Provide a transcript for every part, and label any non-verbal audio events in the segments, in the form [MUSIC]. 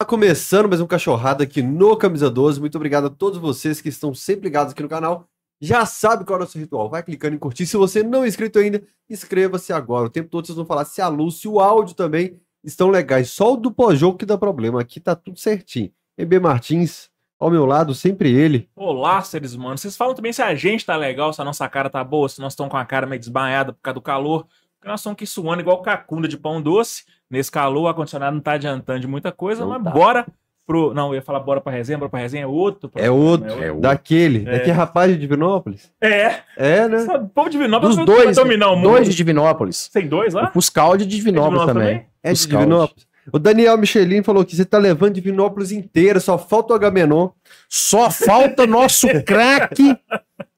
Tá começando mais um cachorrada aqui no Camisa 12. Muito obrigado a todos vocês que estão sempre ligados aqui no canal. Já sabe qual é o nosso ritual. Vai clicando em curtir. Se você não é inscrito ainda, inscreva-se agora. O tempo todo vocês vão falar se a luz, se o áudio também estão legais. Só o do pós-jogo que dá problema. Aqui tá tudo certinho. EB Martins, ao meu lado, sempre ele. Olá, seres humanos. Vocês falam também se a gente tá legal, se a nossa cara tá boa, se nós estamos com a cara meio desbanhada por causa do calor. Porque nós estamos aqui suando igual cacunda de pão doce. Nesse calor, o ar-condicionado não tá adiantando de muita coisa, Não mas tá. bora pro. Não, eu ia falar bora pra resenha, bora pra resenha é outro. É outro. É, outro. Daquele. É. Daquele rapaz de Divinópolis. é. É, né? Essa- O povo de Vinópolis Dos dois, dominar o mundo. dois de Divinópolis. Tem dois lá? O Fuscal de Divinópolis Divinópolis também. É de. Divinópolis. O Daniel Michelin falou que você tá levando Divinópolis inteira, só falta o Agamenon. Só falta nosso [LAUGHS] craque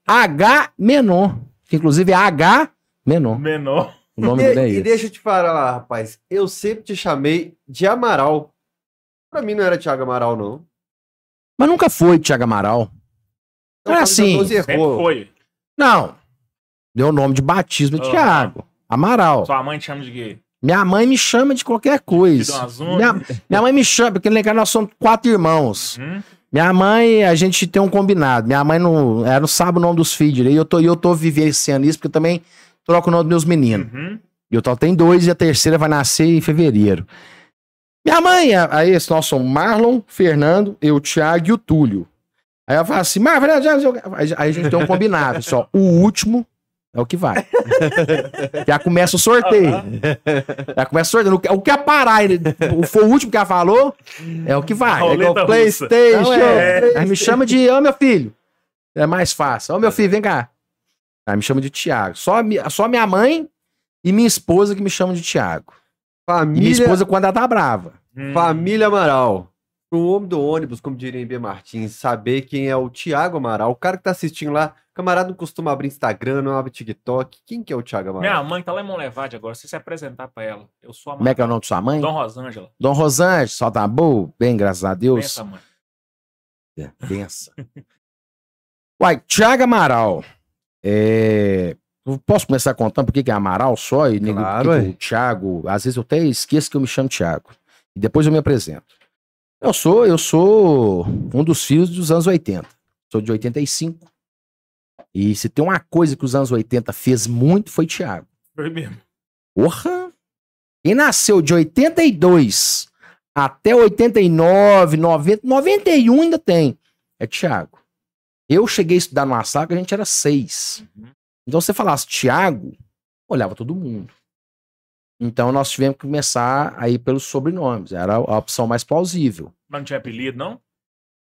H Menon. Que inclusive é H Menon. Menor. O nome e, dele é e esse. deixa eu te falar, rapaz. Eu sempre te chamei de Amaral. Pra mim não era Thiago Amaral, não. Mas nunca foi Thiago Amaral. Então, É assim, 12 Sempre errou. foi. Não. Deu nome de batismo de Aham. Thiago. Amaral. Sua mãe te chama de quê? Minha mãe me chama de qualquer coisa. Minha, minha mãe me chama, porque lá nós somos quatro irmãos. Uhum. Minha mãe, a gente tem um combinado. Minha mãe não, ela não sabe o nome dos filhos. E eu tô, e eu tô vivenciando isso, porque eu também troco o nome dos meus meninos. Uhum. E o tal tem dois e a terceira vai nascer em fevereiro. Minha mãe, aí nós somos Marlon, Fernando, eu, Thiago e o Túlio. Aí ela fala assim, Thiago." aí a gente tem um combinado, só o último é o que vai. [LAUGHS] Já começa o sorteio. Já começa o sorteio. O que- que é parar, ele- o- foi o último que ela falou, é o que vai. Roleta russa. PlayStation. Não, é. Aí me chama de, ô meu filho. É mais fácil. Ô meu filho, vem cá. Aí me chama de Thiago. Só, a mi- só minha mãe e minha esposa que me chamam de Thiago. E minha Família, esposa quando ela tá brava. Hum. família Amaral. Para um homem do ônibus, como diria em B. Martins, saber quem é o Thiago Amaral, o cara que tá assistindo lá, camarada não costuma abrir Instagram, não abre TikTok. Quem que é o Thiago Minha Amaral? mãe tá lá em Monlevade agora. Se você se apresentar pra ela, eu sou a Como é que é o nome de sua mãe? Dom Rosângela. Dom Rosângela, só tá bom? Bem, graças a Deus. Pensa, mãe. É, Pensa. [LAUGHS] Uai, Thiago Amaral. É... eu Posso começar contando por que é Amaral só? E nego- Claro, que ué. o Thiago. Às vezes eu até esqueço que eu me chamo Thiago. E depois eu me apresento. Eu sou, eu sou um dos filhos dos anos 80. Sou de 85. E se tem uma coisa que os anos 80 fez muito foi Thiago. Foi mesmo. Porra! Quem nasceu de 82 até 89, 90, 91 ainda tem. É Thiago. Eu cheguei a estudar numa sala que a gente era seis. Uhum. Então, se você falasse Thiago, olhava todo mundo. Então, nós tivemos que começar a ir pelos sobrenomes. Era a opção mais plausível. Mas não tinha apelido, não?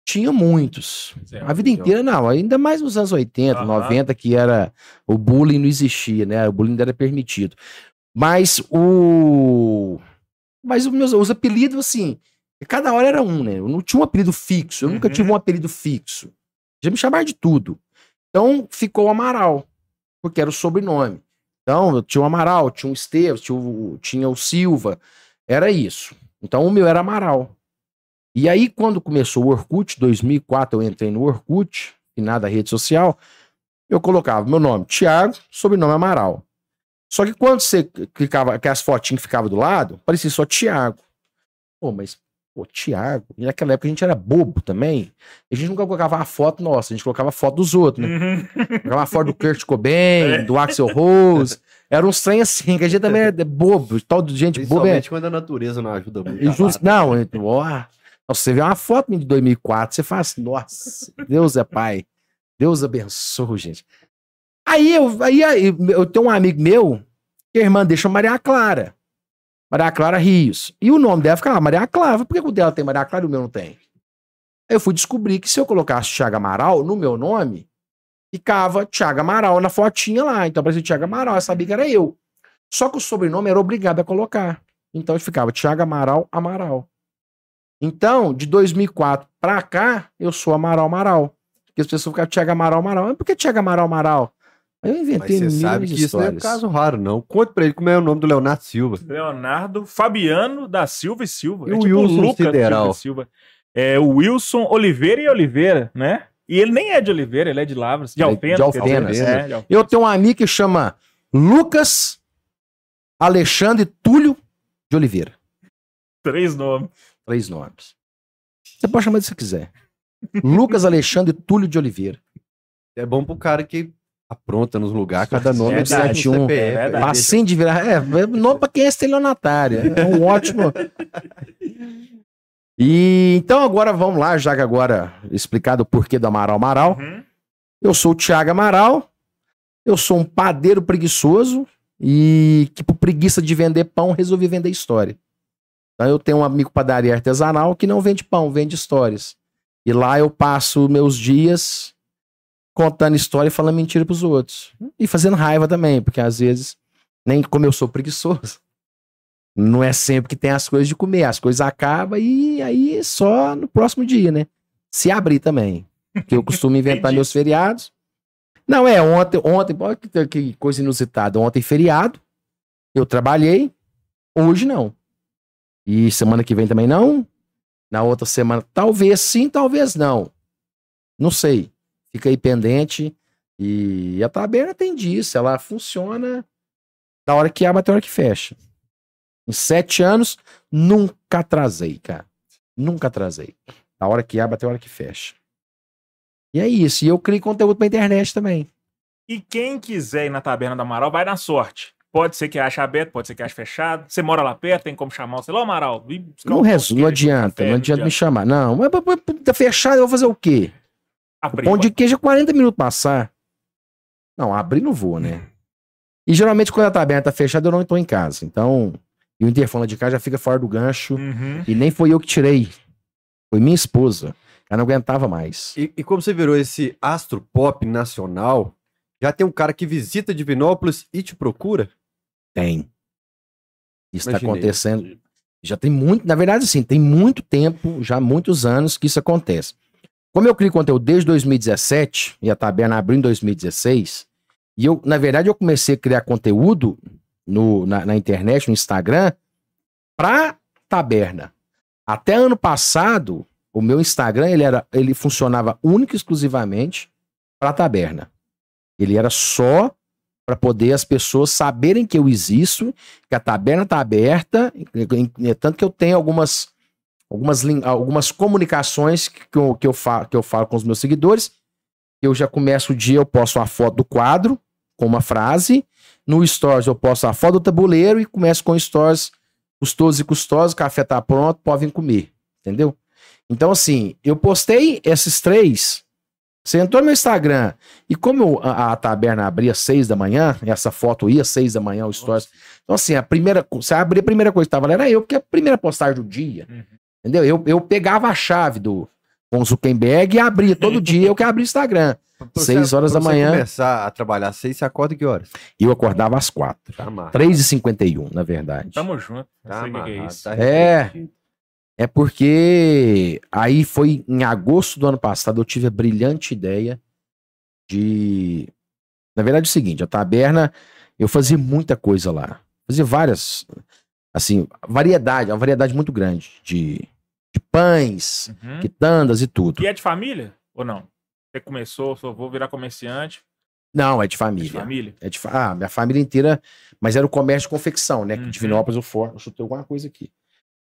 Tinha muitos. Zé, A vida inteira não, ainda mais nos anos 80, Aham. 90, que era. O bullying não existia, né? O bullying ainda era permitido. Mas o. Mas os meus os apelidos, assim, cada hora era um, né? Eu não tinha um apelido fixo, eu nunca Uhum. tive um apelido fixo. Já me chamaram de tudo. Então ficou Amaral, porque era o sobrenome. Então, eu tinha o Amaral, tinha o Esteves, tinha o, tinha o Silva, era isso. Então o meu era Amaral. E aí, quando começou o Orkut, 2004, eu entrei no Orkut, e nada rede social, eu colocava meu nome, Thiago, sobrenome Amaral. Só que quando você clicava, que as fotinhas ficavam do lado, parecia só Thiago. Pô, mas, pô, Thiago. E naquela época a gente era bobo também. A gente nunca colocava a foto nossa, a gente colocava a foto dos outros, né? Uhum. Colocava a foto do Kurt Cobain, do Axel Rose. Era uns trem assim, que a gente também era bobo, tal de gente boba. é- quando a natureza não ajuda muito. e just- não, eu- ó, nossa, você vê uma foto de 2004, você fala assim, nossa, Deus é pai. Deus abençoe, gente. Aí eu, aí, aí eu tenho um amigo meu, que a irmã deixa Maria Clara. Maria Clara Rios. E o nome dela fica lá, Maria Clara. Por que o dela tem Maria Clara e o meu não tem? Eu fui descobrir que se eu colocasse Thiago Amaral no meu nome, ficava Thiago Amaral na fotinha lá. Então aparecia Thiago Amaral, eu sabia que era eu. Só que o sobrenome era obrigado a colocar. Então ficava Thiago Amaral Amaral. Então, de 2004 pra cá, eu sou Amaral Amaral. Porque as pessoas ficavam Thiago Amaral Amaral. Mas por que Thiago Amaral Amaral? Eu Mas inventei você mil sabe que isso não é um caso raro, não. Conte pra ele como é o nome do Leonardo Silva. Leonardo Fabiano da Silva e Silva. E o Wilson Lucas Sideral? Silva e Silva. É o Wilson Oliveira e Oliveira, né? E ele nem é de Oliveira, ele é de Lavras. De Ele é Alpena. de. Alfenas. É, de Alfenas. Eu tenho um amigo que chama Lucas Alexandre Túlio de Oliveira. Três nomes. Três nomes. Você pode chamar de você quiser. [LAUGHS] Lucas Alexandre Túlio de Oliveira. É bom pro cara que apronta nos lugares, cada nome é Verdade, um. CPF. É verdade. Assim de virar. É, nome pra quem é estelionatário. É um ótimo. E então agora vamos lá, já que agora explicado o porquê do Amaral Amaral. Uhum. Eu sou o Thiago Amaral. Eu sou um padeiro preguiçoso e que por preguiça de vender pão resolvi vender história. Então eu tenho um amigo padaria artesanal que não vende pão, vende histórias. E lá eu passo meus dias contando história e falando mentira pros outros. E fazendo raiva também, porque às vezes, nem como eu sou preguiçoso, não é sempre que tem as coisas de comer. As coisas acabam e aí só no próximo dia, né? Se abrir também. Porque eu costumo inventar meus feriados. Não, é, ontem, ontem, olha que, que coisa inusitada. Ontem feriado, eu trabalhei, hoje não. E semana que vem também não. Na outra semana, talvez sim, talvez não. Não sei. Fica aí pendente. E a taberna tem disso, ela funciona da hora que abre até a hora que fecha. Em sete anos, nunca atrasei, cara. Nunca atrasei. Da hora que abre até a hora que fecha. E é isso. E eu crio conteúdo pra internet também. E quem quiser ir na taberna do Amaral, vai na sorte. Pode ser que ache aberto, pode ser que ache fechado. Você mora lá perto, tem como chamar você. Lá, Amaral. Não um resumo, não adianta. Não adianta me chamar. Não, mas tá fechado, eu vou fazer o quê? Abrir, Pão de queijo é 40 minutos passar. Não, abrir não vou, né? E geralmente quando a taberna tá fechada, eu não tô em casa. Então, e o interfone de casa já fica fora do gancho. Uhum. E nem foi eu que tirei. Foi minha esposa. Ela não aguentava mais. E, e como você virou esse astro pop nacional, já tem um cara que visita Divinópolis e te procura? Tem. Isso está acontecendo. Já tem muito, na verdade, sim, tem muito tempo, já há muitos anos que isso acontece. Como eu crio conteúdo desde 2017, e a taberna abriu em 2016, e eu, na verdade, eu comecei a criar conteúdo no, na, na internet, no Instagram, pra taberna. Até ano passado, o meu Instagram, ele, era, ele funcionava único e exclusivamente pra taberna. Ele era só para poder as pessoas saberem que eu existo, que a taberna está aberta, tanto que eu tenho algumas algumas, algumas comunicações que eu, que, eu falo, que eu falo com os meus seguidores. Eu já começo o dia, eu posto a foto do quadro com uma frase. No Stories eu posto a foto do tabuleiro e começo com Stories custoso e custoso, o café tá pronto, pode vir comer. Entendeu? Então, assim, eu postei esses três. Você entrou no meu Instagram e como eu- a, a taberna abria às seis da manhã, essa foto ia às seis da manhã, o Stories. Então, assim, a primeira, você abria a primeira coisa que tava lá era eu, porque é a primeira postagem do dia. Uhum. Entendeu? Eu, eu pegava a chave do com o Zuckerberg e abria todo [LAUGHS] dia, eu que abria o Instagram. Pra Seis você- horas pra da você manhã. começar a trabalhar às seis, você acorda que horas? E eu acordava às quatro. Tá amarrado. 3h51, na verdade. Tamo junto. Não Tá sei o que que é isso. tá É. É porque aí foi em agosto do ano passado, eu tive a brilhante ideia de. Na verdade, é o seguinte: a taberna, eu fazia muita coisa lá. Fazia várias. Assim, variedade, uma variedade muito grande de, de pães, Uhum. quitandas e tudo. E é de família ou não? Você começou, só vou virar comerciante. Não, é de É família. de família? É de fa- Ah, minha família inteira, mas era o comércio de confecção, né? Uhum. Divinópolis, o forte. Eu chutei alguma coisa aqui.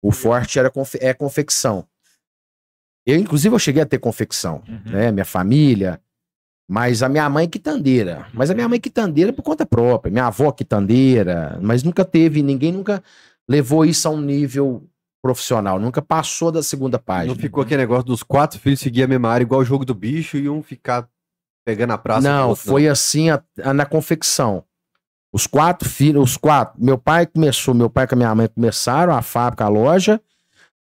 O forte era confe- é confecção. Eu, inclusive, eu cheguei a ter confecção, Uhum. né? Minha família. Mas a minha mãe é quitandeira. Mas a minha mãe é quitandeira por conta própria. Minha avó é quitandeira. Mas nunca teve, ninguém nunca levou isso a um nível profissional. Nunca passou da segunda página. Não ficou aquele negócio dos quatro filhos seguir a mesma área, igual o jogo do bicho, e um ficar pegando a praça. Não, foi assim a- a- na confecção. Os quatro filhos, os quatro. Meu pai começou, meu pai com a minha mãe começaram a fábrica, a loja.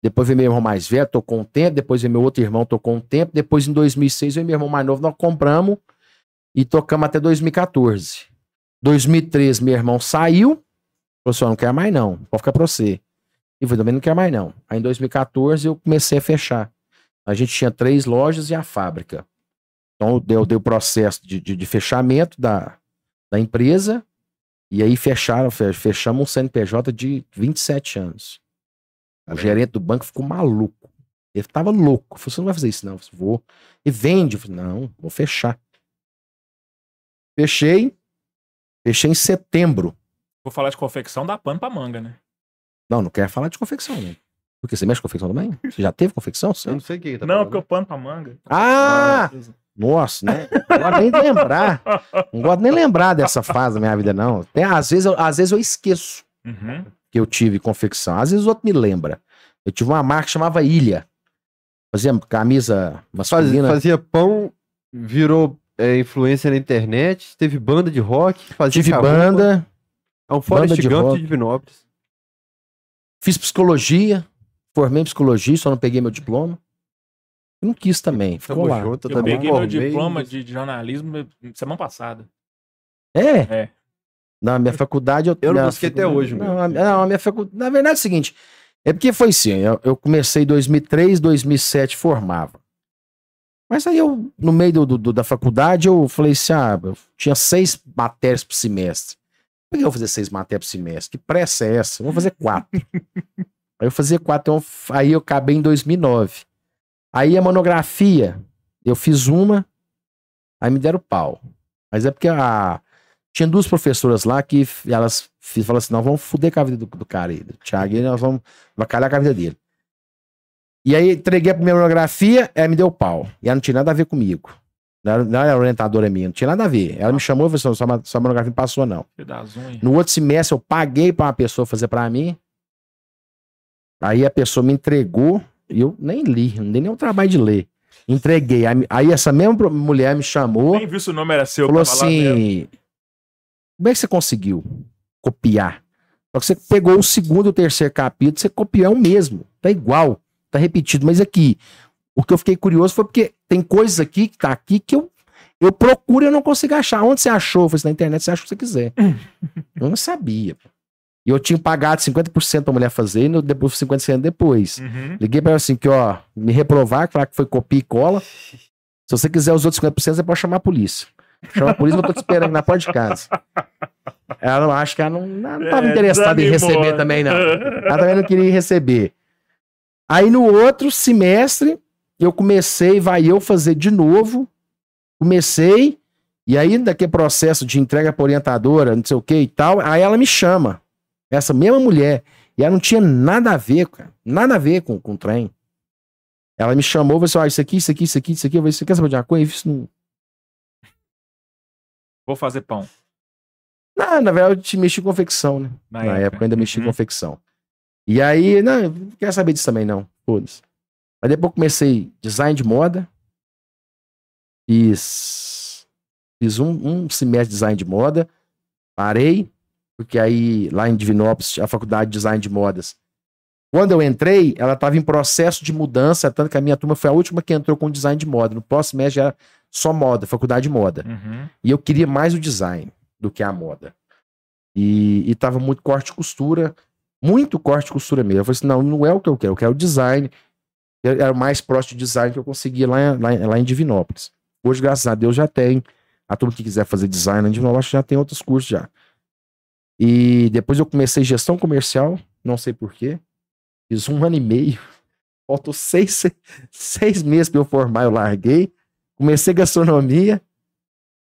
Depois veio meu irmão mais velho, tocou um tempo. Depois veio meu outro irmão, tocou um tempo. Depois, em 2006, veio meu irmão mais novo, nós compramos e tocamos até 2014. 2013, meu irmão saiu. Falou assim: "Ó, não quero mais não, pode ficar pra você. E eu também não quero mais não. Aí em 2014 eu comecei a fechar. A gente tinha três lojas e a fábrica. Então deu, deu o processo de, de, de fechamento da, da empresa. E aí fecharam, fe- fechamos um CNPJ de 27 anos. O Caramba. gerente do banco ficou maluco. Ele tava louco. Falou: você não vai fazer isso, não. Eu falei, vou. E vende. Eu falei, não, vou fechar. Fechei. Fechei em setembro. Vou falar de confecção, dá pano pra manga, né? Não, não quero falar de confecção, né? Porque você mexe com confecção também? Você já teve confecção? Eu não sei quem tá Não, falando. porque eu pano pra manga. Ah! Nossa, né? Não gosto nem de lembrar. Não gosto nem lembrar dessa fase da minha vida, não. Tem, às, vezes, eu- às vezes eu esqueço Uhum. que eu tive confecção. Às vezes o outro me lembra. Eu tive uma marca que chamava Ilha. Fazia camisa Fazia, masculina. fazia pão, virou é, influência na internet, teve banda de rock, fazia Tive caramba. banda, É um Forest banda de de Divinópolis. Fiz psicologia, formei em psicologia, só não peguei meu diploma. Não quis também, ficou lá. junto, Eu também peguei meu diploma de de jornalismo semana passada. É? É. Na minha faculdade eu. Eu não busquei até hoje, Não, a, não, a minha faculdade. Na verdade é o seguinte: é porque foi assim, eu, eu comecei em 2003, 2007 formava. Mas aí eu, no meio do, do- da faculdade, eu falei assim: ah, eu tinha seis matérias por semestre. Por que eu vou fazer seis matérias por semestre? Que pressa é essa? Eu vou fazer quatro. [LAUGHS] aí eu fazia quatro, então, aí eu acabei em 2009. Aí a monografia, eu fiz uma, aí me deram pau. Mas é porque a, tinha duas professoras lá que elas falaram assim: não, vamos foder com a vida do, do cara aí, do Thiago, e nós vamos bacalhar com a vida dele. E aí entreguei a primeira monografia, ela me deu pau. E ela não tinha nada a ver comigo. Não era, orientadora minha, não tinha nada a ver. Ela me chamou e falou assim: sua, monografia não passou, não. No outro semestre eu paguei pra uma pessoa fazer pra mim. Aí a pessoa me entregou e eu nem li, não dei nem o trabalho de ler. Entreguei. Aí, essa mesma mulher me chamou. Nem viu se o nome era seu. Falou assim: Como é que você conseguiu copiar? Só que você pegou o segundo e o terceiro capítulo, você copiou o mesmo. Tá igual, tá repetido. Mas aqui, o que eu fiquei curioso foi porque tem coisas aqui que tá aqui que eu, eu procuro e eu não consigo achar. Onde você achou? Eu falei assim, na internet você acha o que você quiser. [LAUGHS] eu não sabia. E eu tinha pagado 50% pra mulher fazer e depois 50% depois. Uhum. Liguei pra ela assim, que ó, me reprovar, falar que foi copia e cola. [LAUGHS] Se você quiser os outros 50%, você pode chamar a polícia. Chama a polícia, eu tô te esperando na porta de casa. Ela não acho que ela não, não, não tava É, interessada em receber também, não. Ela também não queria receber. Aí no outro semestre, eu comecei, vai eu fazer de novo. Comecei, e aí daquele processo de entrega para orientadora, não sei o que e tal, aí ela me chama. Essa mesma mulher. E ela não tinha nada a ver, cara. Nada a ver com, com o trem. Ela me chamou falou assim: ó, isso aqui, isso aqui, isso aqui, isso aqui. Eu falei, você quer saber de uma coisa? Isso não... Vou fazer pão. Não, na verdade, eu te mexi com confecção, né? Na, Na época eu ainda mexi Uhum. com confecção. E aí, não, não quero saber disso também, não. Foda-se. Mas depois eu comecei design de moda. Fiz. Fiz um, um semestre de design de moda. Parei. Porque aí, lá em Divinópolis, a faculdade de design de modas. Quando eu entrei, ela estava em processo de mudança, tanto que a minha turma foi a última que entrou com design de moda. No próximo semestre já era só moda, faculdade de moda. Uhum. E eu queria mais o design do que a moda. E, e tava muito corte e costura, muito corte e costura mesmo. Eu falei assim: não, não é o que eu quero, eu quero o design. Era o mais próximo de design que eu conseguia lá, em- lá, em- lá em Divinópolis. Hoje, graças a Deus, já tem. A turma que quiser fazer design em Divinópolis já tem outros cursos já. E depois eu comecei gestão comercial, não sei porquê. Fiz um ano e meio. [LAUGHS] Faltou seis, seis meses para eu formar, eu larguei. Comecei gastronomia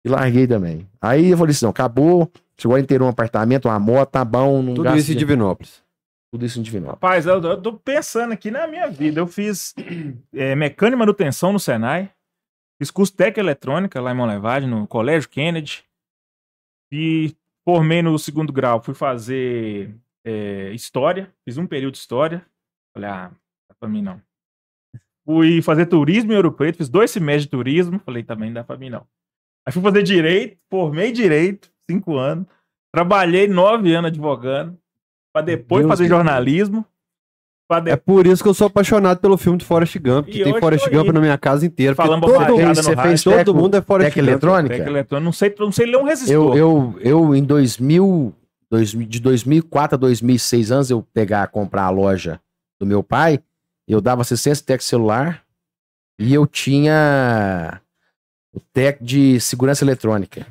e larguei também. Aí eu falei assim: não, acabou. Chegou a ter um apartamento, uma moto, tá bom. Não Tudo isso em. Divinópolis. Tudo isso Divinópolis. Rapaz, eu, eu tô pensando aqui na minha vida. Eu fiz é, mecânica e manutenção no Senai. Fiz curso técnica eletrônica lá em Monlevade, no Colégio Kennedy. E formei no segundo grau. Fui fazer é, história. Fiz um período de história. Falei, ah, dá pra mim não. Fui fazer turismo em Ouro Preto. Fiz dois semestres de turismo. Falei, também dá pra mim não. Aí fui fazer direito. Formei direito. Cinco anos. Trabalhei nove anos advogando. Pra depois Deus fazer jornalismo. Pra É depois por isso que eu sou apaixonado pelo filme de Forrest Gump, que E tem Forrest. Gump na minha casa inteira. Falando todo, mundo, Você Você fez todo teco, mundo é Forrest Gump. eletrônica? Técnica eletrônica. Não sei, não sei ler um resistor. Eu, eu, eu, em 2000, 2000, de 2004 a 2006 anos, eu pegar, comprar a loja do meu pai, eu dava assistência técnica celular e eu tinha o tec de segurança eletrônica.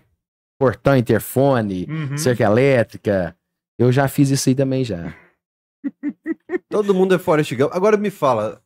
Portão, interfone, Uhum. cerca elétrica. Eu já fiz isso aí também já. [LAUGHS] Todo mundo é Forrest Gump. Agora me fala,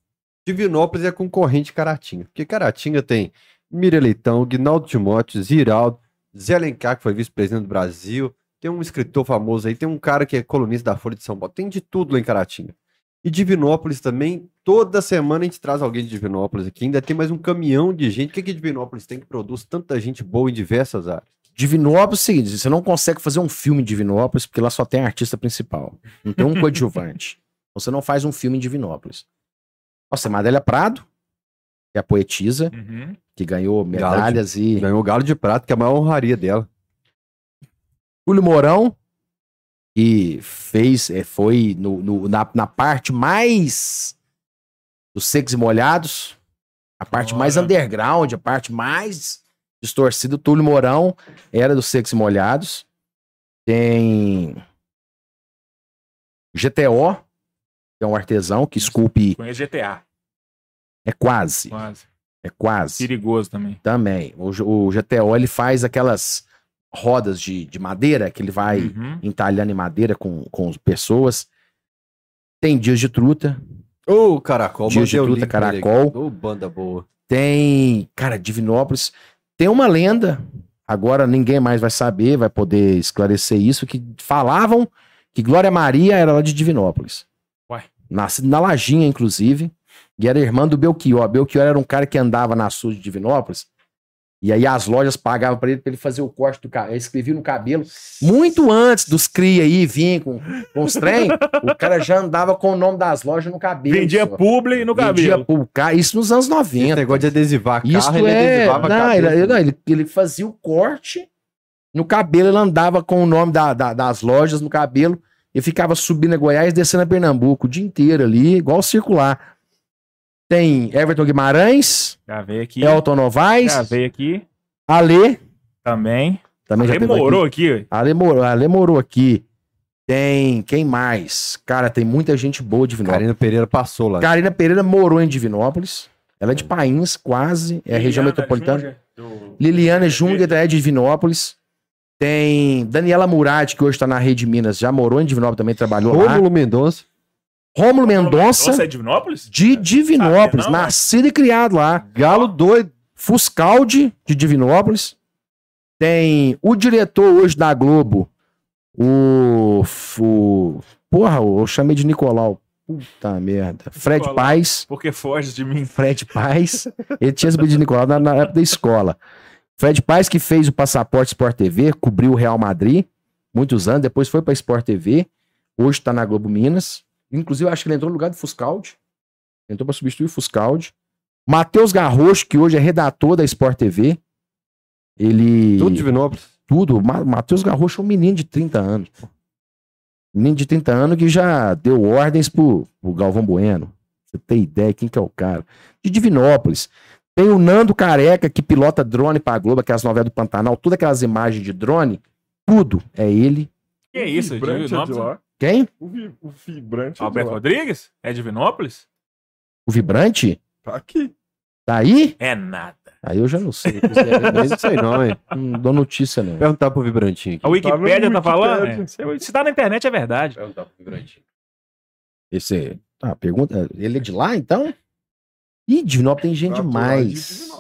Divinópolis é concorrente Caratinga. Porque Caratinga tem Miriam Leitão, Guinaldo Timóteo, Ziraldo, Zé Alencar, que foi vice-presidente do Brasil. Tem um escritor famoso aí, tem um cara que é colunista da Folha de São Paulo. Tem de tudo lá em Caratinga. E Divinópolis também, toda semana a gente traz alguém de Divinópolis aqui. Ainda tem mais um caminhão de gente. O que, que Divinópolis tem que produz tanta gente boa em diversas áreas? Divinópolis é o seguinte, você não consegue fazer um filme em Divinópolis porque lá só tem artista principal. Não tem um coadjuvante. [LAUGHS] Você não faz um filme em Divinópolis. Nossa, é Madélia Prado, que é a poetisa, Uhum. que ganhou medalhas e... Ganhou o Galo de Prata, que é a maior honraria dela. Túlio Mourão, que fez, é, foi no, no- na, na parte mais dos secos e molhados, a parte mais Ora. underground, a parte mais distorcida. O Túlio Mourão era dos secos e molhados. Tem GTO, que é um artesão que esculpe. Conheço GTA. É quase, Quase. é quase. Perigoso também. Também. O, o GTO ele faz aquelas rodas de, de madeira que ele vai Uhum. entalhando em madeira com, com pessoas. Tem dias de truta, Ô, Caracol, Dias de Truta, aqui. Caracol. Ô, banda boa. tem, cara, Divinópolis. Tem uma lenda, agora ninguém mais vai saber, vai poder esclarecer isso, que falavam que Glória Maria era lá de Divinópolis. Ué. Nascida na Lajinha, inclusive, e era irmã do Belchior. Belchior era um cara que andava na sul de Divinópolis, e aí as lojas pagavam pra ele, pra ele fazer o corte do cabelo, escrevia no cabelo, muito antes dos cria aí vir com, com os trem, o cara já andava com o nome das lojas no cabelo. Vendia só. publi no Vendia cabelo. pro cara, isso nos anos Esse 90. negócio de adesivar carro, Isso ele é. adesivava a Não, cabeça. ele, não, ele, ele fazia o corte no cabelo, ele andava com o nome da- da- das lojas no cabelo e ficava subindo a Goiás, descendo a Pernambuco o dia inteiro ali, igual circular. Tem Everton Guimarães, Já veio aqui. Elton Novaes, Já veio aqui. Ale, Também. também já teve aqui. Aqui. Ale morou, Ale morou aqui. Tem, quem mais? Cara, tem muita gente boa de Divinópolis. Karina Pereira passou lá. Karina Pereira morou em Divinópolis. Ela é de Pains, quase, é a região Liliana metropolitana. Junger, do- Liliana Junger é de Divinópolis. Tem Daniela Murati, que hoje está na Rede Minas, já morou em Divinópolis, também trabalhou lá. Rômulo Mendonça. Rômulo Mendonça, é de Divinópolis? de Divinópolis, não, nascido e criado lá. Galo doido. Fuscaldi, de Divinópolis. Tem o diretor hoje da Globo, o. o porra, eu chamei de Nicolau. Puta merda. Fred Nicolau. Paz. Porque foge de mim. Fred Paz. Ele tinha subido de Nicolau na, na época da escola. Fred Paz que fez o Passaporte Sport TV, cobriu o Real Madrid muitos anos, depois foi pra Sport TV, hoje tá na Globo Minas. Inclusive, acho que ele entrou no lugar do Fuscaldi. Entrou pra substituir o Fuscaldi. Matheus Garrocho, que hoje é redator da Sport TV. Ele. Tudo Divinópolis. Tudo. Ma- Matheus Garrocho é um menino de 30 anos. pô. Menino de 30 anos que já deu ordens pro, pro Galvão Bueno. Você tem ideia quem que é o cara? De Divinópolis. Tem o Nando Careca que pilota drone pra Globo, aquelas novelas do Pantanal, todas aquelas imagens de drone, tudo é ele. Que é isso? Vibrante é de Divinópolis? lá. Quem? O, vi, o vibrante é de Alberto lá. Rodrigues? É Divinópolis? O Vibrante? Tá aqui. Tá aí? É nada. Aí eu já não sei. Isso aí não, hein? não dou notícia, não. Perguntar pro Vibrantinho aqui. A Wikipédia no tá falando? É. Se tá na internet é verdade. Perguntar pro Vibrantinho. Esse. Ah, pergunta. Ele é de lá, então? Ih, Divinópolis tem gente Tá, de demais.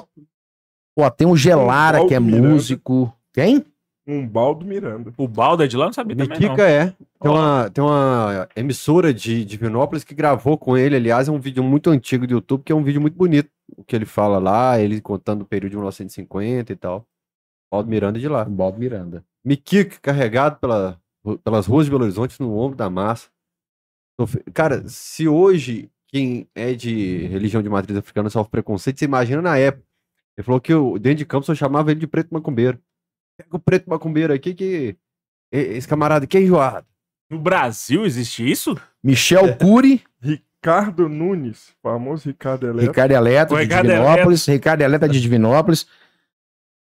Pô, tem o Gelara, que é Miranda. músico. Quem? Um baldo Miranda. O Balda é de lá não sabia também não. Miquica é. Tem uma, tem uma emissora de Divinópolis que gravou com ele. Aliás, é um vídeo muito antigo do YouTube, que é um vídeo muito bonito. O que ele fala lá, ele contando o período de 1950 e tal. Paulo Miranda é de lá. O Baldo Miranda. Miquica carregado pela, pelas ruas de Belo Horizonte no ombro da massa. Cara, se hoje quem é de religião de matriz africana sofre preconceito, você imagina na época. Ele falou que o dentro de campo só chamava ele de preto macumbeiro. Pega o preto macumbeiro aqui que esse camarada aqui é enjoado. No Brasil existe isso? Michel Cury, Ricardo Nunes, famoso Ricardo Eletro. Ricardo Eletro de Ricardo Divinópolis. Ricardo Eletro de Divinópolis.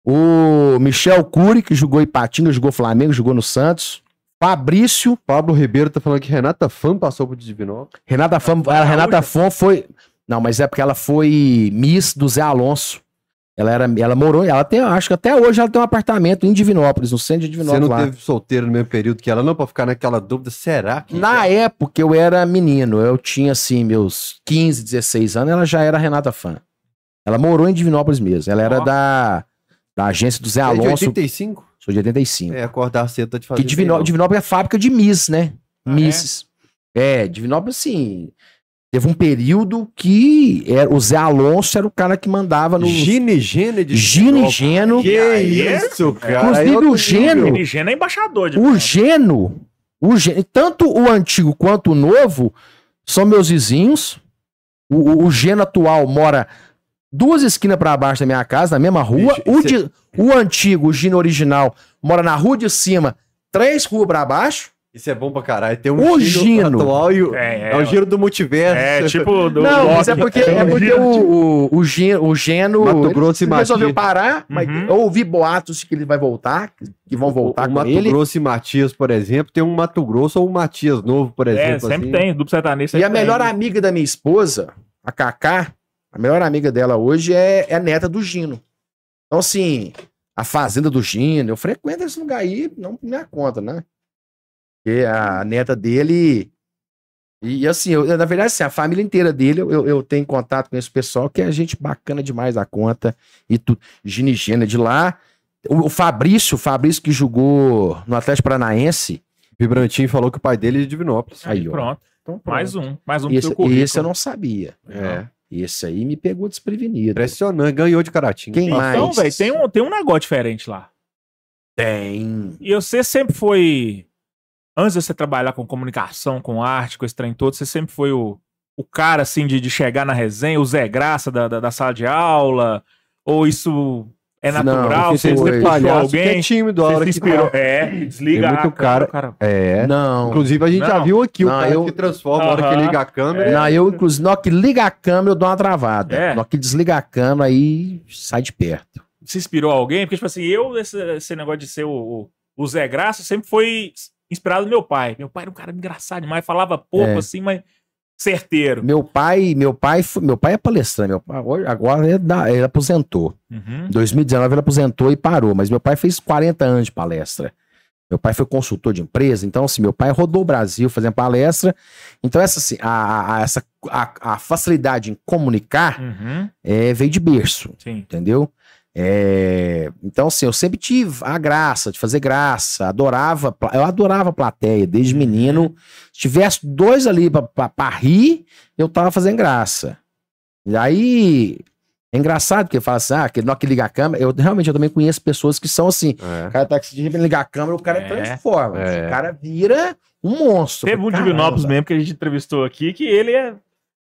O Michel Cury, que jogou Ipatinga, jogou Flamengo, jogou no Santos. Fabrício, Pablo Ribeiro tá falando que Renata Fã passou por Divinópolis. Renata Fã, a Renata Fã foi. Não, mas é porque ela foi Miss do Zé Alonso. Ela era, ela morou, ela tem, acho que até hoje ela tem um apartamento em Divinópolis, no centro de Você Divinópolis não lá. teve solteiro no mesmo período que ela, não, pra ficar naquela dúvida, será que. Na época eu era menino, eu tinha assim meus 15, 16 anos, ela já era Renata Fã. Ela morou em Divinópolis mesmo. Ela era da, da agência do Zé é de Alonso, 85? sou de 85. É, acordar cedo tá te fazendo. que Divinó-. Divinópolis é fábrica de Miss, né? Ah, é? Misses. É, Divinópolis, assim. Teve um período que era, o Zé Alonso era o cara que mandava no. Gine Gene de Gino e Geno. Que é- isso, cara. Inclusive, É outro o Geno- nível. Dirigendo é embaixador de O Geno, o Geno, tanto o antigo quanto o novo são meus vizinhos. O, o, o Geno atual mora duas esquinas para baixo da minha casa, na mesma rua. O, cê- de- o antigo, o Gino original, mora na rua de cima, três ruas para baixo. Isso é bom pra caralho. Tem um O Gino Gino. atual e o... É, É, o giro do multiverso. É, tipo [LAUGHS] do Não, mas é Loki. porque, é porque o, o, o, Geno, o Geno Mato ele Grosso e resolveu Matias. parar, mas Uhum. eu ouvi boatos que ele vai voltar, que vão voltar o, o Mato ele. Grosso e Matias, por exemplo, tem um Mato Grosso ou um Matias novo, por É, exemplo. sempre assim. tem, duplo sertanejo E a melhor tem. amiga da minha esposa, a Cacá, a melhor amiga dela hoje é, é a neta do Gino. Então, assim, a fazenda do Gino, eu frequento esse lugar aí, não por minha conta, né? Porque a neta dele. E assim, eu- na verdade, assim, a família inteira dele, eu, eu tenho contato com esse pessoal que é gente bacana demais da conta. E tudo. Gino Gina de lá. O, o Fabrício, o Fabrício que jogou no Atlético Paranaense. Vibrantinho falou que o pai dele é de Divinópolis. Aí, ó. Pronto, Então, mais um. Mais um pro Esse, esse eu não sabia. É. Esse aí me pegou desprevenido. Impressionante, ganhou de Caratinga. Quem Então, mais? velho, tem um, tem um negócio diferente lá. Tem. E você sempre foi. Antes de você trabalhar com comunicação, com arte, com esse trem todo, você sempre foi o, o cara, assim, de, de chegar na resenha, o Zé Graça da, da, da sala de aula? Ou isso é Não, natural? porque você muito puxou é alguém? tímido a Você hora que inspirou? tá. É, desliga muito a câmera, cara- É. Não. Inclusive, a gente já Não. viu aqui o Não, cara eu- que transforma a hora que liga a câmera. Não, eu, inclusive, na hora que liga a câmera, eu dou uma travada. É. Na hora que desliga a câmera, aí sai de perto. Se inspirou alguém? Porque, tipo assim, eu, esse, esse negócio de ser o, o, o Zé Graça, sempre foi inspirado no meu pai. Meu pai era um cara engraçado demais, falava pouco, É. assim, mas certeiro. Meu pai, meu pai, meu pai é palestrante. Meu pai, agora ele, dá- ele aposentou. Uhum. Em 2019 ele aposentou e parou, mas meu pai fez 40 anos de palestra. Meu pai foi consultor de empresa, então assim, meu pai rodou o Brasil fazendo palestra. Então essa, assim, a, a- a- essa, a, a facilidade em comunicar Uhum. é, veio de berço. Sim. entendeu? É, então, assim, eu sempre tive a graça de fazer graça, adorava, eu adorava plateia desde menino. Se tivesse dois ali pra rir, eu tava fazendo graça. E aí, é engraçado porque fala assim, ah, hora que liga a câmera, eu realmente eu também conheço pessoas que são assim, É. o cara tá aqui, ligar a câmera, o cara É. transforma, É. o cara vira um monstro. Teve um de Caramba. Divinópolis mesmo que a gente entrevistou aqui, que ele é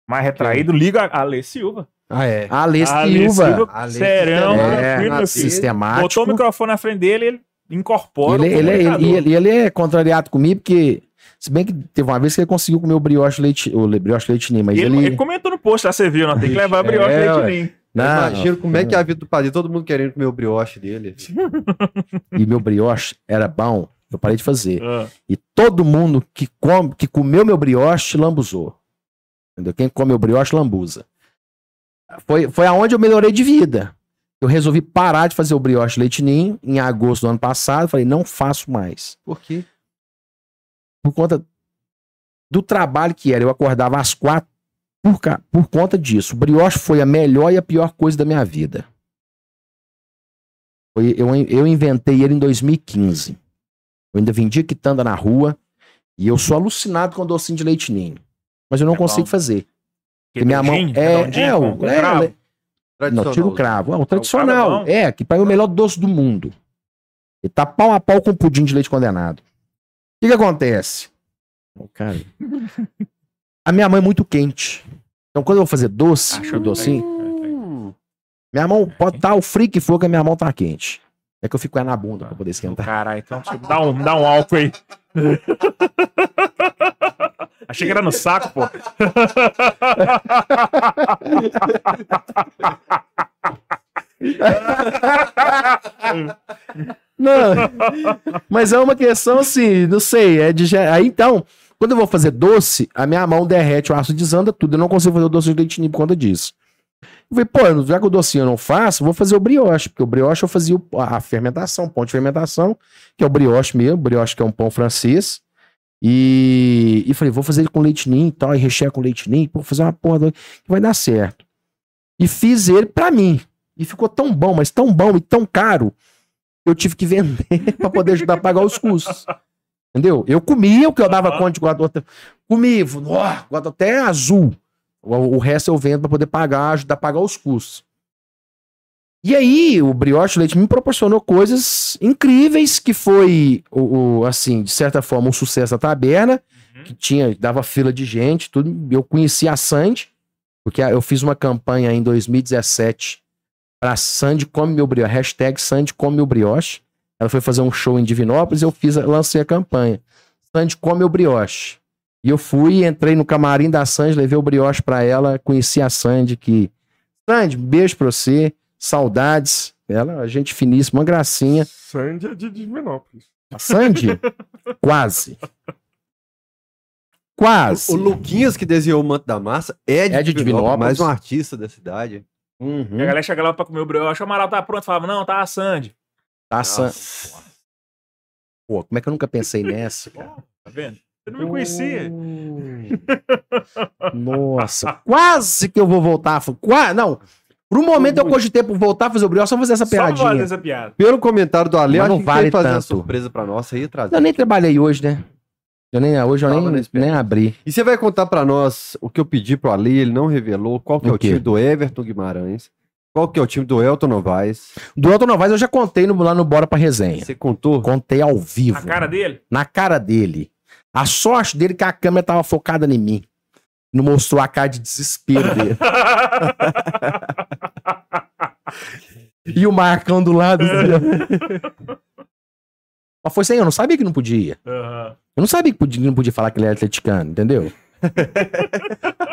mais retraído, liga a Alê Silva. Ah, é. Alê Silva, serão, é, assim. sistemático. Botou o microfone na frente dele, ele incorpora Ele, o ele, ele, comunicador. ele, ele é contrariado comigo, porque. Se bem que teve uma vez que ele conseguiu comer o brioche leite, o brioche leite ninho, mas ele, ele. ele comentou no post, lá você viu, nós tem que levar brioche É, leite ninho. Não, imagino como é que é a vida do padre, todo mundo querendo comer o brioche dele. E meu brioche era bom, eu parei de fazer. Ah, E todo mundo que, come, que comeu meu brioche lambuzou. Entendeu? Quem come o brioche lambuza. Foi, foi aonde eu melhorei de vida. Eu resolvi parar de fazer o brioche leite ninho em agosto do ano passado. Falei, não faço mais. Por quê? por conta do trabalho que era. Eu acordava às quatro por, ca- por conta disso. O brioche foi a melhor e a pior coisa da minha vida. Foi- eu, eu inventei ele em 2015. Eu ainda vendia quitanda na rua e eu sou alucinado com docinho de leite ninho. Mas eu não É consigo bom. fazer. Porque minha mão é, é, com- o, com é, cravo. não, tira o cravo. É, o tradicional. cravo É, que para mim é o melhor doce do mundo. Ele tá pau a pau com pudim de leite condenado. O que, que acontece? Ô, Cara, a minha mão é muito quente. Então, quando eu vou fazer doce, Acho docinho, Hum. minha mão pode estar o frio que for, que a minha mão tá quente. É que eu fico com ela na bunda pra poder esquentar. Caralho, então dá um, dá um álcool aí. [LAUGHS] Achei que era no saco, pô. Não, mas é uma questão assim, não sei, é de... Aí, então, quando eu vou fazer doce, a minha mão derrete, o aço desanda tudo. Eu não consigo fazer o doce de leite ninho por conta disso. Eu falei, pô, já que o docinho eu não faço, vou fazer o brioche, porque o brioche eu fazia a fermentação, o pão de fermentação, que é o brioche mesmo, brioche que é um pão francês. E, e falei, vou fazer ele com leite ninho e tal, e rechear com leite ninho, vou fazer uma porra do- que vai dar certo. E fiz ele pra mim. E ficou tão bom, mas tão bom e tão caro, eu tive que vender [LAUGHS] pra poder ajudar a pagar os custos. Entendeu? Eu comia o que eu dava conta de guardar. Comi, gosto até azul. O, o resto eu vendo pra poder pagar, ajudar a pagar os custos. E aí, o Brioche Leite me proporcionou coisas incríveis, que foi, o, o, assim, de certa forma, um sucesso da taberna, que tinha, dava fila de gente, tudo. Eu conheci a Sandy, porque eu fiz uma campanha em 2017 para Sandy Come Meu Brioche, hashtag Sandy Come Meu Brioche. Ela foi fazer um show em Divinópolis, eu fiz, lancei a campanha. Sandy Come Meu Brioche. E eu fui, entrei no camarim da Sandy, levei o brioche pra ela, conheci a Sandy, que... Sandy, beijo pra você, saudades. Ela, gente finíssima, uma gracinha. Sandy é de Divinópolis. A Sandy? [LAUGHS] Quase. Quase. O Luquinhas, que desenhou o manto da massa, é de, É de Divinópolis. mais um artista da cidade. Uhum. E a galera chega lá pra comer o brioche, o Amaral tá pronto, falava, não, tá a Sandy. Tá, San... Nossa. Pô, como é que eu nunca pensei [LAUGHS] nessa, cara? Tá vendo? Você não me conhecia. Nossa, quase que eu vou voltar. Quase, não. Por um momento eu cogitei por voltar a fazer o brioche, só fazer essa Só pra fazer piadinha. essa piada. Pelo comentário do Ale, Mas não vale fazer uma tanto. surpresa pra nós aí trazer. Eu nem trabalhei hoje, né? Eu nem, hoje eu Tava na nem, nem abri. E você vai contar pra nós o que eu pedi pro Ale, ele não revelou, qual que é O o quê? time do Everton Guimarães, qual que é o time do Elton Novaes. Do Elton Novaes eu já contei no- lá no Bora pra Resenha. Você contou? Contei ao vivo. A cara dele? Na cara dele. A sorte dele é que a câmera tava focada em mim. Não mostrou a cara de desespero dele. [LAUGHS] e o Marcão do lado. assim. Mas foi sem eu não sabia que não podia. Aham. Eu não sabia que podia, não podia falar que ele era atleticano, entendeu? [LAUGHS]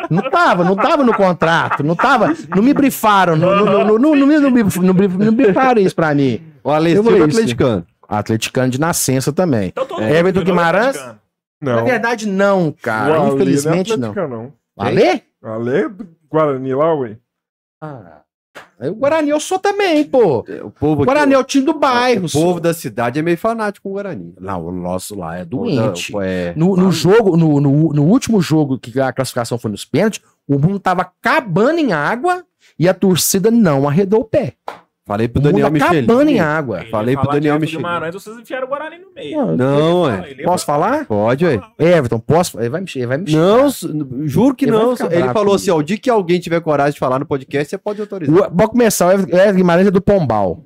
Não tava, não tava no contrato, não tava, não me brifaram, não, não, não, não, não, não, me- não, me- não, me- não brifaram isso pra mim. O Ale Eu Silva vou é atleticano. Atleticano de nascença também. Então É, Everton Guimarães? Não. Na verdade, não, o cara. Ale Infelizmente, não. é não. atleticano, não. Ale é do Guarani lá, ué. Ah, o Guarani eu sou também, pô. O povo O aqui- Guarani é o time do bairro. o povo da cidade é meio fanático com o Guarani. Não, o nosso lá é O doente. é- No, no jogo, no, no, no último jogo que a classificação foi nos pênaltis, o mundo tava acabando em água e a torcida não arredou o pé. Falei pro Daniel Michelin. acabando em água. Ele Falei pro Daniel Michelin. Guimarães, vocês enfiaram o Guarani no meio. Não, Não, é. ia Posso falar? Pode, ué. Everton, posso? Ele vai me, ele vai me Não, juro que Ele não. Ele falou comigo. assim: ó, o dia que alguém tiver coragem de falar no podcast, você pode autorizar. O- Vou começar. O Everton Guimarães é do Pombal.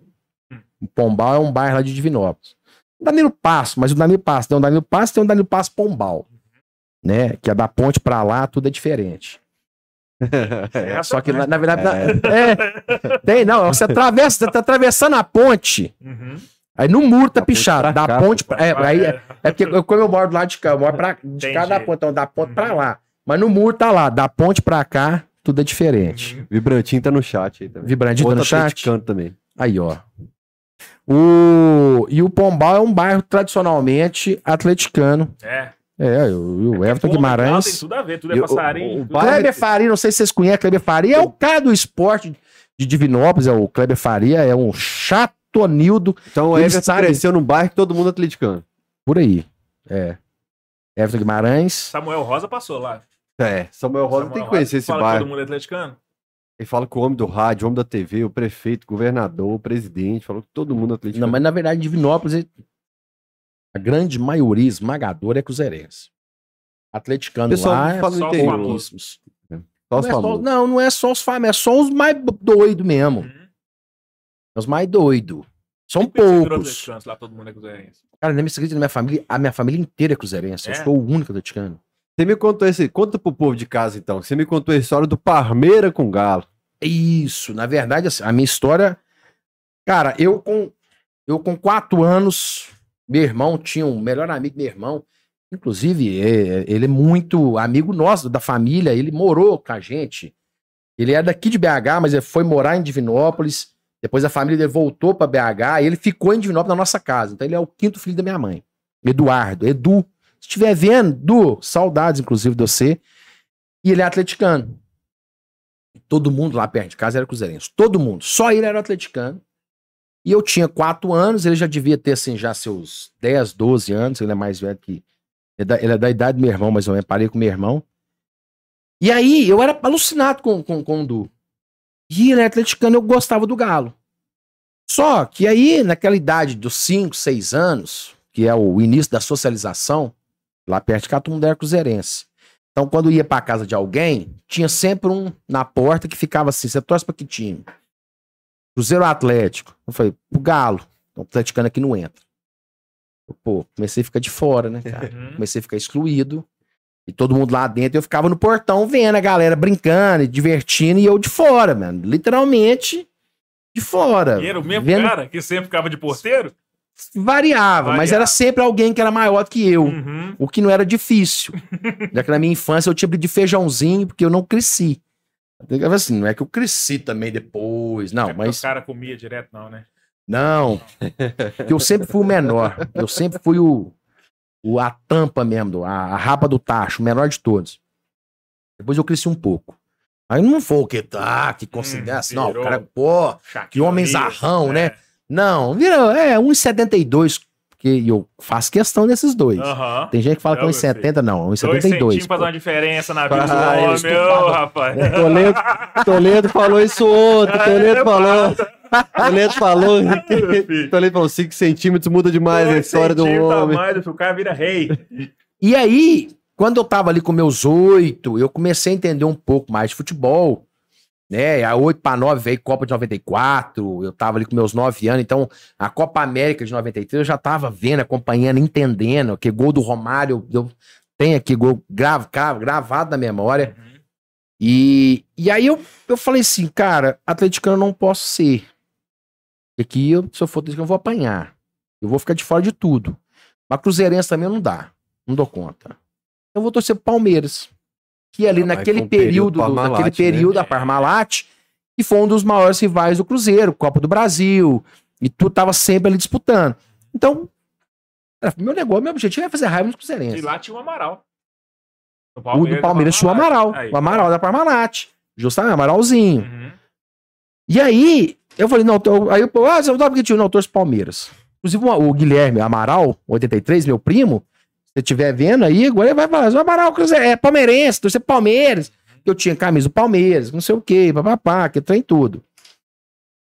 O Pombal é um bairro lá de Divinópolis. O Danilo Passo, mas o Danilo Passo tem um Danilo Passo tem um Danilo Passo Pombal. Né? Que é da ponte pra lá, tudo é diferente. É, Só que, na, na verdade, na- [LAUGHS] é, tem, não. Você atravessa, você tá atravessando a ponte, Uhum. aí no muro tá Da pichado. pra Da cá, ponte pra. É, aí, é, é porque eu, como eu moro do lado de cá, eu moro pra, de Entendi. cada ponte, então da ponte pra Uhum. lá. Mas no muro tá lá, da ponte pra cá, tudo é diferente. Vibrantinho tá no chat aí também. Vibrandinho tá no chat? também. Aí, ó. O... E o Pombal é um bairro tradicionalmente atleticano. É. É, o, o Everton Pô, Tem Guimarães. tudo a ver, tudo é o- passarinho. o- o Kleber Faria, não sei se vocês conhecem Kleber Faria, é o cara do esporte de Divinópolis, é o Kleber Faria, é um chatonildo Então o Ele Everton sabe- cresceu num bairro que todo mundo é atleticano. por aí. É. Everton Guimarães. Samuel Rosa passou lá. É, Samuel Rosa Samuel tem que conhecer esse fala bairro. Todo mundo é atleticano? Ele fala que o homem do rádio, o homem da TV, o prefeito, o governador, o presidente, falou que todo mundo é Não, atleticano. mas na verdade, Divinópolis, ele- a grande maioria esmagadora é cruzeirense. Atleticano Pessoal lá fala no são interior. pouquíssimos. Só os Não, é só, famosos. não, não é só os famosos, é só os mais doidos mesmo. Uhum. Os mais doidos. São poucos. lá todo mundo é cruzeirense? Cara, nem me acredita na minha família. A minha família inteira é cruzeirense. Eu É? sou o único atleticano. Você me contou esse. Conta pro povo de casa então. Você me contou a história do Parmeira com Galo. Isso, na verdade, assim, a minha história. Cara, eu com, eu com quatro anos, meu irmão tinha um melhor amigo, meu irmão. Inclusive, é- ele é muito amigo nosso, da família. Ele morou com a gente. Ele é daqui de BH, mas ele foi morar em Divinópolis. Depois a família dele voltou para BH e ele ficou em Divinópolis na nossa casa. Então ele é o quinto filho da minha mãe. Eduardo, Edu. Se estiver vendo, Edu, saudades, inclusive, de você. E ele é atleticano. Todo mundo lá perto de casa era cruzeirense. Todo mundo. Só ele era atleticano. E eu tinha quatro anos, ele já devia ter, assim, já seus 10, 12 anos. Ele é mais velho que. Ele é da, ele é da idade do meu irmão, ou menos. Parei com meu irmão. E aí, eu era alucinado com, com, com o Du. E ele é atleticano, eu gostava do Galo. Só que aí, naquela idade dos 5, 6 anos, que é o início da socialização, lá perto de mundo era cruzeirense. Então, quando ia pra casa de alguém, tinha sempre um na porta que ficava assim: você torce pra que time? Cruzeiro Atlético. Eu falei, pro Galo. Então, o atleticano aqui não entra. Eu, pô, comecei a ficar de fora, né, cara? Uhum. Comecei a ficar excluído. E todo mundo lá dentro, eu ficava no portão vendo a galera brincando e divertindo, e eu de fora, mano. Literalmente de fora. E era o mesmo Vendo- cara que sempre ficava de porteiro? Variava, mas Variava. era sempre alguém que era maior do que eu. Uhum. O que não era difícil. [LAUGHS] Já que na minha infância eu tinha de feijãozinho, porque eu não cresci. Assim, não é que eu cresci também depois, não, É mas O cara comia direto, não, né? não. Eu sempre fui o menor. Eu sempre fui o, o a tampa mesmo, do- a, a rapa do tacho, o menor de todos. Depois eu cresci um pouco. Aí não foi o que tá, que considera assim, não, o cara, pô, que homem zarrão, né? é. Não, virou, é 1,72, porque eu faço questão desses dois. Aham. Tem gente que fala que Não, é meu filho. 1,70, não, Dois 1,72. centímetros faz pô. uma diferença na vida Ah, do homem, falando. rapaz. Toledo, Toledo falou isso ontem. Toledo falou. [LAUGHS] Toledo falou. Toledo falou 5 centímetros muda demais a Dois história do homem. mais, o cara vira rei. E aí, quando eu tava ali com meus oito, eu comecei a entender um pouco mais de futebol. Né, a 8 para 9 veio Copa de 94, eu tava ali com meus 9 anos, então a Copa América de 93 eu já tava vendo, acompanhando, entendendo, que gol do Romário, eu, tenho aqui gol gravo, gravo- gravado na memória. E, e aí eu, eu falei assim, cara, atleticano eu não posso ser. Aqui, eu, se eu for atleticano, eu vou apanhar. Eu vou ficar de fora de tudo. Mas cruzeirense também não dá. Não dou conta. Eu vou torcer pro Palmeiras. Que ali Ah, naquele um período período, do- Parmalat, naquele né? período da Parmalat, que foi um dos maiores rivais do Cruzeiro, Copa do Brasil, e tu tava sempre ali disputando. Então, era- meu negócio, meu objetivo é fazer raiva nos E cruzeirenses. lá tinha o Amaral. O do Palmeiras tinha o Amaral, Aí. o Amaral da Parmalat. Justamente, Amaralzinho. Uhum. E aí, eu falei, não, tô- aí eu, ah, você não tá porque tio, não, eu torço Palmeiras. Inclusive, o Guilherme Amaral, 83, meu primo, você estiver vendo aí, agora ele vai falar, o Amaral Cruzeiro, é palmeirense, torcer Palmeiras. Eu tinha camisa do Palmeiras, não sei o quê, papapá, que trem tudo.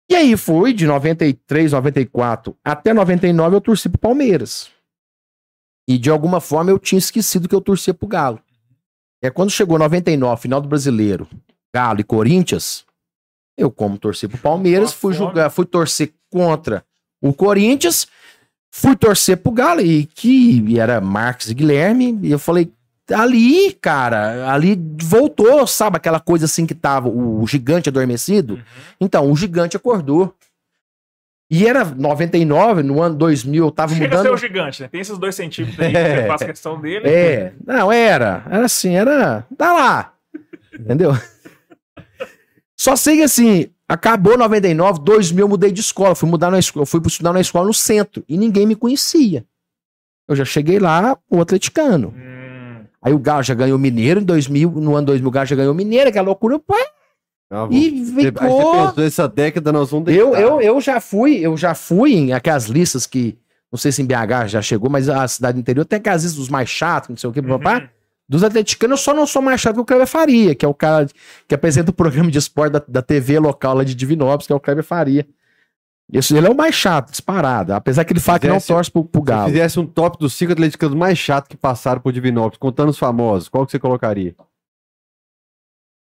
E aí foi de 93, 94 até 99 eu torci pro Palmeiras. E de alguma forma eu tinha esquecido que eu torcia pro Galo. É quando chegou 99, final do Brasileiro, Galo e Corinthians, eu, como torci pro Palmeiras, fui jogar, fui torcer contra o Corinthians, fui torcer pro Galo, e que era Marques e Guilherme, e eu falei, ali, cara, ali voltou, sabe, aquela coisa assim que tava o gigante adormecido? Uhum. Então, o gigante acordou. E era 99, no ano 2000, eu tava Chega a ser mudando. o gigante, né? Tem esses dois centímetros aí, É. faz questão dele. É, não, era. Era assim, era. Tá lá. Entendeu? Só sei que assim, acabou 99, 2000 eu mudei de escola. Fui mudar na escola, fui estudar na escola no centro e ninguém me conhecia. Eu já cheguei lá, o atleticano. Hum, Aí o Galo já ganhou Mineiro em 2000, no ano 2000 o Galo já ganhou Mineiro, aquela loucura. Pô, Ah, e Você, você ficou. pensou, essa década nós vamos Eu, eu, eu já fui, eu já fui em aquelas listas que, não sei se em BH já chegou, mas a cidade interior tem aquelas listas dos mais chatos, não sei o que, papá. Uhum. Dos atleticanos, eu só não sou mais chato que o Kleber Faria, que é o cara que apresenta o programa de esporte da, da TV local lá de Divinópolis, que é o Kleber Faria. Esse, ele é o mais chato, disparado. Apesar que ele fala que não Fizesse- torce pro, pro Se Galo. fizesse um top dos cinco atleticanos mais chatos que passaram por Divinópolis, contando os famosos, qual que você colocaria?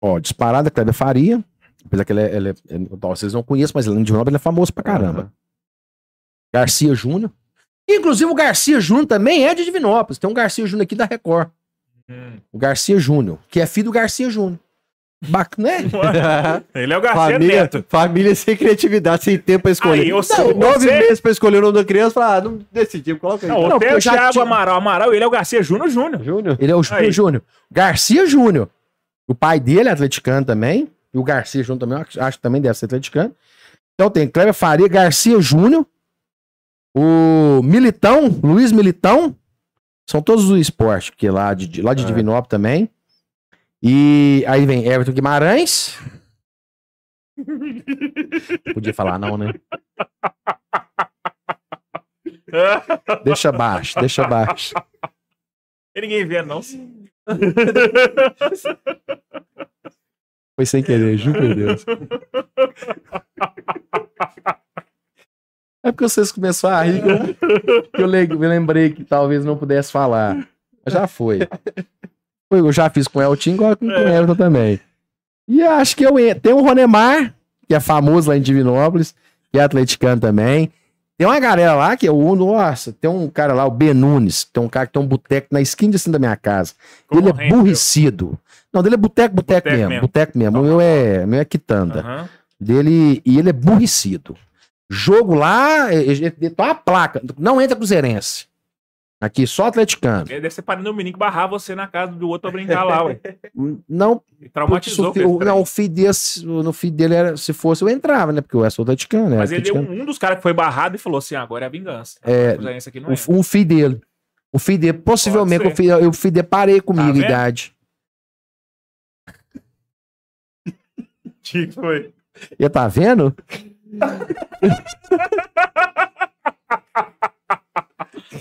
Ó, disparado é Kleber Faria. Apesar que ele é. Ele é- vocês não conhecem, mas ele em Divinópolis ele é famoso pra caramba. Aham. Garcia Júnior. Inclusive o Garcia Júnior também é de Divinópolis. Tem um Garcia Júnior aqui da Record. Hum. O Garcia Júnior, que é filho do Garcia Júnior. Bacana, né? [LAUGHS] Ele é o Garcia família, Neto. família sem criatividade, sem tempo pra escolher. Aí, eu Não, nove você- meses pra escolher o nome da criança, fala, ah, não decidimos, coloca aí. Não, Não, o Thiago tinha- Amaral. Amaral, ele é o Garcia Júnior Júnior. Júnior. Ele é o Aí. Júnior. Garcia Júnior. O pai dele é atleticano também. E o Garcia Júnior também, acho que também deve ser atleticano. Então tem Cleber Faria, Garcia Júnior. O Militão, Luiz Militão. São todos do esporte, que lá de, de- lá de É. Divinópolis também. E aí vem Everton Guimarães. [LAUGHS] Podia falar não, né? [LAUGHS] Deixa baixo, deixa baixo. E ninguém vê, não. Foi sem querer, juro por Deus. [LAUGHS] É porque vocês começaram a rir que [LAUGHS] eu, que eu me lembrei que talvez não pudesse falar. Mas Já foi. Eu já fiz com o Eltinho, igual com, o Everton também. E acho que eu tem o Ronemar, que é famoso lá em Divinópolis, que é atleticano também. Tem uma galera lá que é o nossa, tem um cara lá, o Ben Nunes, tem um cara que tem um boteco na esquina assim da minha casa. Ele é burricido. Não, dele é boteco, boteco mesmo, mesmo. boteco mesmo. O meu é, o meu é quitanda. Aham. Dele, e ele é burricido. Jogo lá, ele ele tem uma placa, não entra cruzeirense. Aqui, só atleticano. Ele deve ser parando o menino que barrar você na casa do outro pra brincar lá, ué. [LAUGHS] Não, E traumatizou o não, o filho desse, no filho dele era, se fosse, eu entrava, né? Porque eu sou atleticano, né? Mas ele deu atleticano. um, dos caras que foi barrado e falou assim: agora é a vingança. É, Esse aqui não O, é. um filho dele. O filho dele, possivelmente, o filho, o filho dele parei comigo, Tá idade. Que [LAUGHS] foi? E tá vendo?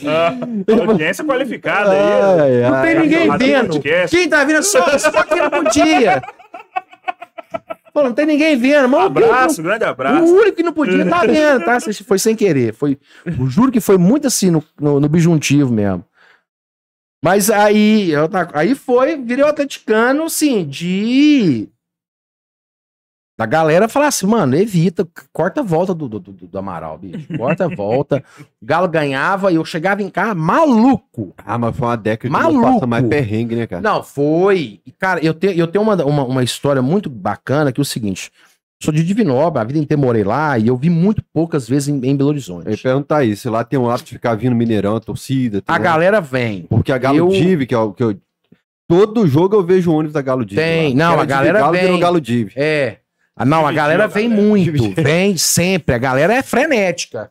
Ah, [LAUGHS] audiência qualificada aí. Ai, ó. ai. tem ninguém vendo. Quem tá vendo só, só quem não podia. Pô, não tem ninguém vendo, mano. Abraço, grande O abraço. único que não podia tá vendo, tá? Foi sem querer. Foi, eu juro que foi muito assim no, no, no bijuntivo mesmo. Mas aí, eu tá- aí foi, virei o atleticano, assim, de. Da galera falar assim, mano, evita, corta a volta do, do, do, do Amaral, bicho. Corta a [LAUGHS] volta. O Galo ganhava e eu chegava em casa maluco. Ah, mas foi uma década que Maluco. não passa mais perrengue, né, cara? Não, foi. E, Cara, eu tenho, eu tenho uma, uma, uma história muito bacana que é o seguinte. Sou de Divinópolis, a vida inteira morei lá e eu vi muito poucas vezes em, em Belo Horizonte. Eu ia perguntar isso. Lá tem um hábito de ficar vindo Mineirão, a torcida. A galera vem. Porque a Galo eu- Div, que é o que eu. Todo jogo eu vejo o ônibus da Galo Div. Tem, lá. não, Que era a galera Galo, vem. Galo Div. É. Ah, Não, a galera vem galera. muito, vem sempre. A galera é frenética.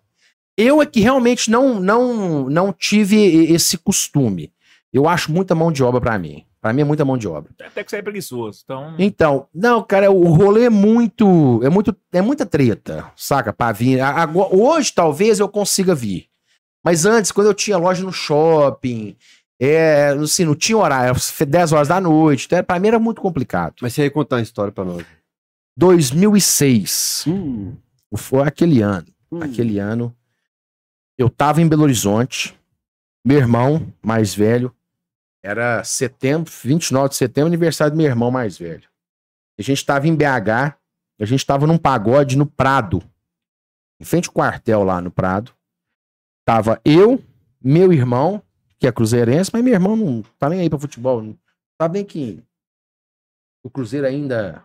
Eu é que realmente não, não, não tive esse costume. Eu acho muita mão de obra pra mim. Pra mim é muita mão de obra. Até que você é preguiçoso. Então, Então, não, cara, o rolê é muito, é muito, é muita treta, saca? Pra vir. Agora- hoje talvez eu consiga vir. Mas antes, quando eu tinha loja no shopping, é, assim, não tinha horário, era 10 horas da noite, então, pra mim era muito complicado. Mas você ia contar uma história pra nós. 2006, Hum, foi aquele ano, hum. aquele ano, eu tava em Belo Horizonte, meu irmão mais velho, era setembro, 29 de setembro, aniversário do meu irmão mais velho. A gente tava em BH, a gente tava num pagode no Prado, em frente ao quartel lá no Prado. Tava eu, meu irmão, que é cruzeirense, mas meu irmão não tá nem aí pra futebol, não sabe nem que o Cruzeiro ainda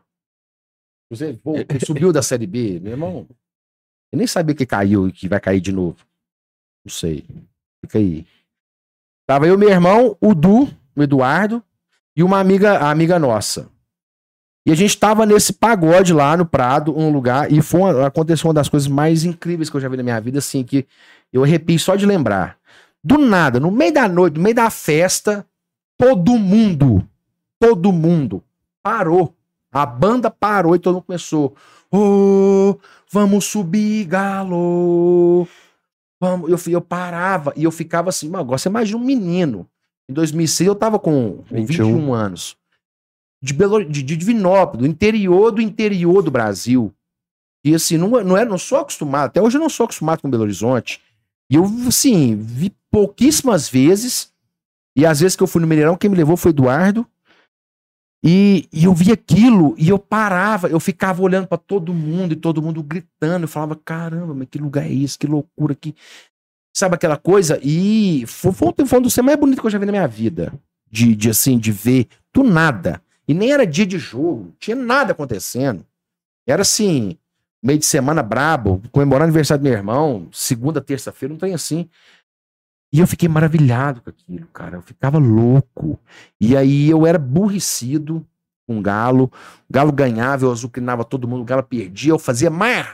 Cruzeiro pô, subiu da Série B, meu irmão. Eu nem sabia que caiu e que vai cair de novo. Não sei. Fica aí. Tava eu, meu irmão, o Du, o Eduardo, e uma amiga, a amiga nossa. E a gente tava nesse pagode lá no Prado, um lugar, e foi uma- aconteceu uma das coisas mais incríveis que eu já vi na minha vida, assim, que eu arrepio só de lembrar. Do nada, no meio da noite, no meio da festa, todo mundo, todo mundo parou. A banda parou e todo mundo começou. Ô, vamos subir, galo. Vamos. Eu, eu parava e eu ficava assim, mano, agora você imagina um menino. Em 2006 eu tava com 21, 21 anos. De, Belo, de, de Divinópolis, do interior do interior do Brasil. E assim, não, não, é, não sou acostumado, até hoje eu não sou acostumado com Belo Horizonte. E eu, assim, vi pouquíssimas vezes. E às vezes que eu fui no Mineirão, quem me levou foi Eduardo. E, e eu vi aquilo e eu parava, eu ficava olhando pra todo mundo e todo mundo gritando. Eu falava, caramba, mas que lugar é esse? Que loucura que. Sabe aquela coisa? E foi, foi, um- dos mais bonitos que eu já vi na minha vida. De, de assim, de ver do nada. E nem era dia de jogo, tinha nada acontecendo. Era assim, meio de semana brabo, comemorando o aniversário do meu irmão, segunda, terça-feira, não tem assim. E eu fiquei maravilhado com aquilo, cara. Eu ficava louco. E aí eu era burricido com o Galo. O Galo ganhava, eu azucrinava todo mundo, o Galo perdia, eu fazia mais.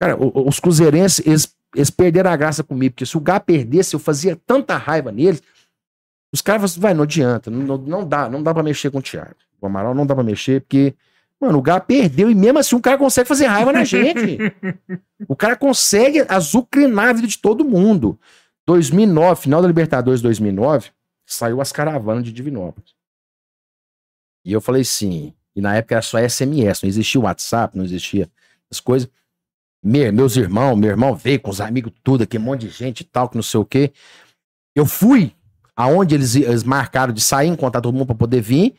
Cara, os cruzeirenses, eles, eles perderam a graça comigo, porque se o Galo perdesse, eu fazia tanta raiva neles. Os caras falaram assim, vai, não adianta, não, não- dá, não dá pra mexer com o Thiago. O Amaral não dá pra mexer, porque, mano, o Galo perdeu e mesmo assim o cara consegue fazer raiva na gente. [LAUGHS] o cara consegue azucrinar a vida de todo mundo. 2009, final da Libertadores 2009, saiu as caravanas de Divinópolis. E eu falei assim, e na época era só SMS, não existia o WhatsApp, não existia as coisas. Me- meus irmãos, meu irmão veio com os amigos tudo, aquele monte de gente e tal, que não sei o quê. Eu fui, aonde eles, eles marcaram de sair, encontrar todo mundo pra poder vir.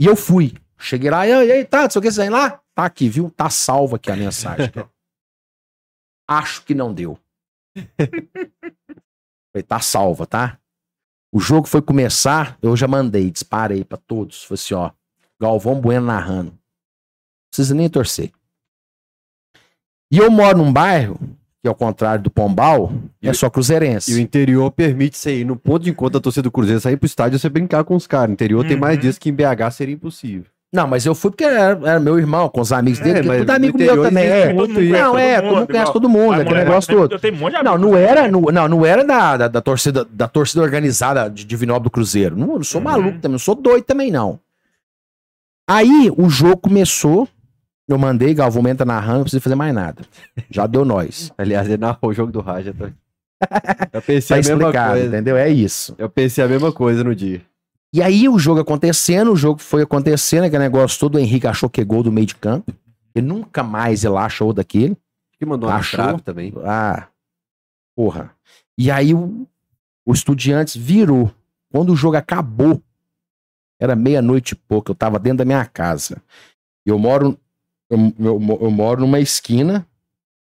E eu fui. Cheguei lá, e aí, tá, não sei o que, você vai lá? Tá aqui, viu? Tá salva aqui a mensagem. aqui. [LAUGHS] Acho que não deu. [LAUGHS] Falei, tá salva, tá? O jogo foi começar, eu já mandei, disparei pra todos. Falei assim, ó, Galvão Bueno narrando. Não precisa nem torcer. E eu moro num bairro, que ao contrário do Pombal, E é só cruzeirense. E o interior permite você ir no ponto de encontro da torcida do Cruzeiro, sair pro estádio e você brincar com os caras. O interior tem mais Uhum. dias que em BH seria impossível. Não, mas eu fui porque era, era meu irmão, com os amigos dele, É, que mas tudo amigo meu também. É. mundo Não, é, todo mundo conhece todo mundo, aquele negócio todo. tenho- Eu tenho um monte de Não, não era, no- não, não era da, da, da torcida, da torcida organizada de Divinópolis do Cruzeiro. Não, não sou Uhum. maluco também, não sou doido também, não. Aí o jogo começou, eu mandei, Galvão entra narrando, não precisa fazer mais nada. Já deu nós. [LAUGHS] Aliás, ele narrou o jogo do Raja. Tá? [LAUGHS] Eu pensei Tá a mesma coisa. entendeu? É isso. Eu pensei a mesma coisa no dia. E aí o jogo acontecendo, o jogo foi acontecendo, aquele negócio todo, o Henrique achou que é gol do meio de campo. E nunca mais ele achou daquele. Que mandou Achou? também. Ah, porra. E aí o, o Estudiantes virou. Quando o jogo acabou, era meia-noite e pouco, eu tava dentro da minha casa. E eu moro, eu, eu, eu moro numa esquina,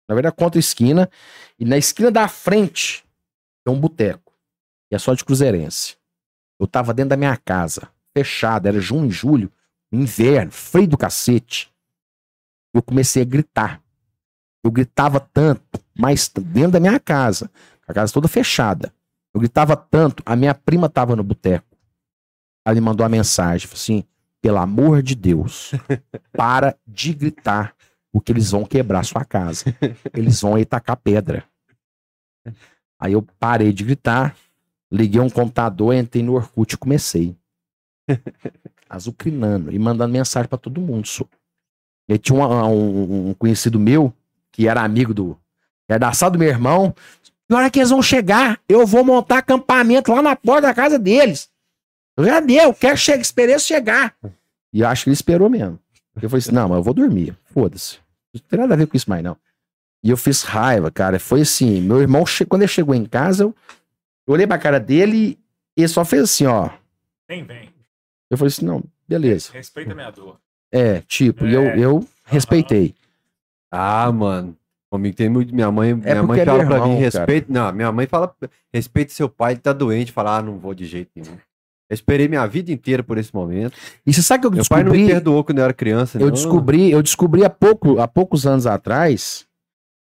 na verdade, contra esquina, e na esquina da frente tem um boteco. E é só de cruzeirense. Eu tava dentro da minha casa, fechado, era junho e julho, inverno, frio do cacete. Eu comecei a gritar. Eu gritava tanto, mas dentro da minha casa, a casa toda fechada. Eu gritava tanto, a minha prima tava no boteco. Ela me mandou uma mensagem, assim: pelo amor de Deus, [LAUGHS] para de gritar, porque eles vão quebrar sua casa. Eles vão aí tacar pedra. [LAUGHS] Aí eu parei de gritar, liguei um computador, entrei no Orkut e comecei. [LAUGHS] Azucrinando e mandando mensagem pra todo mundo. só. E tinha um- um- um conhecido meu, que era amigo do. Era da sala do meu irmão. Na hora que eles vão chegar, eu vou montar acampamento lá na porta da casa deles. Eu já deu, quero chegar, esperei chegar. E eu acho que ele esperou mesmo. Eu falei assim: não, mas eu vou dormir. Foda-se. Não tem nada a ver com isso mais, não. E eu fiz raiva, cara. Foi assim: meu irmão, quando ele chegou em casa, eu, eu olhei pra cara dele e ele só fez assim: ó. Vem, vem. Eu falei assim: não, beleza. Respeita a minha dor. É, tipo, e eu, É. eu respeitei. Ah, mano. Comigo tem muito. Minha mãe, minha porque mãe é fala meu pra mim, irmão, respeito. Não, minha mãe fala, respeite seu pai, ele tá doente. Fala, ah, não vou de jeito nenhum. Eu esperei minha vida inteira por esse momento. E você sabe que eu Meu pai não me descobri? perdoou quando eu era criança. Eu não. descobri, eu descobri há, pouco, há poucos anos atrás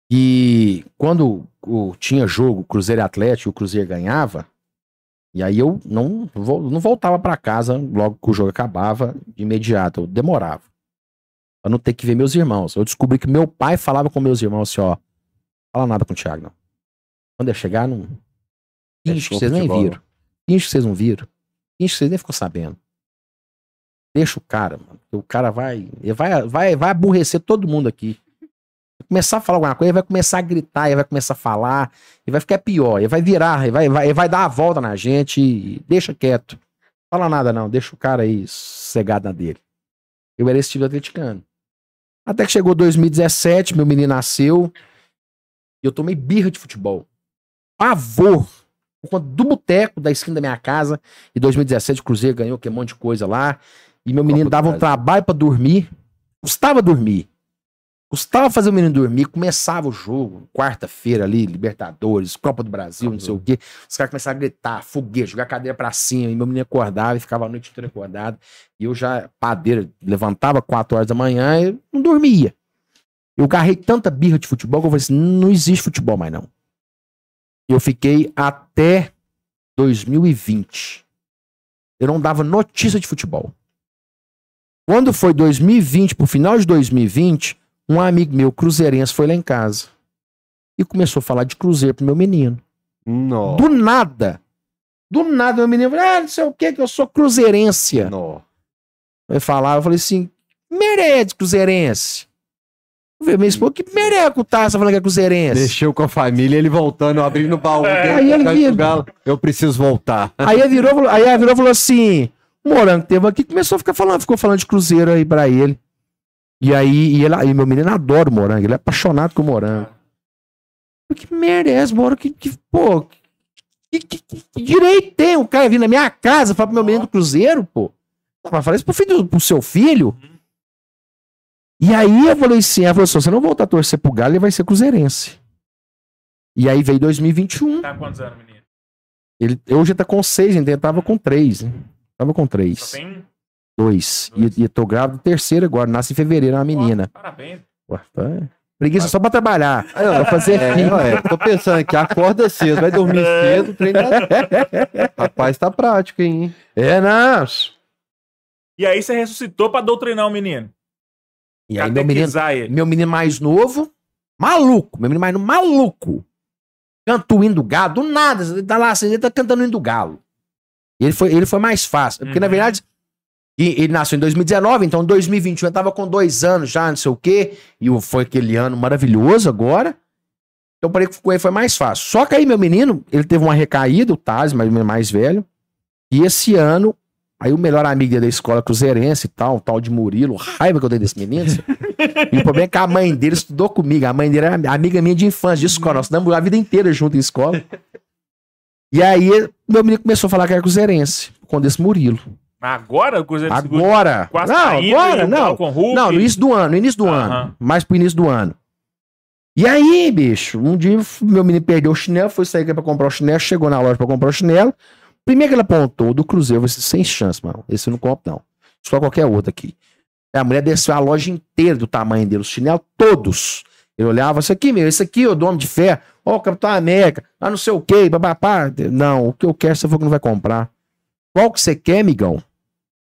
que quando tinha jogo Cruzeiro e Atlético, e o Cruzeiro ganhava, e aí eu não, não voltava pra casa logo que o jogo acabava de imediato, eu demorava. Pra não ter que ver meus irmãos. Eu descobri que meu pai falava com meus irmãos assim, ó, fala nada com o Thiago, não. Quando eu chegar, não. Finge que vocês nem viram. Finge que vocês não viram. Finge que vocês nem ficou sabendo. Deixa o cara, mano. O cara vai, vai, vai, vai aborrecer todo mundo aqui. Vai começar a falar alguma coisa, ele vai começar a gritar, ele vai começar a falar, e vai ficar pior, ele vai virar, ele vai, vai, ele vai dar a volta na gente e deixa quieto. Fala nada não, deixa o cara aí cegado na dele. Eu era esse tipo de atleticano. Até que chegou 2017, meu menino nasceu, e eu tomei birra de futebol. Pavor. Por conta do boteco da esquina da minha casa. Em 2017, o Cruzeiro ganhou que um monte de coisa lá. E meu menino dava um trabalho pra dormir. Custava dormir. Custava fazer o menino dormir. Começava o jogo, quarta-feira ali, Libertadores, Copa do Brasil, não sei o quê. Os caras começavam a gritar, foguete, jogar a cadeira pra cima. E meu menino acordava e ficava a noite inteira acordado. E eu já, padeira, levantava 4 horas da manhã e não dormia. Eu garrei tanta birra de futebol que eu falei assim: não existe futebol mais não. Eu fiquei até 2020. Eu não dava notícia de futebol. Quando foi 2020, pro final de 2020, um amigo meu, cruzeirense, foi lá em casa. E começou a falar de cruzeiro pro meu menino. Nó. Do nada. Do nada, meu menino falou, ah, não sei o que, que eu sou cruzeirense. Nó. Ele falava, eu falei assim, merece cruzeirense. Eu minha esposa, que mereco tá, você falando que é cruzeirense? Mexeu com a família, ele voltando, abrindo o baú. É. Aí ele vira. galo. Eu preciso voltar. [LAUGHS] Aí ele virou, aí ele virou e falou assim: Morango teve aqui, começou a ficar falando, ficou falando de Cruzeiro aí pra ele. E aí, e, ele, e meu menino adora o Morango, ele é apaixonado com o Morango. Que merda é essa, Morango? Que, que, pô, Que, que- que- direito tem o cara vir na minha casa falar pro meu menino do Cruzeiro, pô? Não, falar isso pro, filho, pro seu filho? E aí eu falei assim, ela falou assim, se você não voltar a torcer pro Galo, ele vai ser cruzeirense. E aí veio 2021. Tá quantos anos, menino? Ele, hoje ele tá com seis, ainda tava com três, né? Tava com Só três. tem um. Dois. Dois. E, e tô grávida do terceiro agora, nasce em fevereiro, é uma menina. Ó, Parabéns. Ué, tá. Preguiça só pra trabalhar. Pra fazer É, filho. é, tô pensando aqui, acorda cedo, vai dormir cedo, o trem tá... Rapaz, tá prático, hein? É, não. E aí você ressuscitou pra doutrinar o menino. E aí meu menino, ele. meu menino mais novo, maluco, meu menino mais novo, maluco. Canta o hino do galo, do nada, ele tá lá assim, ele tá cantando o hino do galo. Ele foi, ele foi mais fácil, porque na Uhum. verdade, e- ele nasceu em 2019, então em 2021 ele tava com dois anos já, não sei o quê, e foi aquele ano maravilhoso agora. Então com ele foi mais fácil. Só que aí meu menino, ele teve uma recaída, o Taz, mais, mais velho, e esse ano, aí o melhor amigo da escola cruzeirense e tal, o tal de Murilo, raiva que eu dei desse menino, e o problema é que a mãe dele estudou comigo. A mãe dele era amiga minha de infância, de escola. Nós estudamos a vida inteira junto em escola. E aí, meu menino começou a falar que era cruzeirense, com desse Murilo. Agora o Cruzeiro Agora! quase Não, agora, o não. Não, no início do ano, no início do Aham. ano. Mais pro início do ano. E aí, bicho, um dia meu menino perdeu o chinelo, foi sair pra comprar o chinelo, chegou na loja pra comprar o chinelo. Primeiro que ele apontou, do Cruzeiro, eu falei, sem chance, mano. Esse eu não compro, não. Só qualquer outro aqui. A mulher desceu a loja inteira do tamanho dele, os chinelos todos. Ele olhava, isso aqui, meu, esse aqui, o do Homem de Fé, ó, o Capitão América, ah, não sei o quê, papapá. Não, o que eu quero, você falou que não vai comprar. Qual que você quer, migão?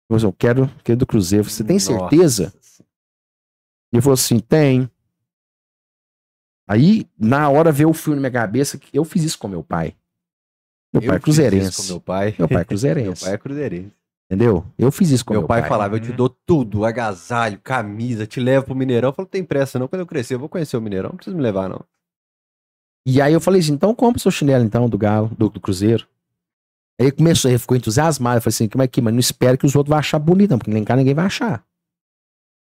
Eu falei, eu quero, quero do Cruzeiro. Você tem Nossa. certeza? Ele falou assim, tem. Aí, na hora, veio o filme na minha cabeça que eu fiz isso com meu pai. Meu Eu pai é cruzeirense. meu pai. Meu pai é [LAUGHS] Meu cruzeirense. pai é cruzeirense. Entendeu? Eu fiz isso com Meu, meu, pai, pai. falava, eu te dou tudo, agasalho, camisa, te levo pro Mineirão. Eu falei, tem pressa não, quando eu crescer eu vou conhecer o Mineirão, não precisa me levar não. E aí eu falei assim, então compra o seu chinelo então, do Galo, do, do Cruzeiro. Aí ele começou, ele ficou entusiasmado. Eu falei assim, como é que, mas não espera que os outros vão achar bonito, não, porque nem cá ninguém vai achar.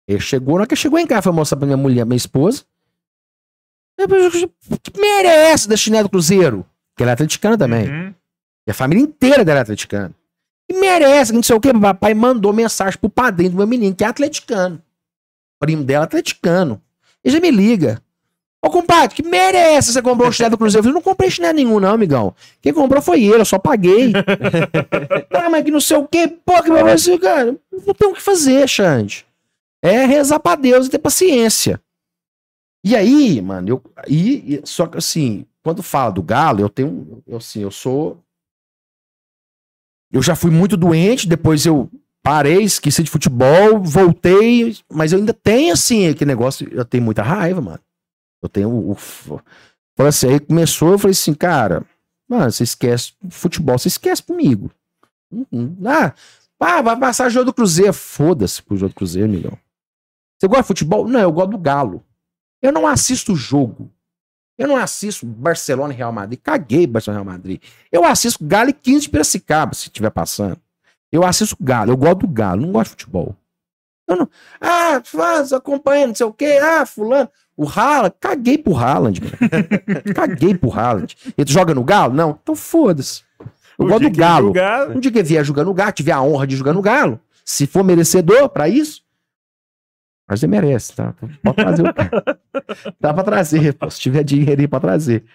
Ele chegou, na hora que chegou em casa, foi mostrar pra minha mulher, minha esposa. Que merece da chinelo do Cruzeiro? Que ela é atleticana também. Uhum. E a família inteira dela é atleticana. E merece, que não sei o que. Papai mandou mensagem pro padrinho do meu menino, que é atleticano. Primo dela, atleticano. Ele já me liga. Ô, compadre, que merece você comprou o chinelo do Cruzeiro. Eu falei, não comprei chinelo nenhum, não, amigão. Quem comprou foi ele, eu só paguei. [LAUGHS] ah, mas que não sei o que, pô, que vai ser, cara. Não tem o que fazer, Xande. É rezar pra Deus e ter paciência. E aí, mano, eu. E, e- só que assim, quando fala do Galo, eu tenho. Eu, assim, eu sou. Eu já fui muito doente, depois eu parei, esqueci de futebol, voltei, mas eu ainda tenho, assim, aquele negócio, eu tenho muita raiva, mano. Eu tenho o. o falei assim, aí começou, eu falei assim, cara, mano, você esquece futebol, você esquece comigo. Hum, hum, Ah, ah, vai passar jogo do Cruzeiro. Foda-se pro jogo do Cruzeiro, milhão. Você gosta de futebol? Não, eu gosto do Galo. Eu não assisto jogo. Eu não assisto Barcelona e Real Madrid. Caguei Barcelona e Real Madrid. Eu assisto Galo e 15 de Piracicaba, se estiver passando. Eu assisto Galo, eu gosto do Galo, não gosto de futebol. Eu não. Ah, faz, acompanha, não sei o quê. Ah, fulano. O Haaland, caguei pro Haaland, mano. [LAUGHS] caguei pro Haaland. Ele joga no Galo? Não. Então foda-se. Eu O gosto do que Galo. Um dia que ele vier jogando no Galo, tiver a honra de jogar no Galo, se for merecedor pra isso, mas ele merece, tá? Pode trazer o cara. Dá [LAUGHS] pra trazer, pô. Se tiver dinheiro aí pra trazer.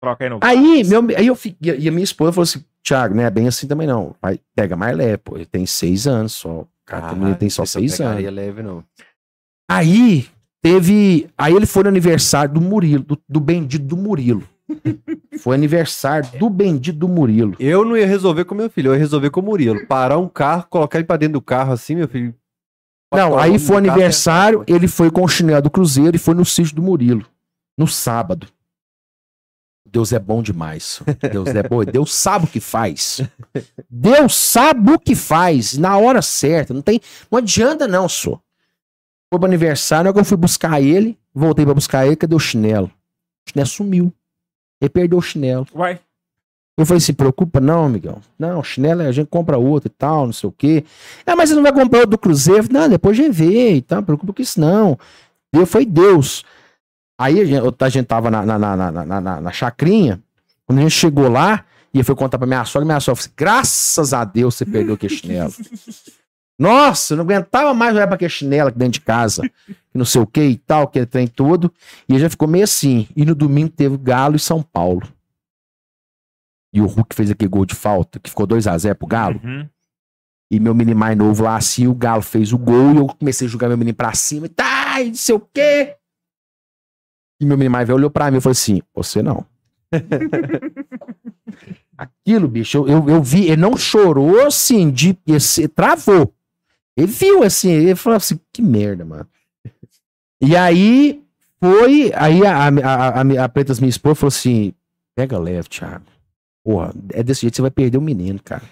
Troca aí no. Aí, meu, aí eu fiquei, e a minha esposa falou assim: Thiago, não é bem assim também não. Pai, pega mais leve, pô. Ele tem seis anos só. Cara, ele tem só essa seis anos. leve não. Aí teve. Aí ele foi no aniversário do Murilo, do, do bendito do Murilo. [LAUGHS] foi aniversário do bendito do Murilo. Eu não ia resolver com meu filho, eu ia resolver com o Murilo. Parar um carro, colocar ele pra dentro do carro assim, meu filho. Não, aí foi carro, aniversário, ele foi com o chinelo do Cruzeiro e foi no sítio do Murilo. No sábado. Deus é bom demais. Deus é bom. Deus sabe o que faz. Deus sabe o que faz. Na hora certa. Não tem. Não adianta, não, só. Foi pro aniversário, na hora que eu fui buscar ele, voltei pra buscar ele, cadê o chinelo? O chinelo sumiu. Ele perdeu o chinelo. Vai. Eu falei assim, preocupa não, amigão. Não, chinelo a gente compra outro e tal, não sei o quê. Ah, mas você não vai comprar outro do Cruzeiro? Eu Não, depois a gente vê e tal, preocupa com isso não. Deus foi Deus. Aí a gente, a gente tava na, na, na, na, na, na- na chacrinha, quando a gente chegou lá, E eu fui contar pra minha sogra, minha sogra falou assim, graças a Deus você perdeu aquele chinelo. [LAUGHS] Nossa, eu não aguentava mais olhar pra aquele chinelo aqui dentro de casa. que Não sei o que e tal, aquele trem todo. E já ficou meio assim. E no domingo teve Galo e São Paulo. E o Hulk fez aquele gol de falta, que ficou 2x0 pro Galo. Uhum. E meu menino mais novo lá assim, o Galo fez o gol e eu comecei a jogar meu menino pra cima. E tá, e não sei o quê. E meu menino mais velho olhou pra mim e falou assim: Você não. [LAUGHS] Aquilo, bicho, eu, eu, eu vi, ele não chorou assim, de, esse, travou. Ele viu assim, ele falou assim: Que merda, mano. E aí foi, aí a, a, a, a, Pretas, minha esposa, falou assim: Pega leve, Thiago. Porra, é desse jeito você vai perder o menino, cara.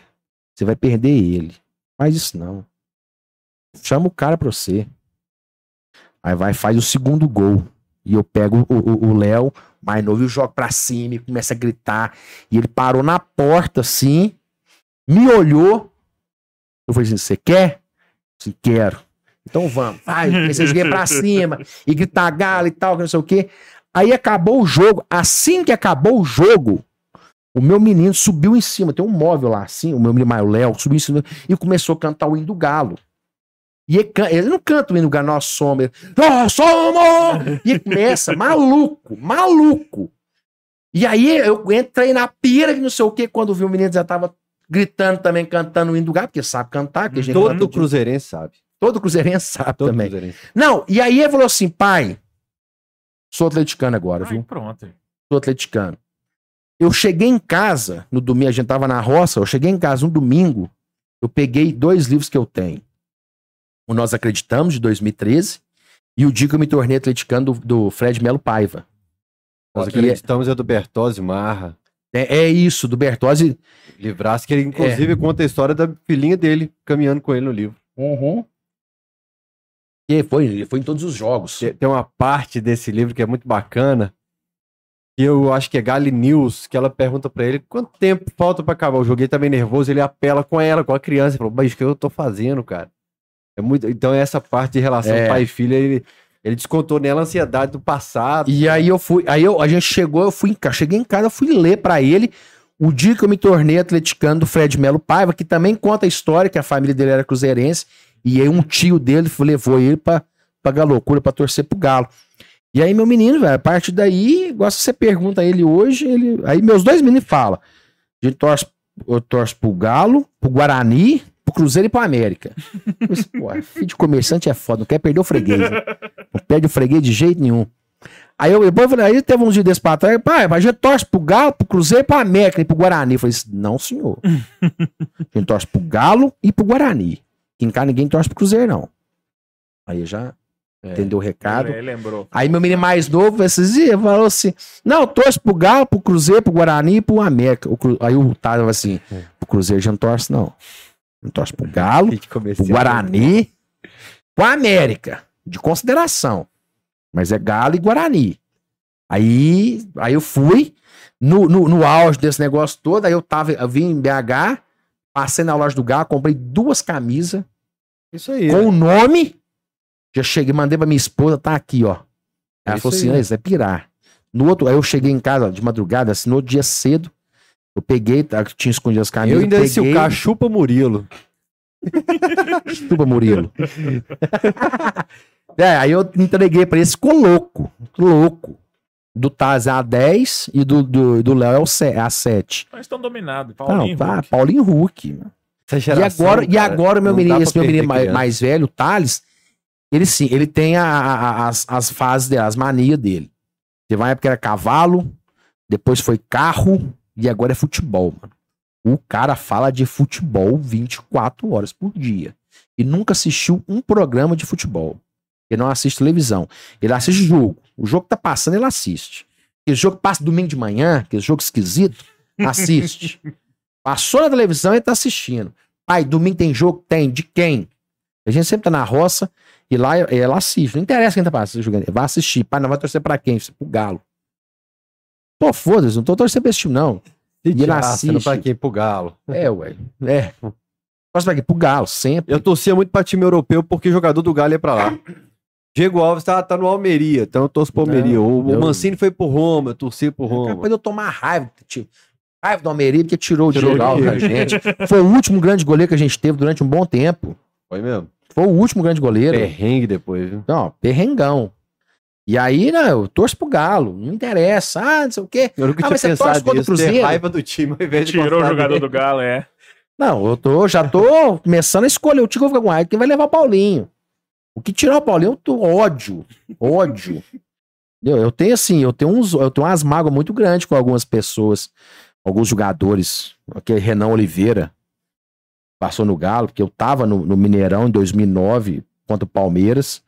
Você vai perder ele. Faz isso não. Chama o cara pra você. Aí vai, faz o segundo gol. E eu pego o Léo, mais novo, e jogo pra cima e começa a gritar. E ele parou na porta assim, me olhou. Eu falei assim: Você quer? Sim, quero. Então vamos. Vai, a jogar pra cima e gritar galo e tal, que não sei o quê. Aí acabou o jogo. Assim que acabou o jogo, o meu menino subiu em cima, tem um móvel lá assim, o meu menino o Léo subiu em cima e começou a cantar o hino do galo. E ele, ele não canta o hino do galo, nós somos. Nós somos! E começa, maluco, maluco. E aí eu entrei na pira que não sei o que, quando vi o menino já tava gritando também, cantando o hino do galo, porque sabe cantar, que Todo cruzeirense sabe. todo cruzeirense sabe Todo também. cruzeirense. Não, e aí ele falou assim, pai, sou atleticano agora, Ai, viu? pronto. sou atleticano. Eu cheguei em casa, no domingo, a gente tava na roça, eu cheguei em casa um domingo, eu peguei dois livros que eu tenho. O Nós Acreditamos, de 2013, e o dia que eu me tornei atleticano do, do Fred Melo Paiva. Nós acreditamos é do Bertozzi Marra. É, é isso, do Bertozzi. Livraço que ele, É. inclusive, conta a história da filhinha dele caminhando com ele no livro. E foi, ele foi em todos os jogos. Tem uma parte desse livro que é muito bacana. E eu acho que é Gali News, que ela pergunta pra ele quanto tempo falta pra acabar o jogo. Ele tá meio nervoso, ele apela com ela, com a criança. Ele falou, mas o que eu tô fazendo, cara? É muito... Então, essa parte de relação É. pai e filha, ele, ele descontou nela a ansiedade do passado. E aí eu fui, aí eu, a gente chegou, eu fui em casa, cheguei em casa, eu fui ler pra ele o dia que eu me tornei atleticano do Fred Melo Paiva, que também conta a história que a família dele era cruzeirense, e aí um tio dele levou ele pra, pra Galocura, pra torcer pro Galo. E aí meu menino, velho, a partir daí, se você pergunta a ele hoje, ele, aí meus dois meninos falam, a gente torce, eu torço pro Galo, pro Guarani, pro Cruzeiro e pro América. Disse, Pô, filho de comerciante é foda, não quer perder o freguês. né? Não perde o freguês de jeito nenhum. Aí eu, depois falei, aí teve uns dias desse pra trás, pai, a gente torce pro Galo, pro Cruzeiro, pro América e pro Guarani. Eu falei, assim, não, senhor. [LAUGHS] A gente torce pro Galo e pro Guarani. Em cá ninguém torce pro Cruzeiro, não. Aí já entendeu o recado. Lembrou. Aí meu menino mais novo, esses dias, falou assim: Não, torço pro Galo, pro Cruzeiro, pro Guarani e pro América. O Aí o Tado falou assim: Pro Cruzeiro já não torce, não. Não torce pro Galo, [LAUGHS] pro. Guarani, pro América, de consideração. Mas é Galo e Guarani. Aí, aí eu fui no, no, no auge desse negócio todo. Aí eu tava, eu vim em BH, passei na loja do Galo, comprei duas camisas Isso aí. com o nome. Já cheguei, mandei pra minha esposa, tá aqui, ó. Ela É falou isso assim: aí. "Ah, isso vai pirar. No outro, aí eu cheguei em casa de madrugada, assim, no outro dia cedo. Eu peguei, tá, tinha escondido as camisas. Eu ainda disse o peguei, cara chupa Murilo. [LAUGHS] Chupa, Murilo. é, aí eu entreguei pra ele, ficou louco. Louco. Do Taz é a 10 e do, do, do Léo é, o se- é a 7. Mas estão dominados. Não, Paulinho. tá, Hulk. Paulinho Huck. Essa E geração, agora, e cara, agora meu menino, esse meu menino mais, mais velho, o Thales, ele sim, ele tem a- a- a- as, as fases dele, as manias dele. Teve uma época que era cavalo, depois foi carro e agora é futebol, mano. O cara fala de futebol 24 horas por dia. E nunca assistiu um programa de futebol. Ele não assiste televisão. Ele assiste jogo. O jogo que tá passando, ele assiste. Aquele jogo que passa domingo de manhã, aquele jogo esquisito, assiste. [LAUGHS] Passou na televisão e tá assistindo. Pai, domingo tem jogo? Tem. De quem? A gente sempre tá na roça e lá ela assiste. Não interessa quem tá passando, jogando. Vai assistir. Pai, não vai torcer pra quem? Pro Galo. Pô, foda-se, não tô torcendo pra esse time, não. Ele tirar, sendo assiste. pra quem? Pro Galo. É, ué. É. Torce pra quê? Pro Galo, sempre. Eu torcia muito pra time europeu porque jogador do Galo ia pra lá. Diego Alves tá, tá no Almeria, então eu torço pro Não, Almeria. O, o eu- Mancini foi pro Roma, eu torci pro Roma. Capaz de eu tomar raiva. Tipo, Raiva do Almeri porque tirou o Tirou Diego o Alves da gente. Foi o último grande goleiro que a gente teve durante um bom tempo. Foi mesmo. Foi o último grande goleiro. Perrengue depois, viu? Não, perrengão. E aí, né, eu torço pro Galo. Não interessa. Ah, não sei o quê. Eu nunca Ah, mas você tinha torce pensado contra o Cruzeiro? raiva do time ao invés de Tirou o jogador dele. do Galo, é. Não, eu tô, já tô começando a escolher. O time que eu vou ficar com raiva, quem vai levar o Paulinho. O que tirar o Paulinho, eu tô ódio. Ódio. Entendeu? Eu tenho assim, eu tenho uns, eu tenho umas mágoas muito grandes com algumas pessoas, alguns jogadores. Aquele Renan Oliveira passou no Galo, porque eu tava no, no Mineirão em 2009 contra o Palmeiras.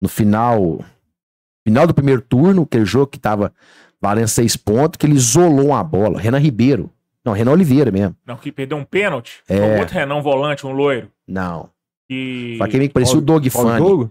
No final, final do primeiro turno, aquele jogo que tava valendo seis pontos, que ele isolou uma bola. Renan Ribeiro. Não, Renan Oliveira mesmo. Não, que perdeu um pênalti. É. Um outro Renan, um volante, um loiro. Não. E... Foi aquele que parecia o Dog jogo?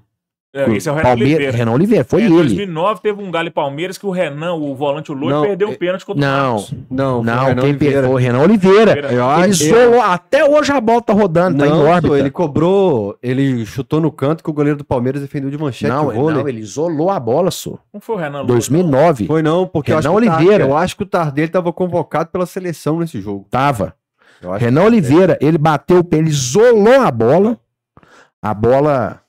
É, esse é o Renan Palmeiras, Oliveira. Renan Oliveira, foi é, ele. 2009 teve um Galo e Palmeiras que o Renan, o volante, o loiro, Não, perdeu um é- pênalti contra o Não, Marcos. Não, foi o não, Renan quem Oliveira. pegou o Renan Oliveira. Oliveira. Eu Ele isolou, até hoje a bola tá rodando, tá em Não, órbita. ele cobrou, ele chutou no canto que o goleiro do Palmeiras defendeu de manchete não, o vôlei. não, ele isolou a bola, só. Não foi o Renan Louro, 2009, Foi não, porque eu acho, Renan que o Tar- Oliveira. eu acho que o Tardelli estava convocado pela seleção nesse jogo. tava. Eu Renan Oliveira, ele bateu o pé, ele isolou a bola. A bola.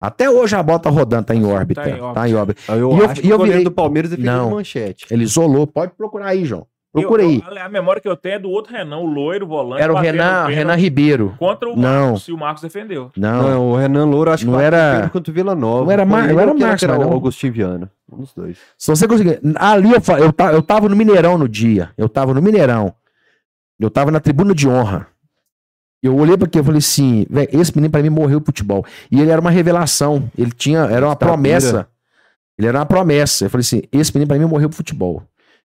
Até hoje a bola tá rodando, tá em órbita. Tá em órbita. Tá em órbita. que- eu E eu- acho e que eu o goleiro virei- do Palmeiras defendeu Não. manchete. Ele isolou. Pode procurar aí, João. Eu- Procura aí. eu- a memória que eu tenho é do outro Renan, o loiro, o volante. Era o Renan, Renan Ribeiro. Contra o Não. Marcos, e o Marcos defendeu. Não. Não, o Renan Louro acho que Não bateu era- contra o Vila Nova. não era Mar- não era que Marcos, era o não. Agostinho Viana. Um dos dois. Se você conseguir. Ali eu, eu, eu tava no Mineirão no dia. Eu tava no Mineirão. Eu tava na tribuna de honra. Eu olhei pra aqui e falei assim, velho, esse menino pra mim morreu pro futebol. E ele era uma revelação. Ele tinha, era uma Estatura. promessa. Ele era uma promessa. Eu falei assim, esse menino pra mim morreu pro futebol.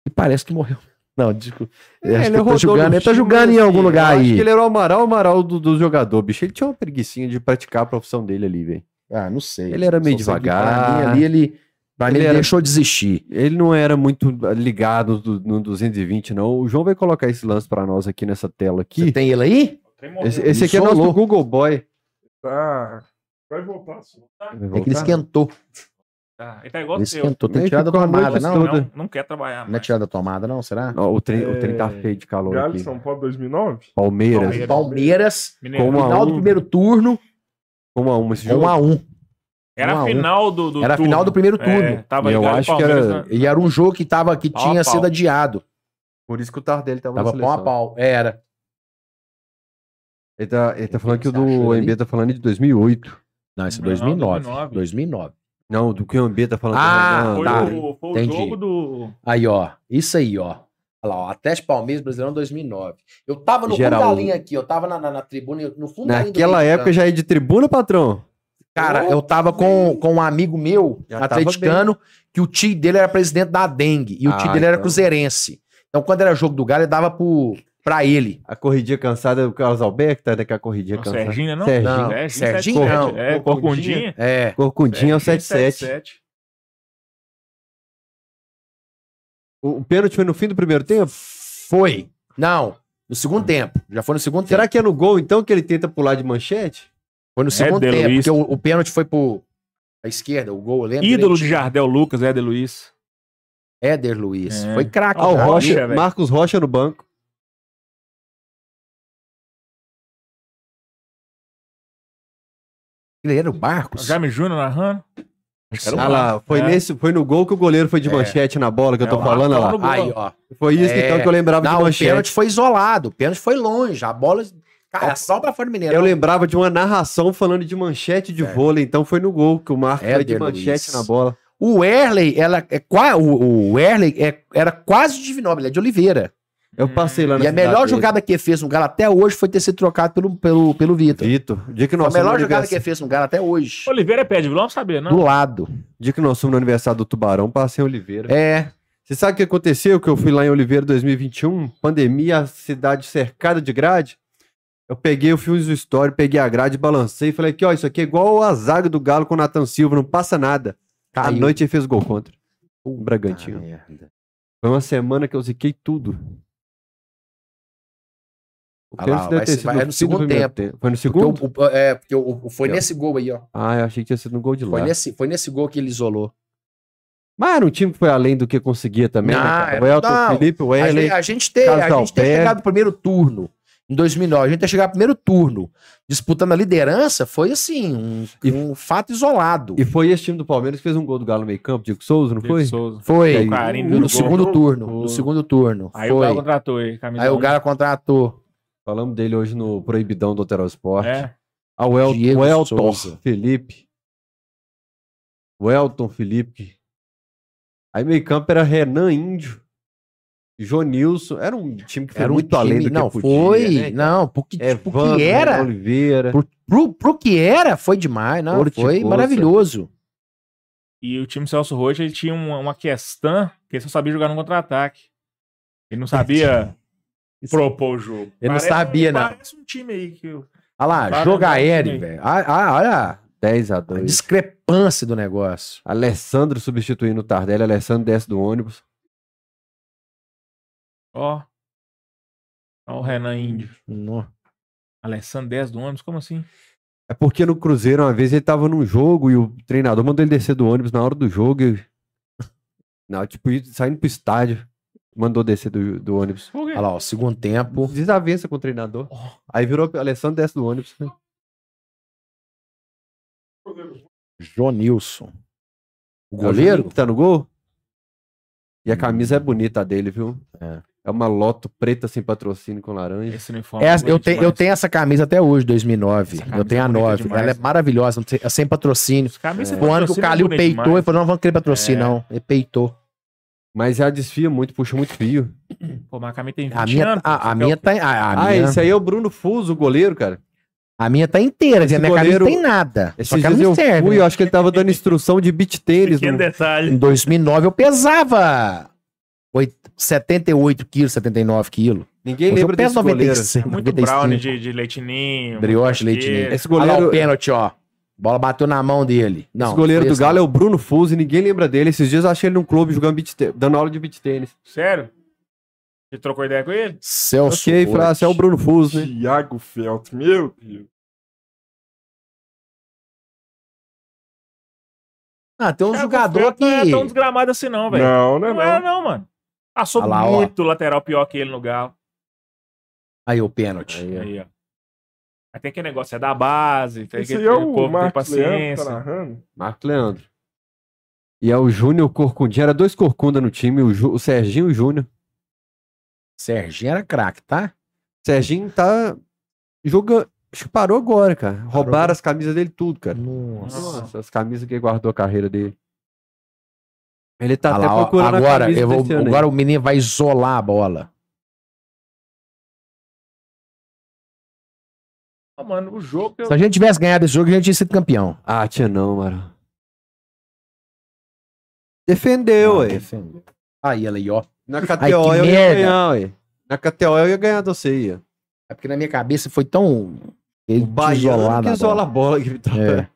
E parece que morreu. Não, desculpa. É, ele tá no ele tá time, julgando em assim, algum lugar eu Acho aí. que ele era o Amaral, o Amaral do, do jogador, bicho. Ele tinha uma preguicinha de praticar a profissão dele ali, velho. Ah, não sei. Ele era meio devagar. Mim, ali, ele, pra Ele ele era- deixou de existir. Ele não era muito ligado no, no 220, não. O João vai colocar esse lance pra nós aqui nessa tela Você aqui. tem ele aí? Esse, esse aqui é Isolou. nosso Google Boy. Tá. Vai voltar. só. Vai É que ele esquentou. Tá, ele tá igual Ele o seu. esquentou. Tem tirado da tomada, não? Não, não quer trabalhar. Não é mais. tirado da tomada, não? Será? Ó, o, trem, o trem tá É, feio de calor Galo aqui. São Paulo 2009? Palmeiras. Palmeiras. Palmeiras, Mineirão. Como a final um. do primeiro turno, Como a uma esse jogo. 1 a 1 Era a final do, do Era a final do primeiro turno. É, tava E eu acho que era- na- E era um jogo que, tava, que Pau tinha pau. sido adiado. Por isso que o Tardelli tava, Tava na pau a pau. Era. Ele tá, ele tá falando que o Você achou do? MB tá falando de 2008. Não, esse é Não, 2009. 2009. 2009. Não, do que o MB tá falando Ah, do Foi, tá. o, foi o Entendi. jogo do. Aí, ó. Isso aí, ó. Olha lá, ó. Atlético Palmeiras Brasileirão 2009. Eu tava no Geral. fundo da linha aqui, eu tava na, na, na tribuna, no fundo da linha do Naquela época já é de tribuna, patrão? Cara, eu tava com, com um amigo meu, Já atleticano, que o tio dele era presidente da Dengue. E o tio Ah, dele era então. cruzeirense. Então, quando era jogo do Galo, ele dava pro, pra ele. A corridinha cansada, o Carlos Alberto tá daquela corridinha Não, cansada. Serginho, né, não? Serginho. Não, É, Serginho 77. não. É, Corcundinha. É. Corcundinha é o Serginho, 77. 77. O, o pênalti foi no fim do primeiro tempo? Foi. Não. No segundo tempo. Já foi no segundo tempo. Será que é no gol, então, que ele tenta pular de manchete? Foi no segundo Éder tempo. Luiz. Porque o, o pênalti foi pro. A esquerda, o gol, eu lembro. Ídolo de. Jardel Lucas, Éder Luiz. Éder Luiz. É. Foi craque. Ah, o Rocha. Marcos Rocha no banco. Ele era o Barcos. Jaime Júnior narrando. Acho que era o Ah lá, foi, É. nesse, foi no gol que o goleiro foi de É. manchete na bola que eu É, tô o falando, lá. Aí, ó. Foi isso É. então que eu lembrava Não, de o manchete. pênalti foi isolado. O pênalti foi longe. A bola. Cara, só pra fora do Mineirão. Eu lembrava de uma narração falando de manchete de É. vôlei, então foi no gol que o Marcos foi de manchete Luiz. na bola. O Erley, ela é o, o Erley é- era quase de Divinópolis, ele é de Oliveira. Eu passei lá na E a melhor dele. jogada que fez no Galo até hoje foi ter sido trocado pelo, pelo, pelo Vitor. Vitor, dia que Foi nós a melhor jogada que fez no Galo até hoje. Oliveira é pé de vilão, não sabia, não? Do lado. dia que nós fomos no aniversário do Tubarão, passei em Oliveira. É. Você sabe o que aconteceu? Que eu fui lá em Oliveira 2021, pandemia, a cidade cercada de grade. Eu peguei o filme do Story, peguei a grade, balancei e falei aqui, ó, isso aqui é igual a zaga do Galo com o Nathan Silva, não passa nada. À Caiu. noite ele fez gol contra. O Puta Bragantino. merda. Foi uma semana que eu ziquei tudo. O Ah lá, pênalti vai deve ter ser- sido vai- é no segundo primeiro tempo. Foi no Porque segundo? o- o- é, porque o- o- foi Eu- nesse gol aí, ó. Ah, eu achei que tinha sido no gol de lá. Foi nesse, foi nesse gol que ele isolou. Mas era um time que foi além do que conseguia também. né, Não, cara? é- o Elton não. Felipe, o gente, a gente ter, a gente ter chegado no primeiro turno em 2009, a gente ter chegado no primeiro turno disputando a liderança foi assim, um, E- um fato isolado. E foi esse time do Palmeiras que fez um gol do Galo no meio campo, Diego Souza, não foi? Souza. Foi aí, no, no segundo turno, Foi. no segundo turno. Aí o foi. Galo contratou ele. Aí o. Galo contratou. Falamos dele hoje no Proibidão do Hotel Esporte. É. Ah, o, El Diego o Elton Souza. Felipe. O Elton Felipe. Aí meio campo era Renan Índio. Jonilson. Era um time que foi Era um muito time, além do não, que podia, foi, né? não, porque, É pro Evandro, que era, Oliveira. pro, pro, pro que era, foi demais, não, foi maravilhoso. E o time Celso Rocha, ele tinha uma, uma questão que ele só sabia jogar no contra-ataque. Ele não sabia propor o jogo. Ele não sabia, não. Parece um time aí que... eu- Olha lá, Para jogo não, aéreo, velho. Ah, ah, olha 10 a a 2 discrepância do negócio. Alessandro substituindo o Tardelli. Alessandro desce do ônibus. Ó. Ó o Renan Índio. No- Alessandro 10 do ônibus, como assim? É porque no Cruzeiro, uma vez, ele tava num jogo e o treinador mandou ele descer do ônibus na hora do jogo. E... [LAUGHS] Não, tipo, saindo pro estádio. Mandou descer do, do ônibus. Por quê? Olha lá, ó, segundo tempo. Desavença com o treinador. Aí virou Alessandro desce do ônibus. né? Jonilson. O É o goleiro? Que tá no gol? E a camisa é bonita dele, viu? É. É uma loto preta sem patrocínio com laranja. Esse uniforme. Essa- é eu, eu tenho essa camisa até hoje, 2009. Essa Eu tenho a é bonita 9. demais. Ela é maravilhosa, é sem patrocínio. É. Foi o ano que o é Calil peitou demais. e falou: não vamos querer patrocínio, É. não. Ele peitou. Mas ela desfia muito, puxa muito fio. Pô, mas a camisa tem 20 A minha, anos. a, a pô. minha tá. A, a ah, minha, esse aí é o Bruno Fuso, o goleiro, cara. a minha tá inteira. Esse a minha goleiro- camisa não tem nada. Só Esses que ela dias não eu serve. fui, né? eu acho que ele tava dando instrução de beat tênis. Pequeno no- detalhe. Em 2009 eu pesava oit- 78 quilos, 79 quilos. Ninguém Hoje lembra eu peso desse goleiro. 96, Muito 95. brownie de, de leitinho. Brioche, leitinho. Esse Olha lá goleiro, o pênalti, ó. Bola bateu na mão dele. Não, esse goleiro do esse Galo é não. o Bruno Fuso e ninguém lembra dele. Esses dias eu achei ele num clube jogando beat tê- dando aula de beat tênis. Sério? Você trocou ideia com ele? Celso. ok, falei, você é o. Bruno Fuso, né? Thiago Felt, meu Deus. Ah, tem um Thiago jogador que. Não é tão desgramado assim, não, velho. Não, né? Não é, Não. não, mano. Passou lá, ó. muito lateral pior que ele no Galo. Aí o pênalti. Aí, ó. Aí, ó. Aí tem aquele negócio, é da base, tem Esse que aí é o povo tem Marcos Leandro que paciência. tá narrando. Marco Leandro. E é o Júnior Corcundinha. Era dois Corcunda no time, o, Ju- o Serginho e o Júnior. Serginho era craque, tá? Serginho tá jogando. Acho que parou agora, cara. Roubaram as camisas dele tudo, cara. Nossa. Nossa, as camisas que guardou a carreira dele. Ele tá Olha até lá, procurando a agora, camisa eu vou- desse ano aí. agora o menino vai isolar a bola. Ah, mano, o jogo eu... Se a gente tivesse ganhado esse jogo, a gente tinha sido campeão. Ah, tinha não, mano. Defendeu, Não, ué. defendeu. Aí, ela aí, ó. Na Ai, KTO que eu ia merda. ganhar, ué. Na KTO eu ia ganhar de você, ia. É porque na minha cabeça foi tão. Ele isolado que a isola a bola. Que tá... É.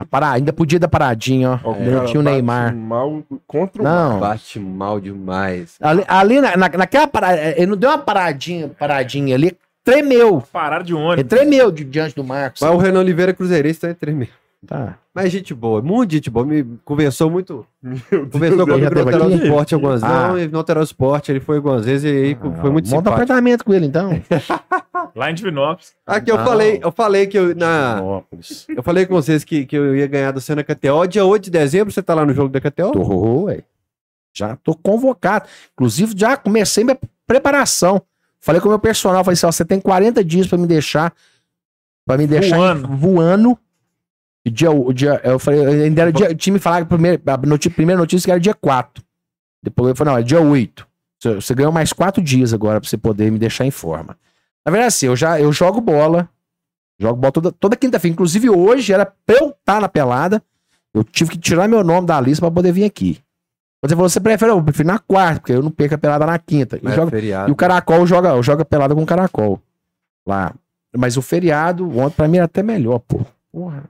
A para- Ainda podia dar paradinha, ó. Ainda não tinha o bate Neymar. Mal contra o Não. Bate mal demais. Ali, ali na, na- naquela parada, ele não deu uma paradinha, paradinha ali, tremeu. Pararam de Ele ônibus. tremeu de- diante do Marcos. Mas o Renan Oliveira é cruzeirense também treme. Tá. Mas gente boa, muito gente boa. Me conversou muito. Conversou comigo já no Alterado aqui? Esporte algumas Ah. Não, no Alterado Esporte ele foi algumas vezes e aí foi muito Monta um apartamento com ele, então. [LAUGHS] Lá em Divinópolis. Aqui eu Não. falei, eu falei que eu na Divinópolis. eu falei com vocês que, que eu ia ganhar do Senna KTO. Dia 8 de dezembro você tá lá no jogo da KTO? Tô, ué. Já tô convocado. Inclusive, já comecei minha preparação. Falei com o meu personal, falei assim, ó, você tem 40 dias pra me deixar, pra me deixar Voando. em- voando. E dia, o dia, eu falei, ainda era dia, o time falava que primeiro, a noti- primeira notícia que era dia 4. Depois eu falei, não, é dia 8. Você, você ganhou mais 4 dias agora pra você poder me deixar em forma. Na verdade, assim, eu já eu jogo bola. Jogo bola toda, toda quinta-feira. Inclusive, hoje era pra eu estar na pelada. Eu tive que tirar meu nome da lista pra poder vir aqui. Você falou, você prefere? Eu prefiro na quarta, porque eu não perco a pelada na quinta. E, é joga- feriado. e o Caracol joga, joga pelada com o Caracol. Lá. Mas o feriado, ontem pra mim era até melhor, pô. Porra.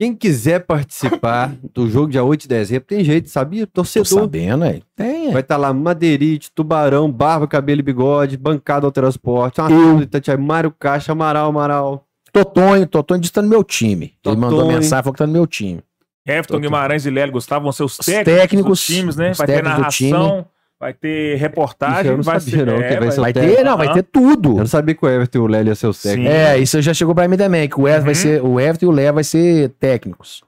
Quem quiser participar [LAUGHS] do jogo dia 8 de dezembro, tem jeito, sabia? Tô Torcedor. sabendo, aí. Tem, Vai estar lá Madeirite, Tubarão, Barba, Cabelo e Bigode, Bancada ao Transporte, Itatiaia, Mário Caixa, Amaral, Amaral. Totonho, Totonho disse que tá no meu time. Ele mandou mensagem, falou que tá no meu time. Everton, Guimarães e Lélio Gustavo vão ser os Os técnicos, técnicos, dos times, né? os Vai ter narração, vai ter eu reportagem, não vai sabia, ser... não, é, vai Vai ter, não, vai ter tudo. Eu não sabia que o Everton e o Lélio iam ser os técnicos. É, isso já chegou pra mim também, que o Everton vai Uhum. ser, o Everton e o Léo vai ser técnicos.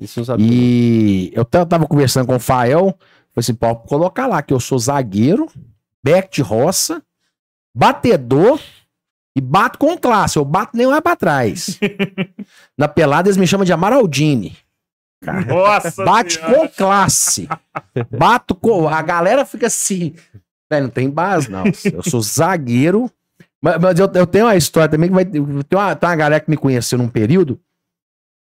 Isso eu sabia. E eu ta- tava conversando com o Fael, falei assim, pode colocar lá que eu sou zagueiro, back de roça, batedor e bato com classe. Eu bato nem lá pra trás. [LAUGHS] Na pelada eles me chamam de Amaraldini. Nossa Bate Senhora. com classe. Bato com. A galera fica assim. Velho, não tem base, não. Eu sou zagueiro. Mas, mas eu, eu tenho uma história também que vai. Tem uma, tem uma galera que me conheceu num período.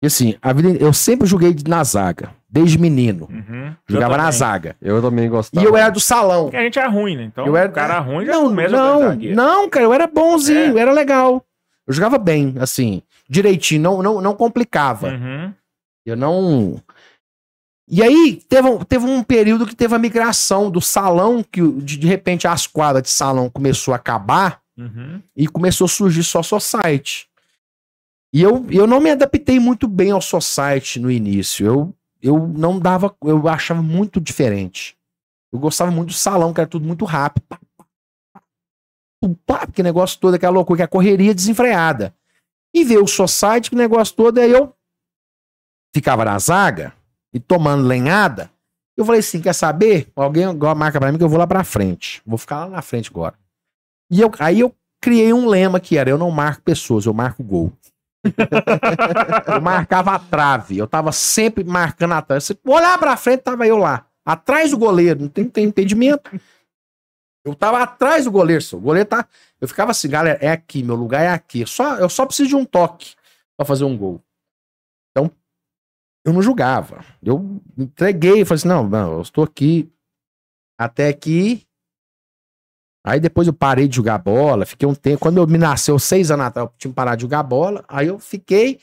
E assim, a vida, eu sempre joguei na zaga. Desde menino. Uhum. Jogava Eu na zaga. Eu também gostava. E eu era do salão. Porque a gente é ruim, né? Então, Eu era- o cara ruim já Não, começa não, não, cara, eu era bonzinho, É. era legal. Eu jogava bem, assim, direitinho, não, não, não complicava. Uhum. Eu não. E aí, teve, um- teve um período que teve a migração do salão, que de, de repente as quadras de salão começou a acabar Uhum. e começou a surgir só society. E eu, eu não me adaptei muito bem ao society no início. Eu, eu não dava. Eu achava muito diferente. Eu gostava muito do salão, que era tudo muito rápido. Pá, pá, pá, pá, pá, que negócio todo, aquela loucura, que a correria desenfreada. E ver o society, que negócio todo, aí eu ficava na zaga e tomando lenhada. Eu falei assim: quer saber? Alguém marca pra mim que eu vou lá pra frente. Vou ficar lá na frente agora. E eu, aí eu criei um lema que era: eu não marco pessoas, eu marco gol. [LAUGHS] eu marcava a trave. Eu tava sempre marcando a trave. Olhar pra frente, tava eu lá. Atrás do goleiro. Não tem, tem impedimento. Eu tava atrás do goleiro, só. O goleiro tá. Eu ficava assim, galera, é aqui, meu lugar é aqui. Só, eu só preciso de um toque pra fazer um gol. Eu não julgava. Eu entreguei, falei assim: não, não, eu estou aqui até aqui. Aí depois eu parei de jogar bola, fiquei um tempo. Quando eu me nasceu seis anos atrás, eu tinha parado de jogar bola. Aí eu fiquei,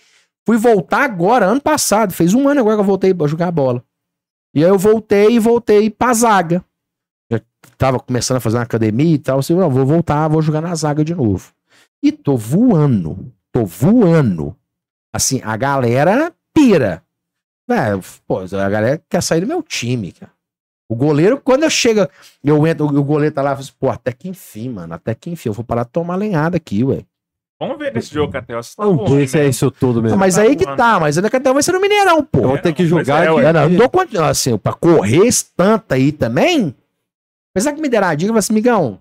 fui voltar agora, ano passado. Fez um ano agora que eu voltei a jogar bola. E aí eu voltei e voltei pra zaga. Já tava começando a fazer uma academia e tal. Assim, não, vou voltar, vou jogar na zaga de novo. E tô voando. Tô voando. Assim, a galera pira. Velho, pô, a galera quer sair do meu time, cara. O goleiro, quando eu chego, eu entro, o goleiro tá lá, eu falo assim, pô, até que enfim, mano, até que enfim, eu vou parar de tomar lenhada aqui, ué. Vamos ver nesse jogo até. Vocês Não, estão esse é isso tudo mesmo. Mas aí que tá, mas ainda que até vai ser no Mineirão, Eu pô. vou ter que mas é, que-. É, não, eu conta, assim, pra correr esse tanto aí também, apesar que me deram a dica, eu falei assim, migão,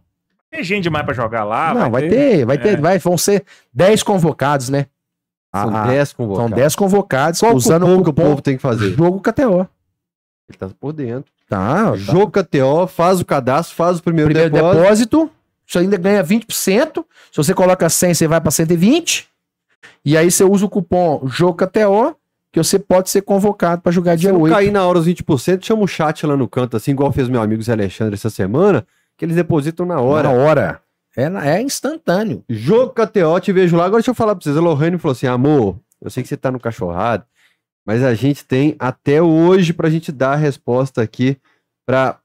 Tem gente demais pra jogar lá. não, vai ter, vai É. ter, vai, vão ser 10 convocados, né? São Ah, ah, 10 São convocados. 10 convocados, Qual usando o que o povo tem que fazer? jogo KTO. Ele tá por dentro. Tá, tá. Jogo KTO, faz o cadastro, faz o primeiro, Primeiro depósito. depósito, você ainda ganha 20%. Se você coloca 100, você vai para 120. E aí você usa o cupom JOGOKTO, que você pode ser convocado para jogar Se dia não 8. cair na hora os 20%, chama o chat lá no canto, assim, igual fez meu amigo Zé Alexandre essa semana, que eles depositam na hora. Na hora. É, é instantâneo. Jogo KTO, te vejo lá. Agora deixa eu falar pra vocês. A Lohane falou assim: amor, eu sei que você tá no cachorrado, mas a gente tem até hoje pra gente dar a resposta aqui pra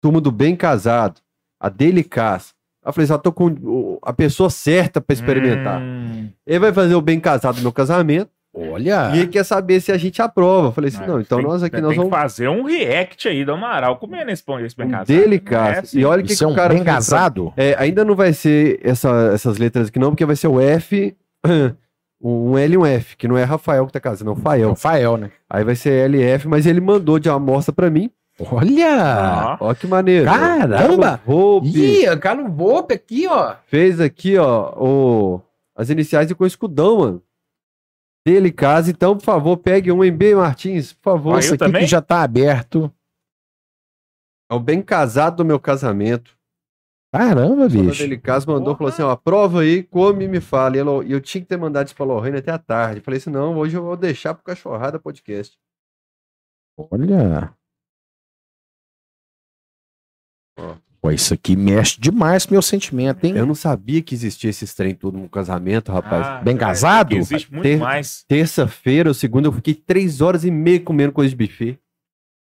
turma do bem casado, a Delicaz. Eu falei, só tô com a pessoa certa pra experimentar. Hum, Ele vai fazer o bem casado no meu casamento Olha. e ele quer saber se a gente aprova. Eu falei assim: mas não, então tem- nós aqui tem nós que vamos. fazer um react aí do Amaral comendo esse pão esse bem casado. Delicaz. É, assim. e olha o que, Isso que é o um cara bem casado? É, ainda não vai ser essa- essas letras aqui, não, porque vai ser o F, [CLEARS THROAT] um L e um F, que não é Rafael que tá casando, é o Fael. Rafael, né? Aí vai ser LF, mas ele mandou de amostra pra mim. Olha! Ó, que maneiro. Caramba! Ih, Carlos Volpe aqui, ó. fez aqui, ó, o, as iniciais de com escudão, mano. Dele casa, então, por favor, pegue um em B Martins, por favor. Isso eu aqui também? que já tá aberto. É o bem casado do meu casamento. Caramba, bicho. ele casa, mandou, Porra. falou assim, ó, prova aí, come e me fala. E ela- e eu tinha que ter mandado isso pra Lorraine até a tarde. Falei assim, não, hoje eu vou deixar pro Cachorrada Podcast. Olha. Ó. Pô, isso aqui mexe demais com meu sentimento, hein? Eu não sabia que existia esses trem tudo no casamento, rapaz. Ah, bem é, casado? Existe muito Ter- mais. Terça-feira ou segunda, eu fiquei três horas e meia comendo coisa de buffet.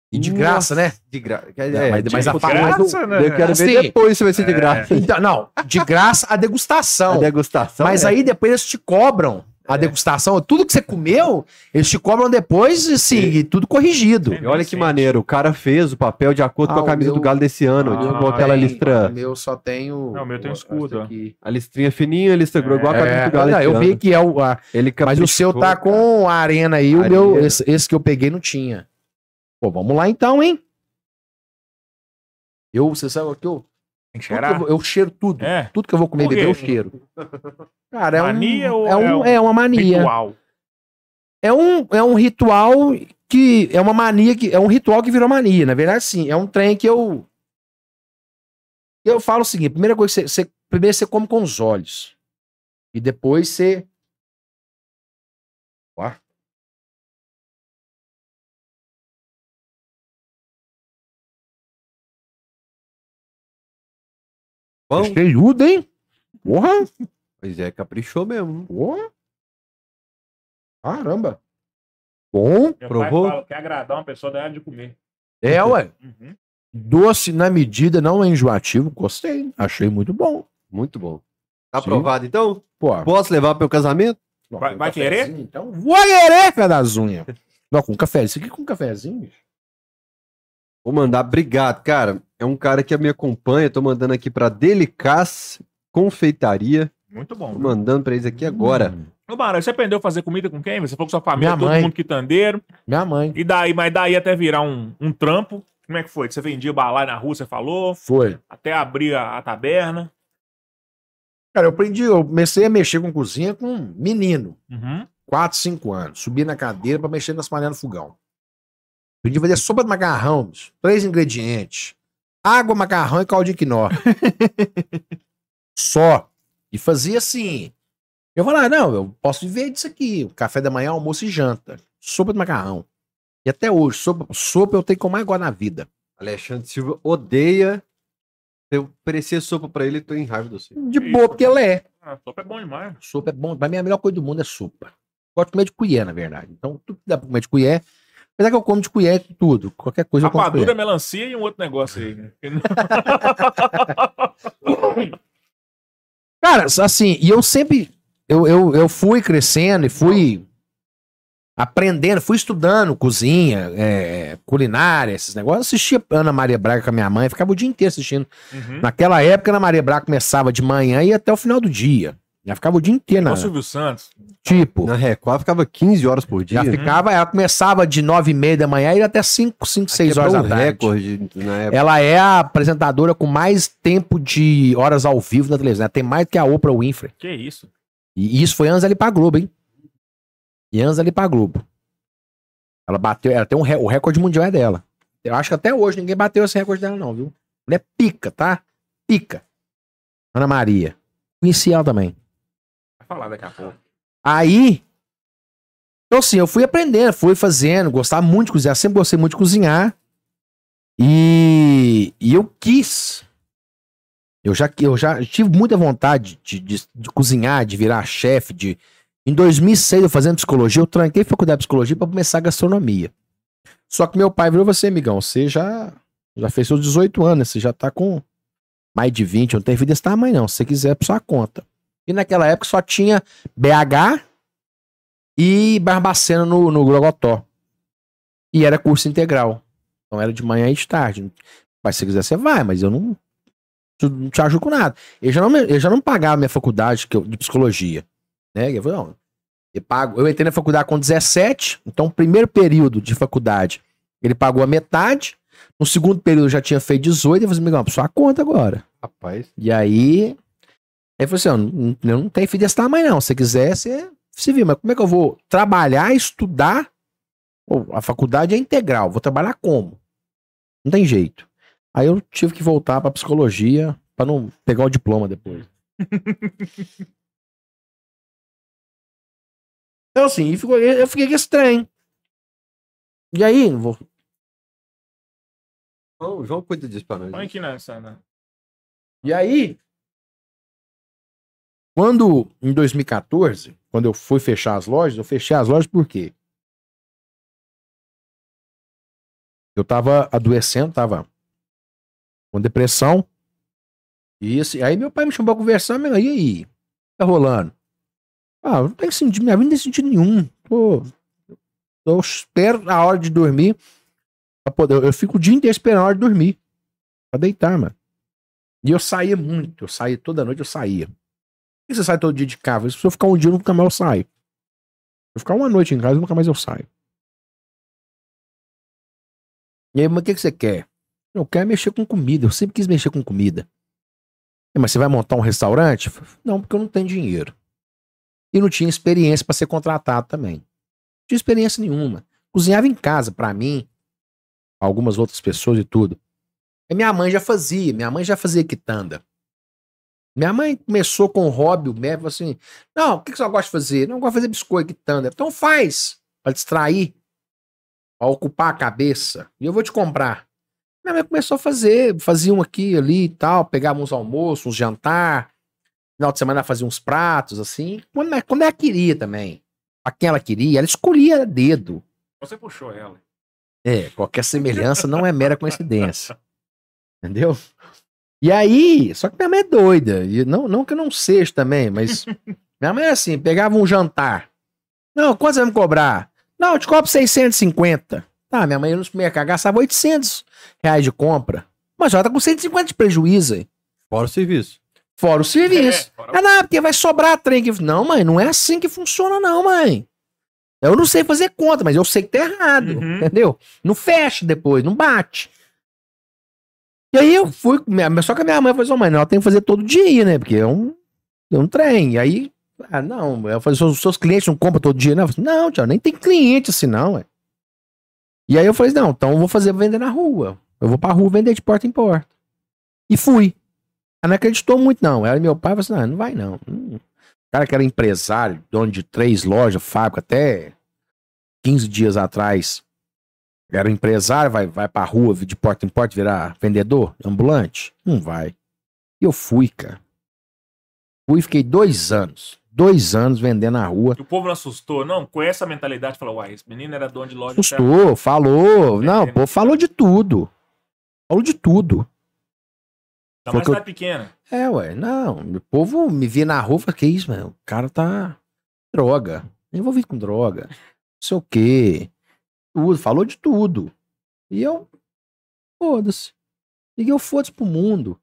E de graça, né? De graça. Não, mas- mas a graça, né? Eu quero ver Assim, depois se vai ser de é. graça. Então, não, de graça a A degustação. degustação. Mas é. aí depois eles te cobram. A degustação, tudo que você comeu, eles te cobram depois, assim, e tudo corrigido. É. E olha que maneiro, o cara fez o papel de acordo Ah, com a o camisa meu- do Galo desse ano. Ah, tipo, aquela listra, O meu só tem o. Não, o meu tem essa escudo, aqui. a listrinha fininha, listra grossa, igual a camisa É, do Galo não, eu vi que é o. a- Ele mas o seu tá cara. com a arena aí, o meu, Arena. esse, esse que eu peguei não tinha. Pô, vamos lá então, hein? Eu, você sabe o que eu. Cheirar? eu, eu cheiro tudo. É. Tudo que eu vou comer e beber, eu cheiro. Cara, é Mania um, ou é, um, é um é uma mania. Ritual. É um, é um ritual que é uma mania que é um ritual que virou mania. Na verdade, sim, é um trem que eu eu falo o seguinte: primeira coisa, você, você- primeiro você come com os olhos e depois você Bom, cheiudo, hein? Porra! pois é, caprichou mesmo. Porra! Caramba! Bom, Meu Provou? pai fala que agradar uma pessoa da hora de comer. é, ué. Uhum. Doce na medida, não é enjoativo. Gostei. Achei muito bom. Muito bom. Tá Sim. aprovado, então? Pô, Posso levar pro meu casamento? Vai- vai querer? cafezinho, Então, vou querer, pé das unhas. Não, com café. Isso aqui com cafezinho, bicho. Vou mandar, obrigado, cara. É um cara que me acompanha, tô mandando aqui pra Delicaz Confeitaria. Muito bom. Tô mandando pra eles aqui agora. Hum, Ô, Barão, você aprendeu a fazer comida com quem? Você falou com sua família, Minha todo mãe. mundo quitandeiro. minha mãe. E daí, mas daí até virar um, um trampo. Como é que foi? Que você vendia balai na rua, você falou, Foi. até abrir a, a taberna. Cara, eu aprendi, eu comecei a mexer com cozinha com um menino. Uhum. 4, 5 anos. Subi na cadeira pra mexer nas panelas do fogão. A fazer sopa de macarrão, bicho. Três ingredientes. Água, macarrão e caldo de quinó. [LAUGHS] Só. E fazia assim. Eu falava, não, eu posso viver disso aqui. Café da manhã, almoço e janta. Sopa de macarrão. E até hoje, sopa, sopa eu tenho que eu mais gosto na vida. Alexandre Silva odeia. Se eu oferecer sopa pra ele, eu tô em raiva do você. De boa, porque ela é. Ah, sopa é bom demais. Sopa é bom. Pra mim, a melhor coisa do mundo é sopa. Gosto de comer de colher, na verdade. Então, tudo que dá pra comer de colher. Apesar que eu como de colher tudo. Qualquer coisa eu como Rapadura, melancia e um outro negócio aí. né? [LAUGHS] Cara, assim, e eu sempre. Eu, eu, eu fui crescendo e fui aprendendo, fui estudando cozinha, é, culinária, esses negócios. Assistia Ana Maria Braga com a minha mãe, ficava o dia inteiro assistindo. Uhum. Naquela época, Ana Maria Braga começava de manhã e ia até o final do dia. Já ficava o dia inteiro, na, o Silvio Santos. tipo. Na Record ficava 15 horas por dia. Já ficava, ela começava de nove e meia da manhã e ia até cinco, cinco, seis horas da tarde. recorde na época. Ela é a apresentadora com mais tempo de horas ao vivo na televisão. Ela tem mais do que a Oprah Winfrey. Que isso? E isso foi anos ali pra Globo, hein? E anos ali pra Globo. Ela bateu, ela tem um, o recorde mundial é dela. Eu acho que até hoje ninguém bateu esse recorde dela, não, viu? Ela é pica, tá? Pica. Ana Maria. Conheci ela também. Vai falar daqui a pouco. Aí. Então, assim, eu fui aprendendo, fui fazendo, gostava muito de cozinhar, sempre gostei muito de cozinhar. E, e eu quis. Eu já, eu já tive muita vontade de, de, de cozinhar, de virar chefe. De... Em 2006, eu fazendo psicologia, eu tranquei faculdade de psicologia para começar a gastronomia. Só que meu pai virou você, amigão. Você já, já fez seus 18 anos, você já tá com mais de 20, eu não tenho vida desse tamanho, não. Se você quiser, é por sua conta. E naquela época só tinha BH e Barbacena no, no Grogotó. E era curso integral. Então era de manhã e de tarde. Mas se você quiser, você vai, mas eu não, não te ajudo com nada. Eu já não, me- eu já não pagava minha faculdade eu- de psicologia. Né? Eu falei, não, eu, pago, eu entrei na faculdade com 17, então o primeiro período de faculdade ele pagou a metade. No segundo período eu já tinha feito 18, eu falei, amigão, sua conta agora. Rapaz. E aí. Aí falou assim: ó, não, eu não tenho filho desse tamanho, não. Se você quiser, você se vê, mas como é que eu vou trabalhar, estudar? Pô, a faculdade é integral, vou trabalhar como? Não tem jeito. Aí eu tive que voltar pra psicologia pra não pegar o diploma depois. [LAUGHS] então, assim, e ficou- eu fiquei com esse trem. E aí, não vou. O João cuida disso pra nós. Põe aqui nessa. né? E aí, quando em 2014, quando eu fui fechar as lojas, eu fechei as lojas por quê? Eu tava adoecendo, tava com depressão. E aí meu pai me chamou pra conversar, meu, e aí? Tá rolando? Ah, não tem sentido, minha vida não tem sentido nenhum. Pô, eu espero a hora de dormir. Poder, eu fico o dia inteiro esperando a hora de dormir. Pra deitar, mano. E eu saía muito. Eu saía toda noite, eu saía. Que você sai todo dia de casa? Se eu ficar um dia, nunca mais eu saio. Se eu ficar uma noite em casa, nunca mais eu saio. E aí, mas o que, que você quer? Eu quero mexer com comida. Eu sempre quis mexer com comida. "É, Mas você vai montar um restaurante? Não, porque eu não tenho dinheiro. E não tinha experiência para ser contratado também. Não tinha experiência nenhuma. Cozinhava em casa para mim, algumas outras pessoas e tudo. E minha mãe já fazia, minha mãe já fazia quitanda. Minha mãe começou com o hobby, o médico falou assim: Não, o que que você gosta de fazer? Não, eu gosto de fazer biscoito, quitanda. Então faz, para distrair, para ocupar a cabeça. E eu vou te comprar. Minha mãe começou a fazer, fazia um aqui e ali e tal, pegava uns almoços, uns jantar. Final de semana ela fazia uns pratos, assim. Quando, ela- quando ela queria também. Pra quem ela queria, ela escolhia dedo. Você puxou ela. É, qualquer semelhança não é mera coincidência. Entendeu? E aí, só que minha mãe é doida. E não, não que eu não seja também, mas [LAUGHS] minha mãe é assim, pegava um jantar. Não, quanto você vai me cobrar? Não, eu te cobro 650. Tá, minha mãe ia no supermercado gastava 800 reais de compra. Mas ela tá com 150 de prejuízo aí. Fora o serviço. Fora o serviço. É, fora- Ah, não, porque vai sobrar trem. que- Não, mãe, não é assim que funciona, não, mãe. Eu não sei fazer conta, mas eu sei que tá errado, Uhum. entendeu? Não fecha depois, não bate. E aí eu fui, só que a minha mãe falou assim, "Ô, mãe, ela tem que fazer todo dia, né? Porque é um, é um trem. E aí, ah, não, eu falei, os seus clientes não compram todo dia? Eu falei, não, tia, nem tem cliente assim, não, ué. E aí eu falei, não, então eu vou fazer vender na rua. Eu vou pra rua vender de porta em porta. E fui. Ela não acreditou muito, não. Ela e meu pai falaram assim: não, não vai, não. Hum. O cara que era empresário, dono de três lojas, fábrica, até 15 dias atrás, era empresário, vai, vai pra rua de porta em porta virar vendedor, ambulante? Não vai. E eu fui, cara. Fui fiquei dois anos. Dois anos vendendo na rua. E o povo não assustou, não? Com essa mentalidade, falou, uai, esse menino era dono de loja. Assustou, falou. Não, pô, falou de tudo. Falou de tudo. Tá mais eu- cidade pequena. É, ué, não. O povo me via na rua e que isso, mano? O cara tá droga. Envolvido com droga. Não sei o quê. Tudo, falou de tudo. E eu, foda-se. Liguei o foda-se pro mundo.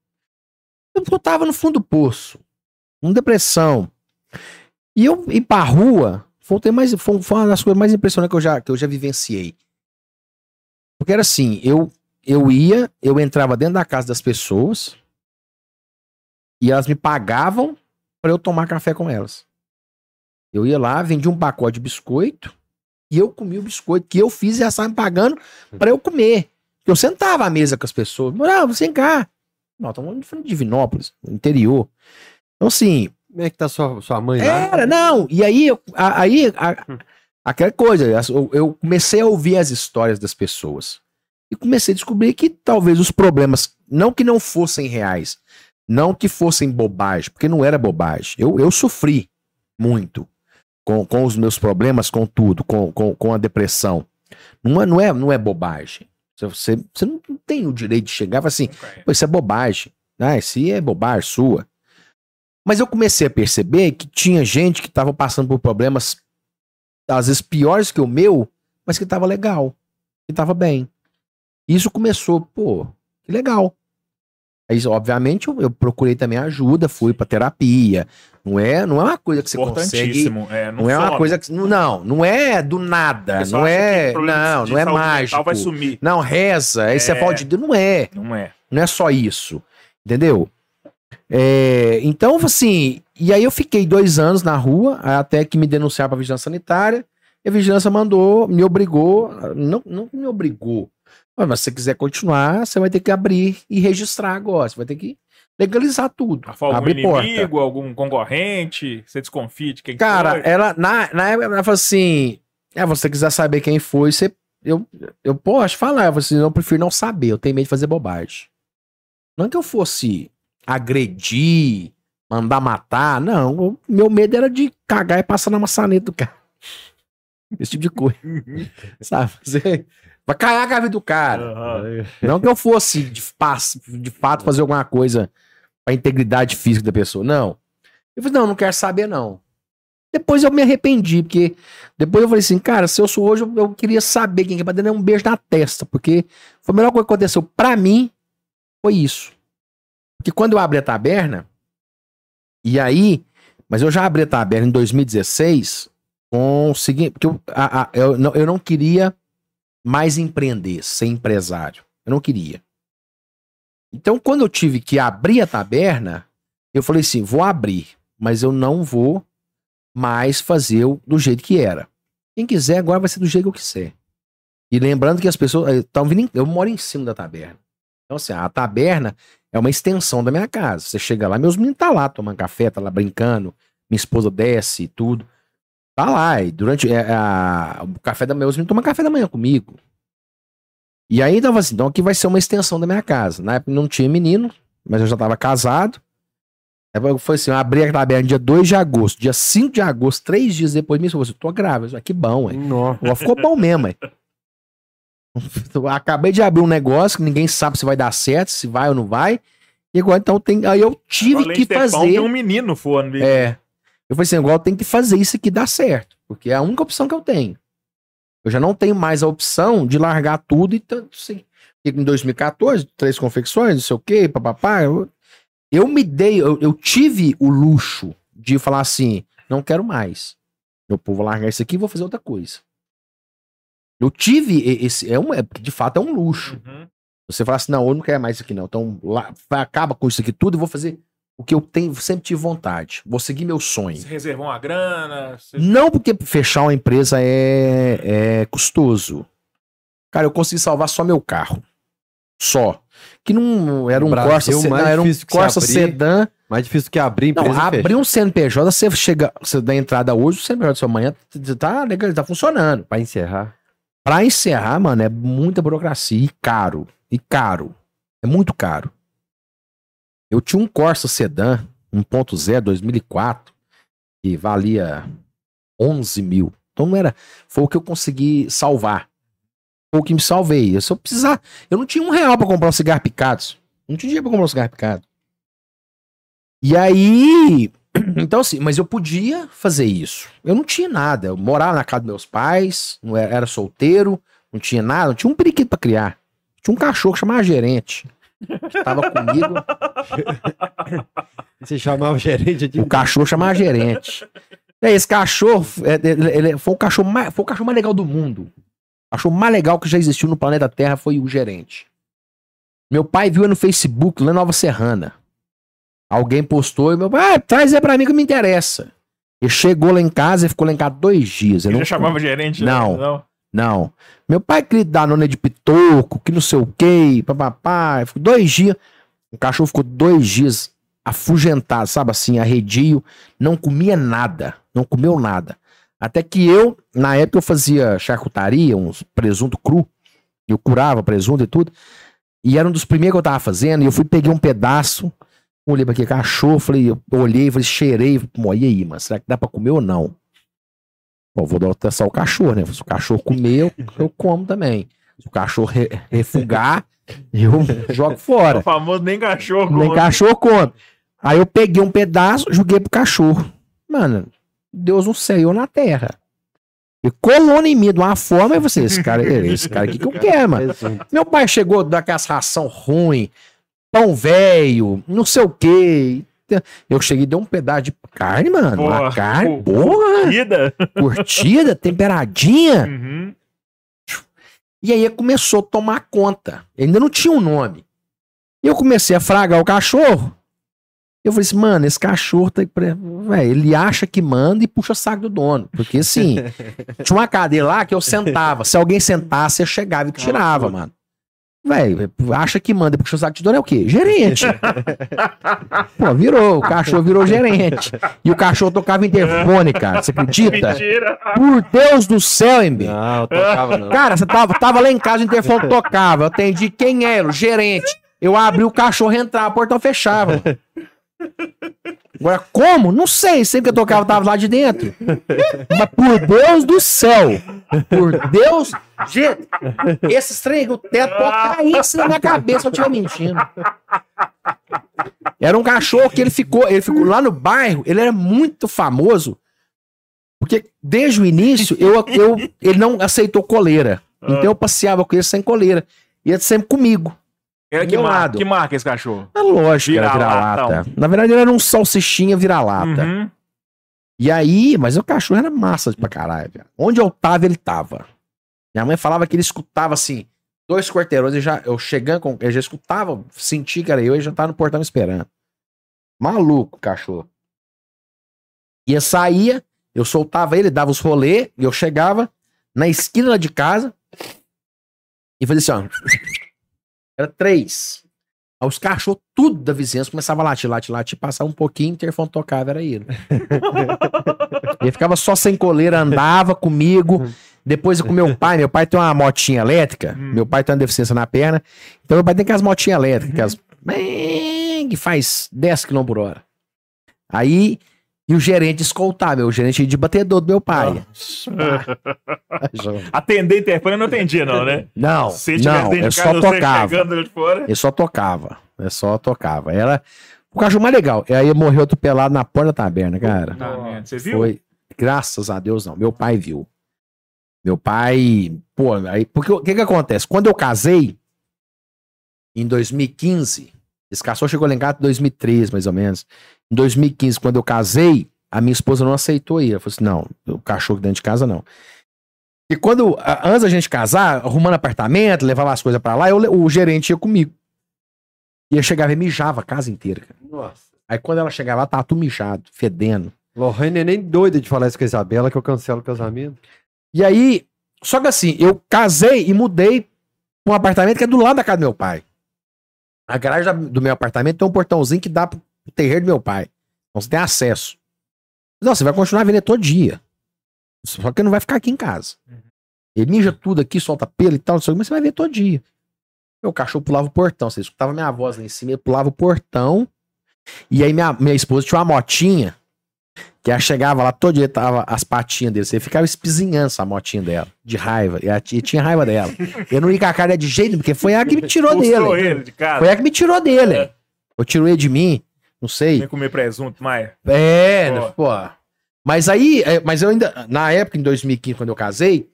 Eu, tava no fundo do poço. Com depressão. E eu ir pra rua foi, mais, foi uma das coisas mais impressionantes que eu já, que eu já vivenciei. Porque era assim, eu, eu ia, eu entrava dentro da casa das pessoas, e elas me pagavam para eu tomar café com elas. Eu ia lá, vendia um pacote de biscoito e eu comia o biscoito que eu fiz e elas estavam pagando para eu comer. Eu sentava à mesa com as pessoas. Não, vem cá. Não, estamos falando de Divinópolis, no interior. Então, assim, Como é que tá sua, sua mãe lá? era, não. E aí, eu- aí a- aquela coisa, eu, eu comecei a ouvir as histórias das pessoas. E comecei a descobrir que talvez os problemas, não que não fossem reais, não que fossem bobagem, porque não era bobagem. Eu, eu sofri muito com, com os meus problemas, com tudo, com, com, com a depressão. Não é, não é, não é bobagem. Você, você não tem o direito de chegar e falar assim, isso é bobagem. Ah, isso é bobagem sua. Mas eu comecei a perceber que tinha gente que estava passando por problemas, às vezes piores que o meu, mas que estava legal, que estava bem. Isso começou, pô, que legal. Aí, obviamente, eu, eu procurei também ajuda, fui pra terapia. Não é, não é uma coisa que você consegue. É, Não é uma coisa que. Não, não é do nada. pessoal Não é. Não, não é mágico. vai sumir. Não, reza. Aí você É. fala de Deus. Não é. Não é. Não é só isso. Entendeu? É, então, assim, e aí eu fiquei dois anos na rua, até que me denunciaram pra vigilância sanitária, e a vigilância mandou, me obrigou, não, não me obrigou, mas, mas se você quiser continuar, você vai ter que abrir e registrar agora, você vai ter que legalizar tudo, algum abrir porta. inimigo, algum concorrente, você desconfia de quem Cara, foi. ela, na, na época, ela falou assim: é, você quiser saber quem foi, você. Eu, eu posso falar, eu assim, eu prefiro não saber, eu tenho medo de fazer bobagem. Não é que eu fosse agredir, mandar matar, não. meu medo era de cagar e passar na maçaneta do cara. [LAUGHS] Esse tipo de coisa. sabe? Você vai cair a vida do cara. Aham. Não que eu fosse, de, de fato, fazer alguma coisa pra integridade física da pessoa. Não. Eu falei, não, não quero saber, não. Depois eu me arrependi, porque depois eu falei assim, cara, se eu sou hoje, eu, eu queria saber quem que é pra dar um beijo na testa, porque foi a melhor coisa que aconteceu pra mim, foi isso. Porque quando eu abri a taberna, e aí, mas eu já abri a taberna em 2016 com o seguinte, porque eu, a- a- eu, não, eu não queria mais empreender, ser empresário. Eu não queria. Então, quando eu tive que abrir a taberna, eu falei assim: vou abrir, mas eu não vou mais fazer do jeito que era. Quem quiser agora vai ser do jeito que eu quiser. E lembrando que as pessoas estão vindo. em- eu moro em cima da taberna. Então, assim, a taberna é uma extensão da minha casa. Você chega lá, meus meninos tá lá tomando café, tá lá brincando, minha esposa desce e tudo. Tá lá, e durante é, a- o café da manhã, os meninos tomam café da manhã comigo. E aí tava assim, então aqui vai ser uma extensão da minha casa. Na época não tinha menino, mas eu já tava casado. Foi assim, eu abri a taberna dia 2 de agosto. Dia 5 de agosto, três dias depois, minha esposa, eu tô grávida. Que bom, ué. Nossa. Ficou bom mesmo, ué. Acabei de abrir um negócio que ninguém sabe se vai dar certo, se vai ou não vai. E agora então tem. Aí eu tive Além que pão, fazer. tem um menino ali. É. Eu falei assim, eu tenho que fazer isso aqui dar certo. Porque é a única opção que eu tenho. Eu já não tenho mais a opção de largar tudo e tanto assim. Em 2014, três confecções, não sei o quê, papapá. Eu, eu me dei, eu, eu tive o luxo de falar assim: não quero mais. Meu povo vou largar isso aqui e vou fazer outra coisa. Eu tive esse. É um, é, de fato, é um luxo. Uhum. Você fala assim, não, eu não quero mais isso aqui, não. Então, lá, acaba com isso aqui tudo e vou fazer o que eu tenho, sempre tive vontade. Vou seguir meu sonho. Você reservou uma grana. Você... Não porque fechar uma empresa é, é custoso. Cara, eu consegui salvar só meu carro. Só. Que não era um Brasil, Corsa, mais não, era um Corsa abrir, sedã. Mais difícil que abrir Não, empresa e abrir um CNPJ, você chega, você dá entrada hoje, o CNPJ da sua manhã tá legal, tá funcionando. Pra encerrar. Pra encerrar, mano, é muita burocracia e caro. E caro. É muito caro. Eu tinha um Corsa Sedan 1.0 2004 que valia 11 mil. Então não era. Foi o que eu consegui salvar. Foi o que me salvei. Eu só precisar. Eu não tinha um real pra comprar um cigarro picado. Não tinha dinheiro pra comprar um cigarro picado. E aí. [CLEARS THROAT] Então, assim, mas eu podia fazer isso. Eu não tinha nada. Eu morava na casa dos meus pais, não era, era solteiro, não tinha nada, não tinha um periquito pra criar. Tinha um cachorro que chamava gerente. Que tava comigo. [LAUGHS] Você chamava o gerente de. O cachorro chamava gerente. Aí, esse cachorro é, ele- ele foi, o cachorro mais, foi o cachorro mais legal do mundo. O cachorro mais legal que já existiu no planeta Terra foi o gerente. Meu pai viu no Facebook, lá em Nova Serrana. Alguém postou e meu pai, ah, traz aí pra mim que me interessa. Ele chegou lá em casa e ficou lá em casa dois dias. Eu Ele não- já chamava gerente? Não. né? Não. Não. Meu pai queria dar nona de pitoco, que não sei o quê, papapá. Ficou dois dias. O cachorro ficou dois dias afugentado, sabe assim, arredio. Não comia nada. Não comeu nada. Até que eu, na época, eu fazia charcutaria, uns presunto cru. Eu curava presunto e tudo. E era um dos primeiros que eu tava fazendo. E eu fui, peguei um pedaço. Olhei pra aquele cachorro, falei, eu olhei, falei, cheirei. Pô, e aí, mano, será que dá pra comer ou não? Pô, vou dar testar o cachorro, né? Se o cachorro comer, eu, eu como também. Se o cachorro re- refugar, eu [LAUGHS] jogo O fora. famoso nem cachorro. Nem come. cachorro come. Aí eu peguei um pedaço, joguei pro cachorro. Mano, Deus e eu na terra. E colou em mim de uma forma, e você, esse cara, esse cara aqui que eu quero, mano. Presunto. Meu pai chegou daquelas ração ruim, pão velho, não sei o quê. Eu cheguei e dei um pedaço de carne, mano. Uma Porra, carne, pô, porra, Vida. [LAUGHS] curtida, temperadinha. Uhum. E aí começou a tomar conta. Ainda não tinha um nome. E eu comecei a fragar o cachorro. Eu falei assim, mano, esse cachorro tá. pre- Véi, ele acha que manda e puxa saco do dono. Porque assim, [LAUGHS] tinha uma cadeira lá que eu sentava. Se alguém sentasse, eu chegava e tirava, mano. Velho, acha que manda puxa saco de dono é o quê? Gerente. [LAUGHS] Pô, virou. O cachorro virou gerente. E o cachorro tocava interfone, cara. Você acredita? Mentira. Por Deus do céu, MB. Não, eu tocava não. Cara, você tava, tava lá em casa, o interfone tocava. Eu atendi quem era, o gerente. Eu abri o cachorro entrava, o portão fechava. mano. Agora, como? Não sei. Sempre que eu tocava, eu tava lá de dentro. Mas por Deus do céu. Por Deus. Gente, esse trem, o teto pode cair assim na minha cabeça se eu estiver mentindo. Era um cachorro que ele ficou, ele ficou lá no bairro, ele era muito famoso Porque desde o início, eu, eu, ele não aceitou coleira. Então eu passeava com ele sem coleira. E ele sempre comigo. Era que, meu mar... lado. que marca esse cachorro? É lógico que era vira-lata. Na verdade, ele era um salsichinha vira-lata. Uhum. E aí, mas o cachorro era massa pra caralho. velho. Onde eu tava, ele tava. Minha mãe falava que ele escutava assim, dois quarteirões, e já, eu chegando com. Eu já escutava, senti que era eu e já tava no portão esperando. Maluco, cachorro. Ia saía, eu soltava ele, dava os rolê, e eu chegava na esquina de casa e fazia assim, ó. Era três. Aí os cachorros, tudo da vizinhança, começava a latir, latir, latir, passava um pouquinho, interfone tocava, era ele. [LAUGHS] Ele ficava só sem coleira, andava comigo. Depois com meu pai, meu pai tem uma motinha elétrica, Hum. meu pai tem uma deficiência na perna, então meu pai tem aquelas motinhas elétricas, aquelas bem, que faz 10 km por hora. Aí, e o gerente escoltava, meu, o gerente de batedor do meu pai. [LAUGHS] Atender interfone eu não atendia, não, né? Não, Se não, dentro eu de só tocava. chegando de fora. Ele só tocava. Ele só tocava. Era o cachorro mais legal. E aí morreu atropelado na porta da taberna, cara. Você viu? Foi. Graças a Deus, não. Meu pai viu. Meu pai. Pô, aí. Porque o que que acontece? Quando eu casei, em 2015, esse cachorro chegou lá em casa em 2013, mais ou menos. Em 2015, quando eu casei, a minha esposa não aceitou ir. Ela falou assim: não, o cachorro dentro de casa não. E quando, antes da gente casar, arrumando apartamento, levava as coisas pra lá, eu o gerente ia comigo. E eu chegava e mijava a casa inteira. cara. Nossa. Aí quando ela chegava lá, tava tudo mijado, fedendo. Lorraine é nem doida de falar isso com a Isabela, que eu cancelo o casamento. E aí, só que assim, eu casei e mudei pra um apartamento que é do lado da casa do meu pai. A garagem do meu apartamento tem um portãozinho que dá pro pro terreiro do meu pai. Então você tem acesso. Não, você vai continuar vendo ele todo dia. Só que não vai ficar aqui em casa. Ele mija tudo aqui, solta pelo e tal, não sei o quê, mas você vai ver todo dia. Meu cachorro pulava o portão. Você escutava minha voz lá em cima, ele pulava o portão. E aí minha, minha esposa tinha uma motinha que ela chegava lá, todo dia tava as patinhas dele. Você ficava espizinhando essa motinha dela, de raiva. E ela e tinha raiva dela. Eu não ia com a cara de jeito, porque foi ela que me tirou dele. ele de. Foi ela que me tirou dele. É. Eu tirou ele de mim, não sei. Nem comer presunto, Maia. É, Pô. né, pô. Mas aí, é, mas eu ainda, na época, em 2015, quando eu casei,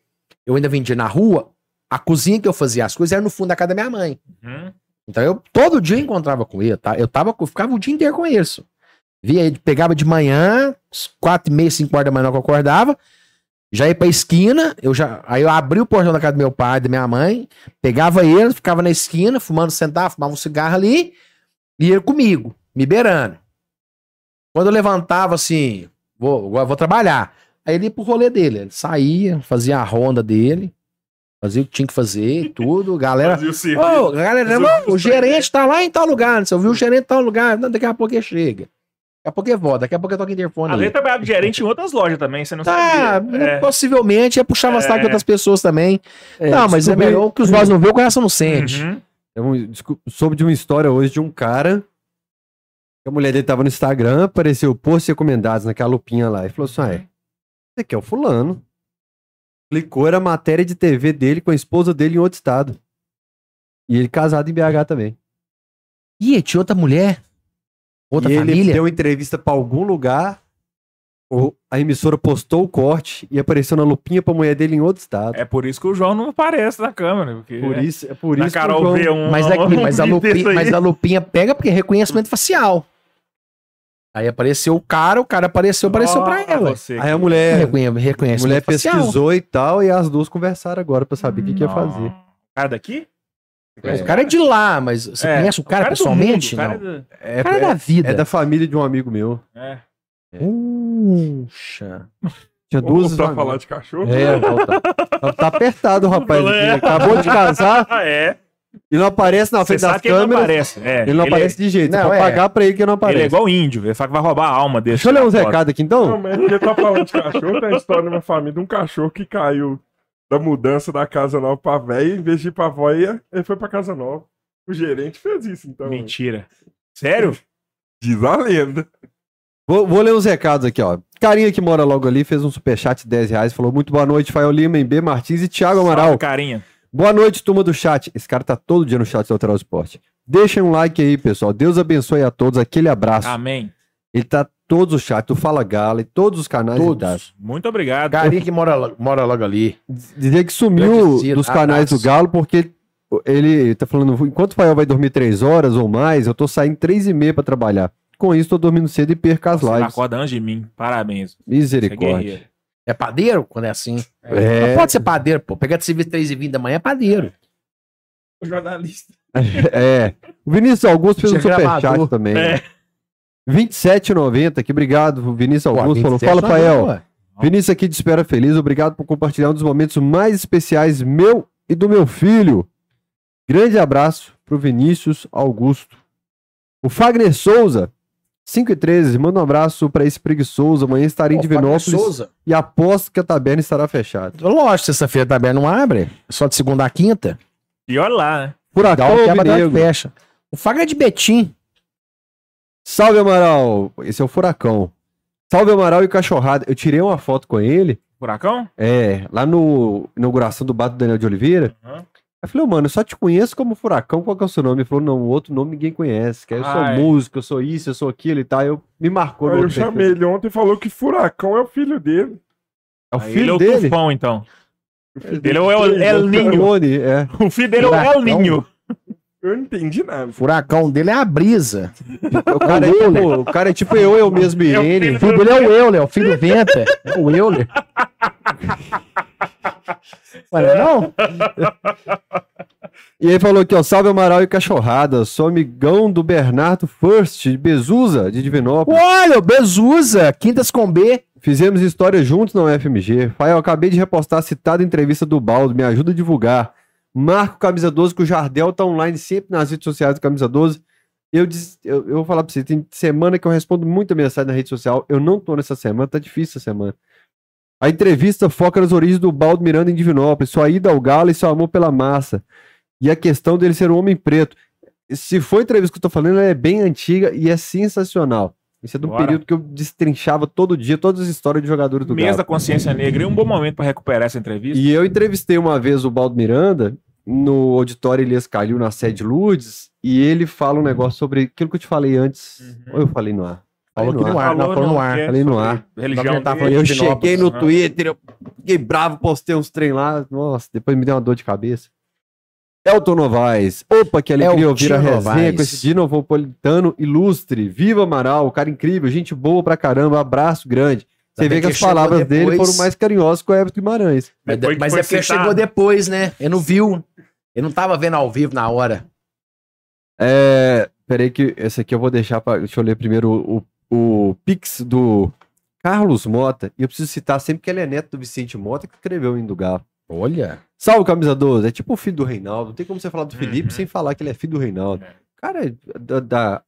eu ainda vendia na rua. A cozinha que eu fazia as coisas era no fundo da casa da minha mãe. Uhum. Então eu todo dia encontrava com ele, tá? Eu tava, eu ficava o dia inteiro com isso. Via ele, pegava de manhã, quatro e meia, cinco horas da manhã que eu acordava, já ia pra esquina, eu já, aí eu abri o portão da casa do meu pai, da minha mãe, pegava ele, ficava na esquina, fumando, sentava, fumava um cigarro ali, e ele comigo, me beirando. Quando eu levantava assim, vou, vou trabalhar. Aí ele ia pro rolê dele, ele saía, fazia a ronda dele, fazia o que tinha que fazer, e [LAUGHS] tudo, galera Fazia o. Ô, galera, não, o gerente tá lá em tal lugar. Você ouviu o gerente em tal lugar? Não, daqui a pouco ele chega. Daqui a pouco ele volta, daqui a pouco eu toco interfone. Às aí. vezes trabalhava de gerente em outras lojas também, você não Tá, sabia. É. possivelmente é puxar a saco de É. outras pessoas também. É, não, mas é melhor que os olhos não vê, o coração não sente. Uhum. Eu soube de uma história hoje de um cara. A mulher dele tava no Instagram, apareceu posts recomendados naquela lupinha lá. E falou assim: ah, é, esse aqui é o fulano. Clicou, era matéria de TV dele com a esposa dele em outro estado. E ele casado em BH também. Ih, tinha outra mulher? Outra e ele família? deu entrevista pra algum lugar. o- a emissora postou o corte e apareceu na lupinha pra mulher dele em outro estado. É por isso que o João não aparece na câmera. Porque por isso, é por na isso que o Carol João- vê um. Mas, aqui, um mas, a [LAUGHS] lupinha, mas a lupinha pega porque é reconhecimento facial. Aí apareceu o cara, o cara apareceu, apareceu pra Ó, ela. você. Aí a mulher, Reconhe- a reconhecimento mulher pesquisou e tal, e as duas conversaram agora pra saber o que, que ia fazer. Cara daqui? O cara é de lá, mas você É, conhece o cara, é do pessoalmente? mundo, o cara não. é do- É, O cara é da vida. é da família de um amigo meu. é. Puxa. Tinha duas voltar a amigas. falar de cachorro? É, volta. tá, tá apertado [LAUGHS] o rapaz. É. Acabou de casar Ah, [LAUGHS] é. E não aparece na Você frente das que ele não câmeras. aparece. É, Ele não aparece de jeito. Não, Você pode é. pagar pra ele que ele não Ele aparece. é igual índio. Ele fala que vai roubar a alma desse. Deixa eu ler uns recados aqui Não, então. mas ele tá falando de cachorro, tem a história de uma família de um cachorro que caiu da mudança da casa nova pra velha, em vez de ir pra avó, ele foi pra casa nova. O gerente fez isso, então. Mentira. Sério? [LAUGHS] Diz a lenda. Vou, vou ler uns recados aqui, ó. Carinha que mora logo ali fez um superchat de 10 reais. Falou: Muito boa noite, Fael Lima, B Martins e Thiago Amaral. Salve, carinha. Boa noite, turma do chat. Esse cara tá todo dia no chat do Alterar Esporte. Deixem um like aí, pessoal. Deus abençoe a todos. Aquele abraço. Amém. Ele tá todos os chats, do Fala Gala, e todos os canais. Todos. Muito obrigado. Carinha que mora, mora logo ali. Dizer que sumiu dos canais do. Galo porque ele tá falando, enquanto o Fael vai dormir três horas ou mais, eu tô saindo três e meia pra trabalhar. Com isso, tô dormindo cedo e perco as Você lives. acorda antes de mim. Parabéns. Você é Misericórdia. É padeiro quando é assim? É, Não pode ser padeiro, pô. Pegar de serviço 3 e 20 da manhã é padeiro. O jornalista. [LAUGHS] é. O Vinícius Augusto fez um superchat também. É. 27,90, que obrigado, Vinícius Pô, Augusto. Falou, 27 fala, não, Fael. Vinícius aqui de Espera Feliz, obrigado por compartilhar um dos momentos mais especiais meu e do meu filho. Grande abraço pro Vinícius Augusto. O Fagner Souza, 5 e 13, manda um abraço pra esse preguiçoso. Amanhã estarei em Fábio Divinópolis Souza. e aposto que a taberna estará fechada. Lógico, sexta-feira também não abre. Só de segunda a quinta. E olha lá, né? Furacão Alvinegro. fecha. O Faga é de Betim. Salve Amaral, esse é o Furacão. Salve Amaral e Cachorrada. Eu tirei uma foto com ele, Furacão? é, lá no inauguração do bar do Daniel de Oliveira. Uhum. Eu falei, "Ô, mano, eu só te conheço como Furacão, qual que é o seu nome? Ele falou, não, o outro nome ninguém conhece, que aí eu sou Ai. músico, eu sou isso, eu sou aquilo e tal. Eu me marcou Aí eu chamei ele ontem e falou que Furacão é o filho dele. É o Aí filho ele é o dele. Tufão, então. O filho Ele é o El, El Ninho. Clone, é. O filho dele é o El? Ninho. Eu não entendi nada. O furacão dele é a brisa. [LAUGHS] O cara, é tipo, o cara é tipo eu, eu mesmo, É o Irene. O filho dele é o Euler, o filho do Venta. É o Euler. [LAUGHS] Olha, não? E aí falou aqui, ó, salve Amaral e Cachorrada, sou amigão do Bernardo First, de Bezuza, de Divinópolis. Olha, o Bezuza, Quintas com B. Fizemos história juntos na UFMG. Fael, acabei de repostar a citada entrevista do Baldo, me ajuda a divulgar. Marco Camisa 12, que o Jardel tá online sempre nas redes sociais do Camisa 12. Eu, disse, eu, eu vou falar pra você, tem semana que eu respondo muita mensagem na rede social. Eu não tô nessa semana, tá difícil essa semana. A entrevista foca nas origens do Baldo Miranda em Divinópolis, sua ida ao Galo e seu amor pela massa. E a questão dele ser um homem preto. Se for a entrevista que eu tô falando, ela é bem antiga e é sensacional. Isso é do Bora. período que eu destrinchava todo dia todas as histórias de jogadores do Mês Galo. da consciência negra. E um bom momento pra recuperar essa entrevista. E eu entrevistei uma vez o Baldo Miranda no auditório Elias Calil, na sede Lourdes, e ele fala um negócio sobre aquilo que eu te falei antes. Uhum. Ou eu falei no ar? Falou no ar, não, falou no ar. que Falei no ar. Religião. Não, tá dele. falando Eu cheguei no aham. Twitter, eu fiquei bravo, postei uns trem lá. Nossa, depois me deu uma dor de cabeça. Elton Novaes. Opa, que alegria Eltinho ouvir a resenha Novaes. com esse dinopolitano ilustre. Viva Amaral, o cara incrível, gente boa pra caramba, abraço grande. Você vê que as palavras dele depois. foram mais carinhosas que o Everton Guimarães. Mas, mas é porque chegou depois, né? Ele não viu. Ele não tava vendo ao vivo na hora. É, peraí que esse aqui eu vou deixar para Deixa eu ler primeiro o, o Pix do Carlos Mota. E eu preciso citar sempre que ele é neto do Vicente Mota, que escreveu o Hino do Galo. Olha. Salve, camisa 12. É tipo o filho do Reinaldo. Não tem como você falar do Felipe Uhum. sem falar que ele é filho do Reinaldo. É. Cara, é da, da-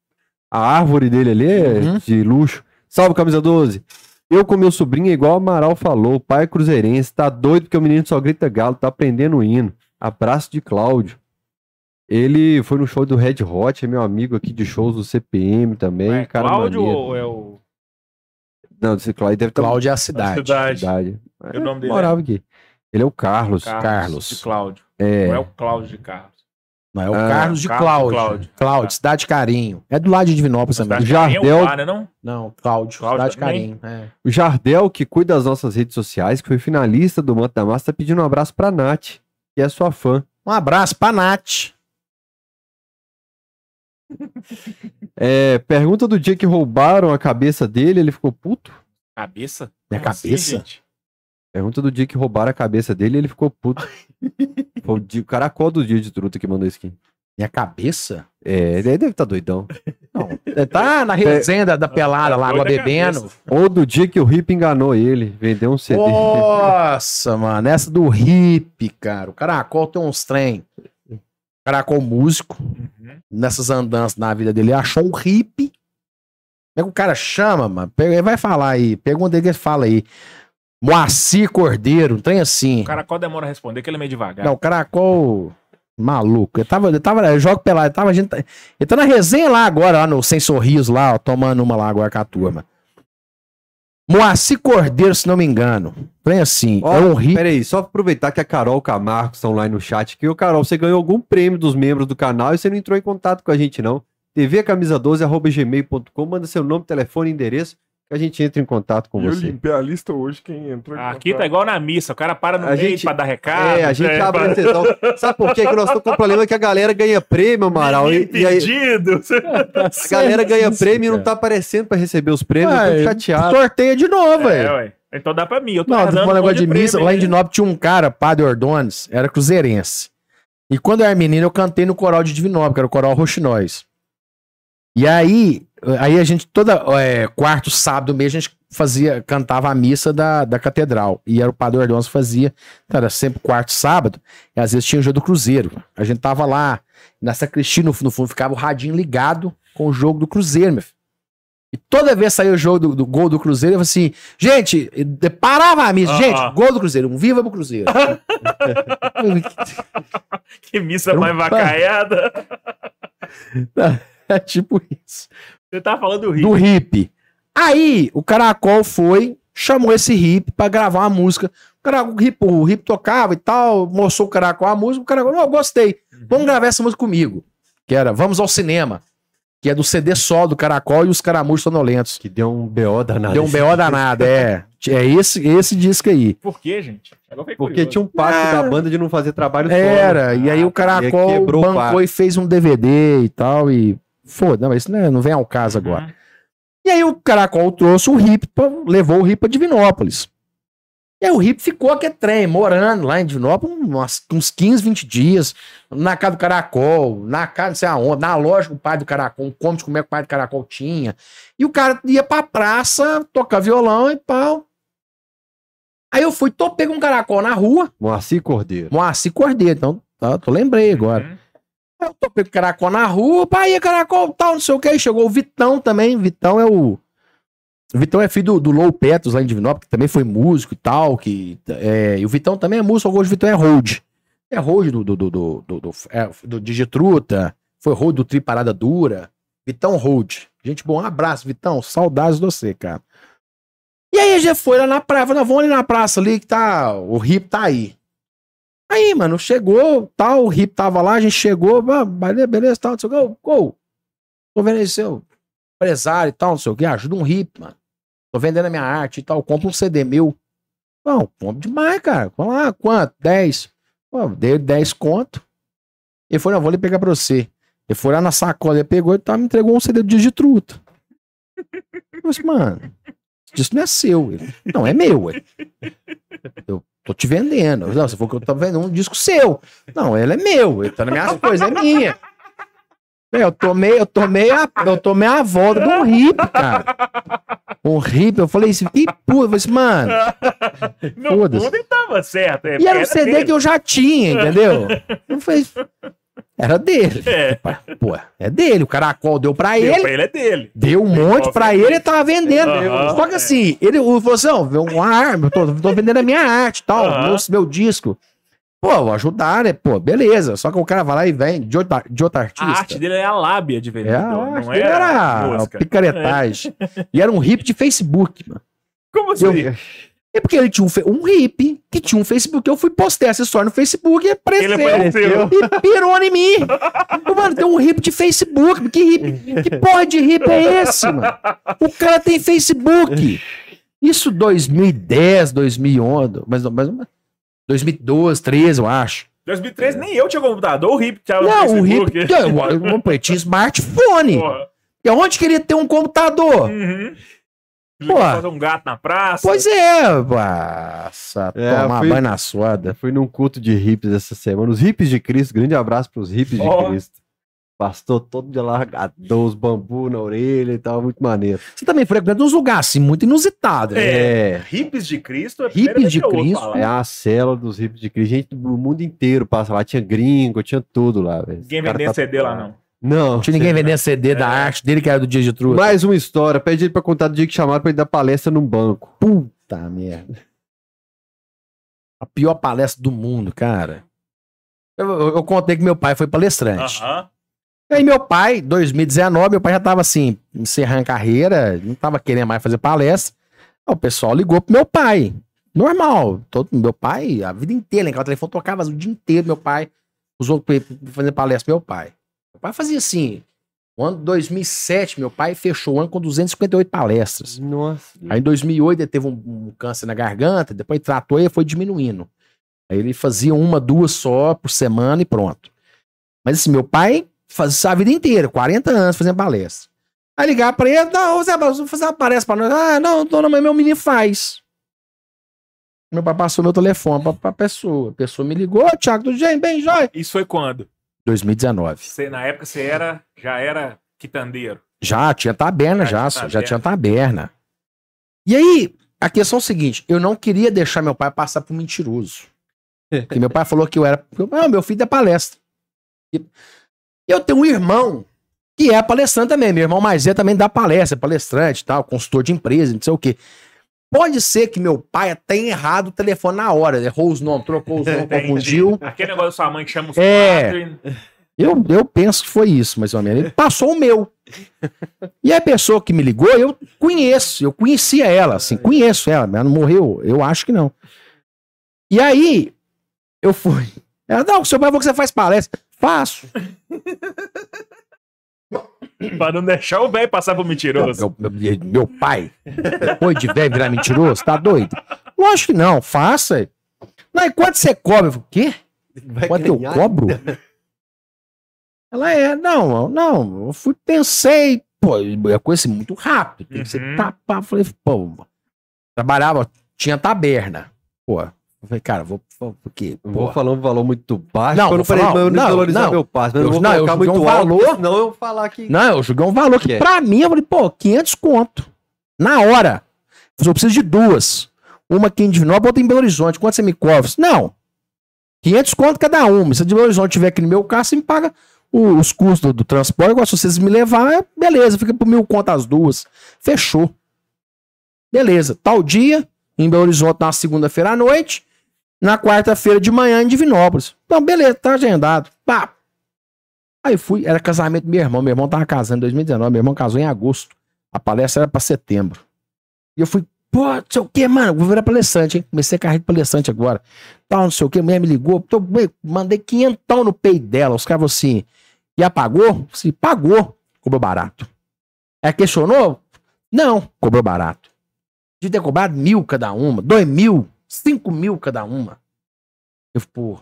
a árvore dele ali é Uhum. de luxo. Salve, camisa 12. Eu com meu sobrinho, é igual o Amaral falou, o pai é cruzeirense, tá doido porque o menino só grita galo, tá aprendendo o hino. Abraço de Cláudio. Ele foi no show do Red Hot, é meu amigo aqui de shows do CPM também. É cara Cláudio maneiro. ou é o. Não, esse Cláudio deve estar Cláudio é a cidade. cidade. cidade. E o nome dele morava aqui. Ele é o Carlos. Carlos. De Cláudio. É. Não é o Cláudio de Carlos. Não, é o Ah, Carlos de Carlos Cláudio. Cláudio. Cláudio, Cidade Carinho. É do lado de Divinópolis também. É o Jardel- bar, né, não? Não, Cláudio, Cláudio Cidade também? Carinho. É. O Jardel, que cuida das nossas redes sociais, que foi finalista do Manto da Massa, tá pedindo um abraço pra Nath, que é sua fã. Um abraço pra Nath. [LAUGHS] É, pergunta do dia que roubaram a cabeça dele, ele ficou puto? Cabeça? Minha Como assim, cabeça? gente? Pergunta do dia que roubaram a cabeça dele, ele ficou puto. [LAUGHS] Foi o, dia- o caracol do dia de truta que mandou skin. Minha cabeça? É, ele deve estar doidão. Ele tá na resenha da, da pelada lá, água a bebendo. cabeça. Ou do dia que o Rip enganou ele, vendeu um CD. Nossa, mano, essa do hip, cara. O caracol tem uns trem. Caracol músico, Uhum. nessas andanças na vida dele, achou um hip. Como é o cara chama, mano? Pega- Ele vai falar aí. Pergunta ele que ele fala aí. Moacir Cordeiro, um trem assim. O caracol demora a responder, que ele é meio devagar. Não, o caracol. Maluco. Ele tava. Ele tava. Eu jogo pelado. Ele tava. a gente tá- Ele tá na resenha lá agora, lá no Sem Sorriso, lá, ó, tomando uma lá agora com a turma. Moacir Cordeiro, se não me engano. Trem assim. Ó, é um hip. Peraí, só aproveitar que a Carol Camargo estão lá no chat aqui. Ô, Carol, você ganhou algum prêmio dos membros do canal e você não entrou em contato com a gente, não. tvcamisa12.gmail.com, manda seu nome, telefone, endereço, que a gente entra em contato com E eu você. limpei a lista hoje, quem entrou em Aqui tá contato. igual na missa, o cara para no A meio gente- pra dar recado. É, a gente é, abre pra- a sessão. Sabe por quê? Que nós estamos com o problema que a galera ganha prêmio, Amaral. E, e aí Pedido. a galera ganha prêmio e não tá aparecendo pra receber os prêmios, eu tô Ué, chateado. Sorteia de novo, É, velho. ué. Então dá pra mim. Eu tô Não, falou um negócio monte de missa. prêmio Lá em aí. Divinópolis tinha um cara, Padre Ordones, era cruzeirense. E quando eu era menino, eu cantei no coral de Divinópolis, que era o coral Roxinóis. E aí, aí a gente, toda é, quarto sábado mês, a gente fazia, cantava a missa da, da catedral. E era o Padre Ordones que fazia, então era sempre quarto sábado, e às vezes tinha o jogo do Cruzeiro. A gente tava lá, na sacristia, no, no fundo, ficava o radinho ligado com o jogo do Cruzeiro, meu filho. E toda vez saía o jogo do, do gol do Cruzeiro, eu falava assim, gente, parava a missa, Ah, gente, ah. gol do Cruzeiro, um viva pro Cruzeiro. [LAUGHS] Que missa um mais vacaiada. [LAUGHS] é tipo isso. Você tá falando do Rio. Do hip. Aí, o Caracol foi, chamou esse hip pra gravar uma música. O, Caracol, o, hip, o hip tocava e tal, mostrou o Caracol a música. O Caracol, não, eu gostei. Vamos gravar essa música comigo. Que era Vamos ao Cinema. Que é do CD só do Caracol e os Caramujos Sonolentos. Que deu um BO danado. Deu um BO danado, é. É esse, esse disco aí. Por quê, gente? Porque tinha um pacto Ah. da banda de não fazer trabalho solo. Era, e aí o E Caracol o bancou e fez um DVD e tal, e foda, não, isso não, é- não vem ao caso agora. Uhum. E aí o Caracol trouxe o Hip, pra- levou o Hip pra Divinópolis. E aí o Hip ficou aqui trem, morando lá em Divinópolis umas- uns 15, 20 dias, na casa do Caracol, na casa não sei aonde, na loja com o pai do Caracol, um como de comer que o pai do Caracol tinha. E o cara ia pra praça, tocar violão e pau. Aí eu fui, topei com o Caracol na rua, Moacir Cordeiro. Moacir Cordeiro, então, tá, eu lembrei agora. Uhum. Eu topei com o Caracol na rua, pai, Caracol, tal, não sei o que. Aí chegou o Vitão também. Vitão é o. O Vitão é filho do, do Low Petros lá em Divinópolis, que também foi músico e tal. Que, é, e o Vitão também é músico, hoje o Vitão é hold. É hold do, do, do, do, do, do, é, do Digitruta, foi hold do Tri Parada Dura. Vitão hold. Gente, bom, um abraço, Vitão. Saudades de você, cara. E aí a gente foi lá na praia, falou, vamos ali na praça ali que tá. O Rip tá aí. Aí, mano, chegou, tal, o Rip tava lá, a gente chegou, ah, beleza, beleza, tal, não sei o que, ô, tô vendo aí seu empresário e tal, não sei o que, ajuda um Rip, mano. Tô vendendo a minha arte e tal, compra um CD meu. Não, compra demais, cara. Vamos lá, quanto? 10. Pô, dei 10 conto. Ele falou, não, vou ali pegar pra você. Ele foi lá na sacola, ele pegou e tal, me entregou um CD do Digitruta. Eu disse, mano, isso não é seu. Ele, não, é meu. ué. Eu tô te vendendo. Não, você falou que eu tô vendendo um disco seu. Não, ele é meu. Ele tá nas minhas coisas, é minha. Meu, Eu tomei, eu tomei a, eu tomei a volta de um hip, cara. Um hip, eu falei assim, que puta, eu falei assim, mano. Fundo ele tava certo. é, E era um CD dele. que eu já tinha, entendeu? Eu falei, era dele. É. Pô, é dele. O caracol deu pra Deu ele. pra ele é dele. Deu um monte pra ele, ele tava vendendo. Aham, Só que é. assim, ele falou assim: ó, uma arma, eu tô, tô vendendo a minha arte e tal, Aham. meu, meu disco. Pô, vou ajudar, né? Pô, beleza. Só que o cara vai lá e vem de outra, de outra A artista. arte dele é a lábia de é, vendedor, a arte não dele é a era música. picaretagem. E era um hip de Facebook, mano. Como assim? Eu- É porque ele tinha um, um hip que tinha um Facebook. Eu fui postar essa história no Facebook e apareceu. Ele apareceu. E pirou em mim. Mano, tem um hip de Facebook. Que, hip, que porra de hip é esse, mano? O cara tem Facebook. Isso 2010, 2011, mas, mas 2012, 13, eu acho. 2013 nem eu tinha computador, o Rip tava Não, o hip Facebook. eu, eu tinha smartphone. Porra. E onde queria ter um computador? Uhum. Pô. Fazer um gato na praça. Pois é, nossa, É, tomar fui- banho na suada. Fui num culto de hippies essa semana. Os hippies de Cristo, grande abraço pros hippies de Ó. Cristo. Pastor todo de largador, os bambu na orelha e tal, muito maneiro. Você também frequenta uns lugares assim, muito inusitados. né? É, Hips de Cristo é Hippies de Cristo? é a cela dos hippies de Cristo. Gente do mundo inteiro passa lá. Tinha gringo, tinha tudo lá, velho. Ninguém Os vendendo CD lá, tatuados. não. Não. Não tinha ninguém vendendo CD da arte dele, que era do Dia de Truta. Mais uma história. Pede ele pra contar do dia que chamaram pra ele dar palestra num banco. Puta merda. A pior palestra do mundo, cara. Eu, eu- eu contei que meu pai foi palestrante. Aham. Aí meu pai, 2019, meu pai já tava assim, encerrando carreira, não tava querendo mais fazer palestra. Aí o pessoal ligou pro meu pai. Normal. Todo, meu pai, a vida inteira, né? O telefone tocava o dia inteiro, meu pai. Os outros pra- pra fazer palestra pro meu pai. Meu pai fazia assim, O ano de 2007, meu pai fechou o ano com 258 palestras. Nossa. Aí em 2008 ele teve um, um câncer na garganta, depois tratou e foi diminuindo. Aí ele fazia uma, duas só por semana e pronto. Mas assim, meu pai fazia isso a vida inteira, 40 anos fazendo palestra. Aí ligar pra ele, não, Zé, vamos fazer uma palestra pra nós. Ah, não, dona mãe, meu menino faz. Meu pai passou meu telefone pra, pra pessoa. A pessoa me ligou, "Ô, Thiago, tudo bem? Bem, jóia? Isso foi quando? 2019. Você, na época você era, já era quitandeiro. Já, tinha taberna, Já já, já taberna. tinha taberna. E aí, a questão é o seguinte: eu não queria deixar meu pai passar por mentiroso. Porque meu pai falou que eu era. Não, meu filho é palestra. E eu tenho um irmão que é palestrante também. Meu irmão mais é também dá palestra, é palestrante tal, consultor de empresa, não sei o quê. Pode ser que meu pai tenha errado o telefone na hora, errou os nomes, trocou os nomes, [LAUGHS] confundiu. Aquele negócio da sua mãe que chama os É. quatro. Eu, eu penso que foi isso, mais ou menos. Ele passou o meu. E a pessoa que me ligou, eu conheço, eu conhecia ela, assim, conheço ela, mas ela não morreu, eu acho que não. E aí, eu fui. Ela, não, seu pai falou que você faz palestra. Faço. Pra não deixar o velho passar por mentiroso. Meu, meu- meu pai, depois de velho virar mentiroso, tá doido? Lógico que não, faça. Não, e quanto você cobra? Eu falei, o quê? Vai Quanto eu cobro? Ela é, não, não, eu fui, pensei, pô, é coisa assim, muito rápido, tem que ser Uhum. tapar, falei, pô, trabalhava, tinha taberna, pô, eu falei, cara, vou, vou porque, Não vou falar um valor muito baixo. Não, eu vou falei, eu não, não, valorizar não. meu passo. Mas eu Eu- não não, eu joguei um alto, valor. senão eu vou falar que... não, eu joguei um valor que Que é? pra mim, eu falei, pô, 500 conto, na hora, eu só preciso de duas, uma aqui em Divinópolis, outra em Belo Horizonte, quanto você me cobra? Eu Não, 500 conto cada uma, se a de Belo Horizonte tiver aqui no meu carro, você me paga o- os custos do, do transporte, agora se vocês me levar, beleza, fica por mil conto as duas. Fechou. Beleza, tal dia, em Belo Horizonte na segunda-feira à noite, na quarta-feira de manhã em Divinópolis. Então, beleza, tá agendado. Pá. Aí fui, era casamento do meu irmão, meu irmão tava casando em 2019, meu irmão casou em agosto. A palestra era pra setembro. E eu fui, pô, não sei o que, mano, vou virar palestrante, hein? Comecei a carreira de palestrante agora. Tal, não sei o que, a mulher me ligou, tô, mandei quinhentão no peito dela. Os caras assim, e apagou? Se pagou, cobrou barato. É questionou? Não, cobrou barato. De ter cobrado mil cada uma, dois mil, cinco mil cada uma. Eu, pô.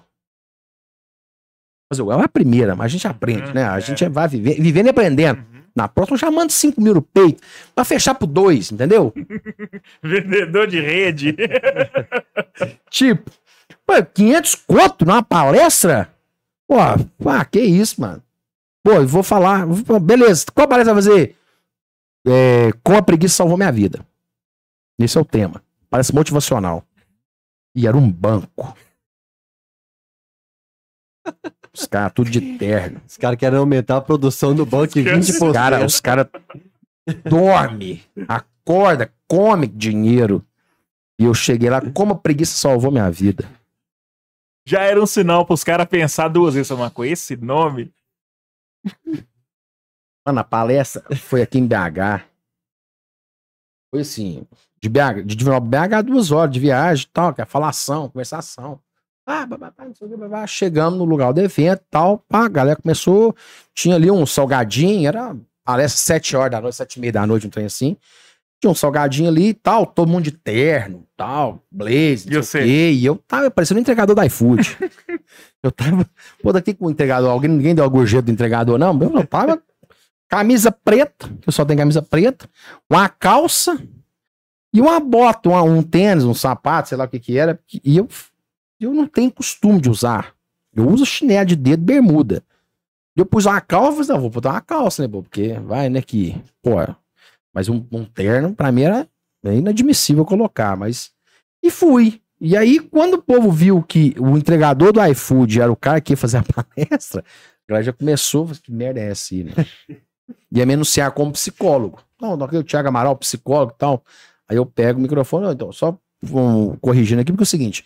Mas eu, é a primeira, mas a gente aprende, Uhum, né? A é. gente vai viver, vivendo e aprendendo. Uhum. Na próxima, já mando cinco mil no peito pra fechar por dois, entendeu? [LAUGHS] Vendedor de rede. [LAUGHS] Tipo, pô, 500 conto numa palestra? Pô, ah, que isso, mano. Pô, eu vou falar. Beleza, qual palestra vai fazer? É, com a preguiça salvou minha vida. Esse é o tema. Parece motivacional. E era um banco. Os caras tudo de terno. Os caras querem aumentar a produção do banco em Esquece. 20%. Cara, os caras dorme, acorda, come dinheiro. E eu cheguei lá, como a preguiça salvou minha vida. Já era um sinal pros caras pensar duas vezes. Mas com esse nome. Mano, a palestra foi aqui em BH. Foi assim, de BH, de BH, duas horas de viagem e tal, que é falação, conversação. Ah, babá, não sei o que, babá. Chegamos no lugar do evento e tal, pá, a galera começou, tinha ali um salgadinho, era palestra sete horas da noite, sete e meia da noite, um trem assim. Tinha um salgadinho ali e tal, todo mundo de terno, tal, blaze, E não sei o quê, e eu tava parecendo um entregador da iFood. [LAUGHS] eu tava, pô, daqui com o entregador, alguém, ninguém deu a gorjeta do entregador, não, eu tava camisa preta, que eu só tenho camisa preta, uma calça e uma bota, uma- um tênis, um sapato, sei lá o que que era. E eu, eu não tenho costume de usar. Eu uso chinelo de dedo, bermuda. Eu pus uma calça, falei, não, vou botar uma calça, né, porque vai, né, que, pô, mas um, um terno, pra mim, era inadmissível colocar, mas... E fui. E aí, quando o povo viu que o entregador do iFood era o cara que ia fazer a [LAUGHS] palestra, a galera já começou, que merda é essa aí, né? Ia me anunciar como psicólogo. Não, é o Thiago Amaral, psicólogo e tal. Aí eu pego o microfone, não, então, só um, corrigindo aqui, porque é o seguinte,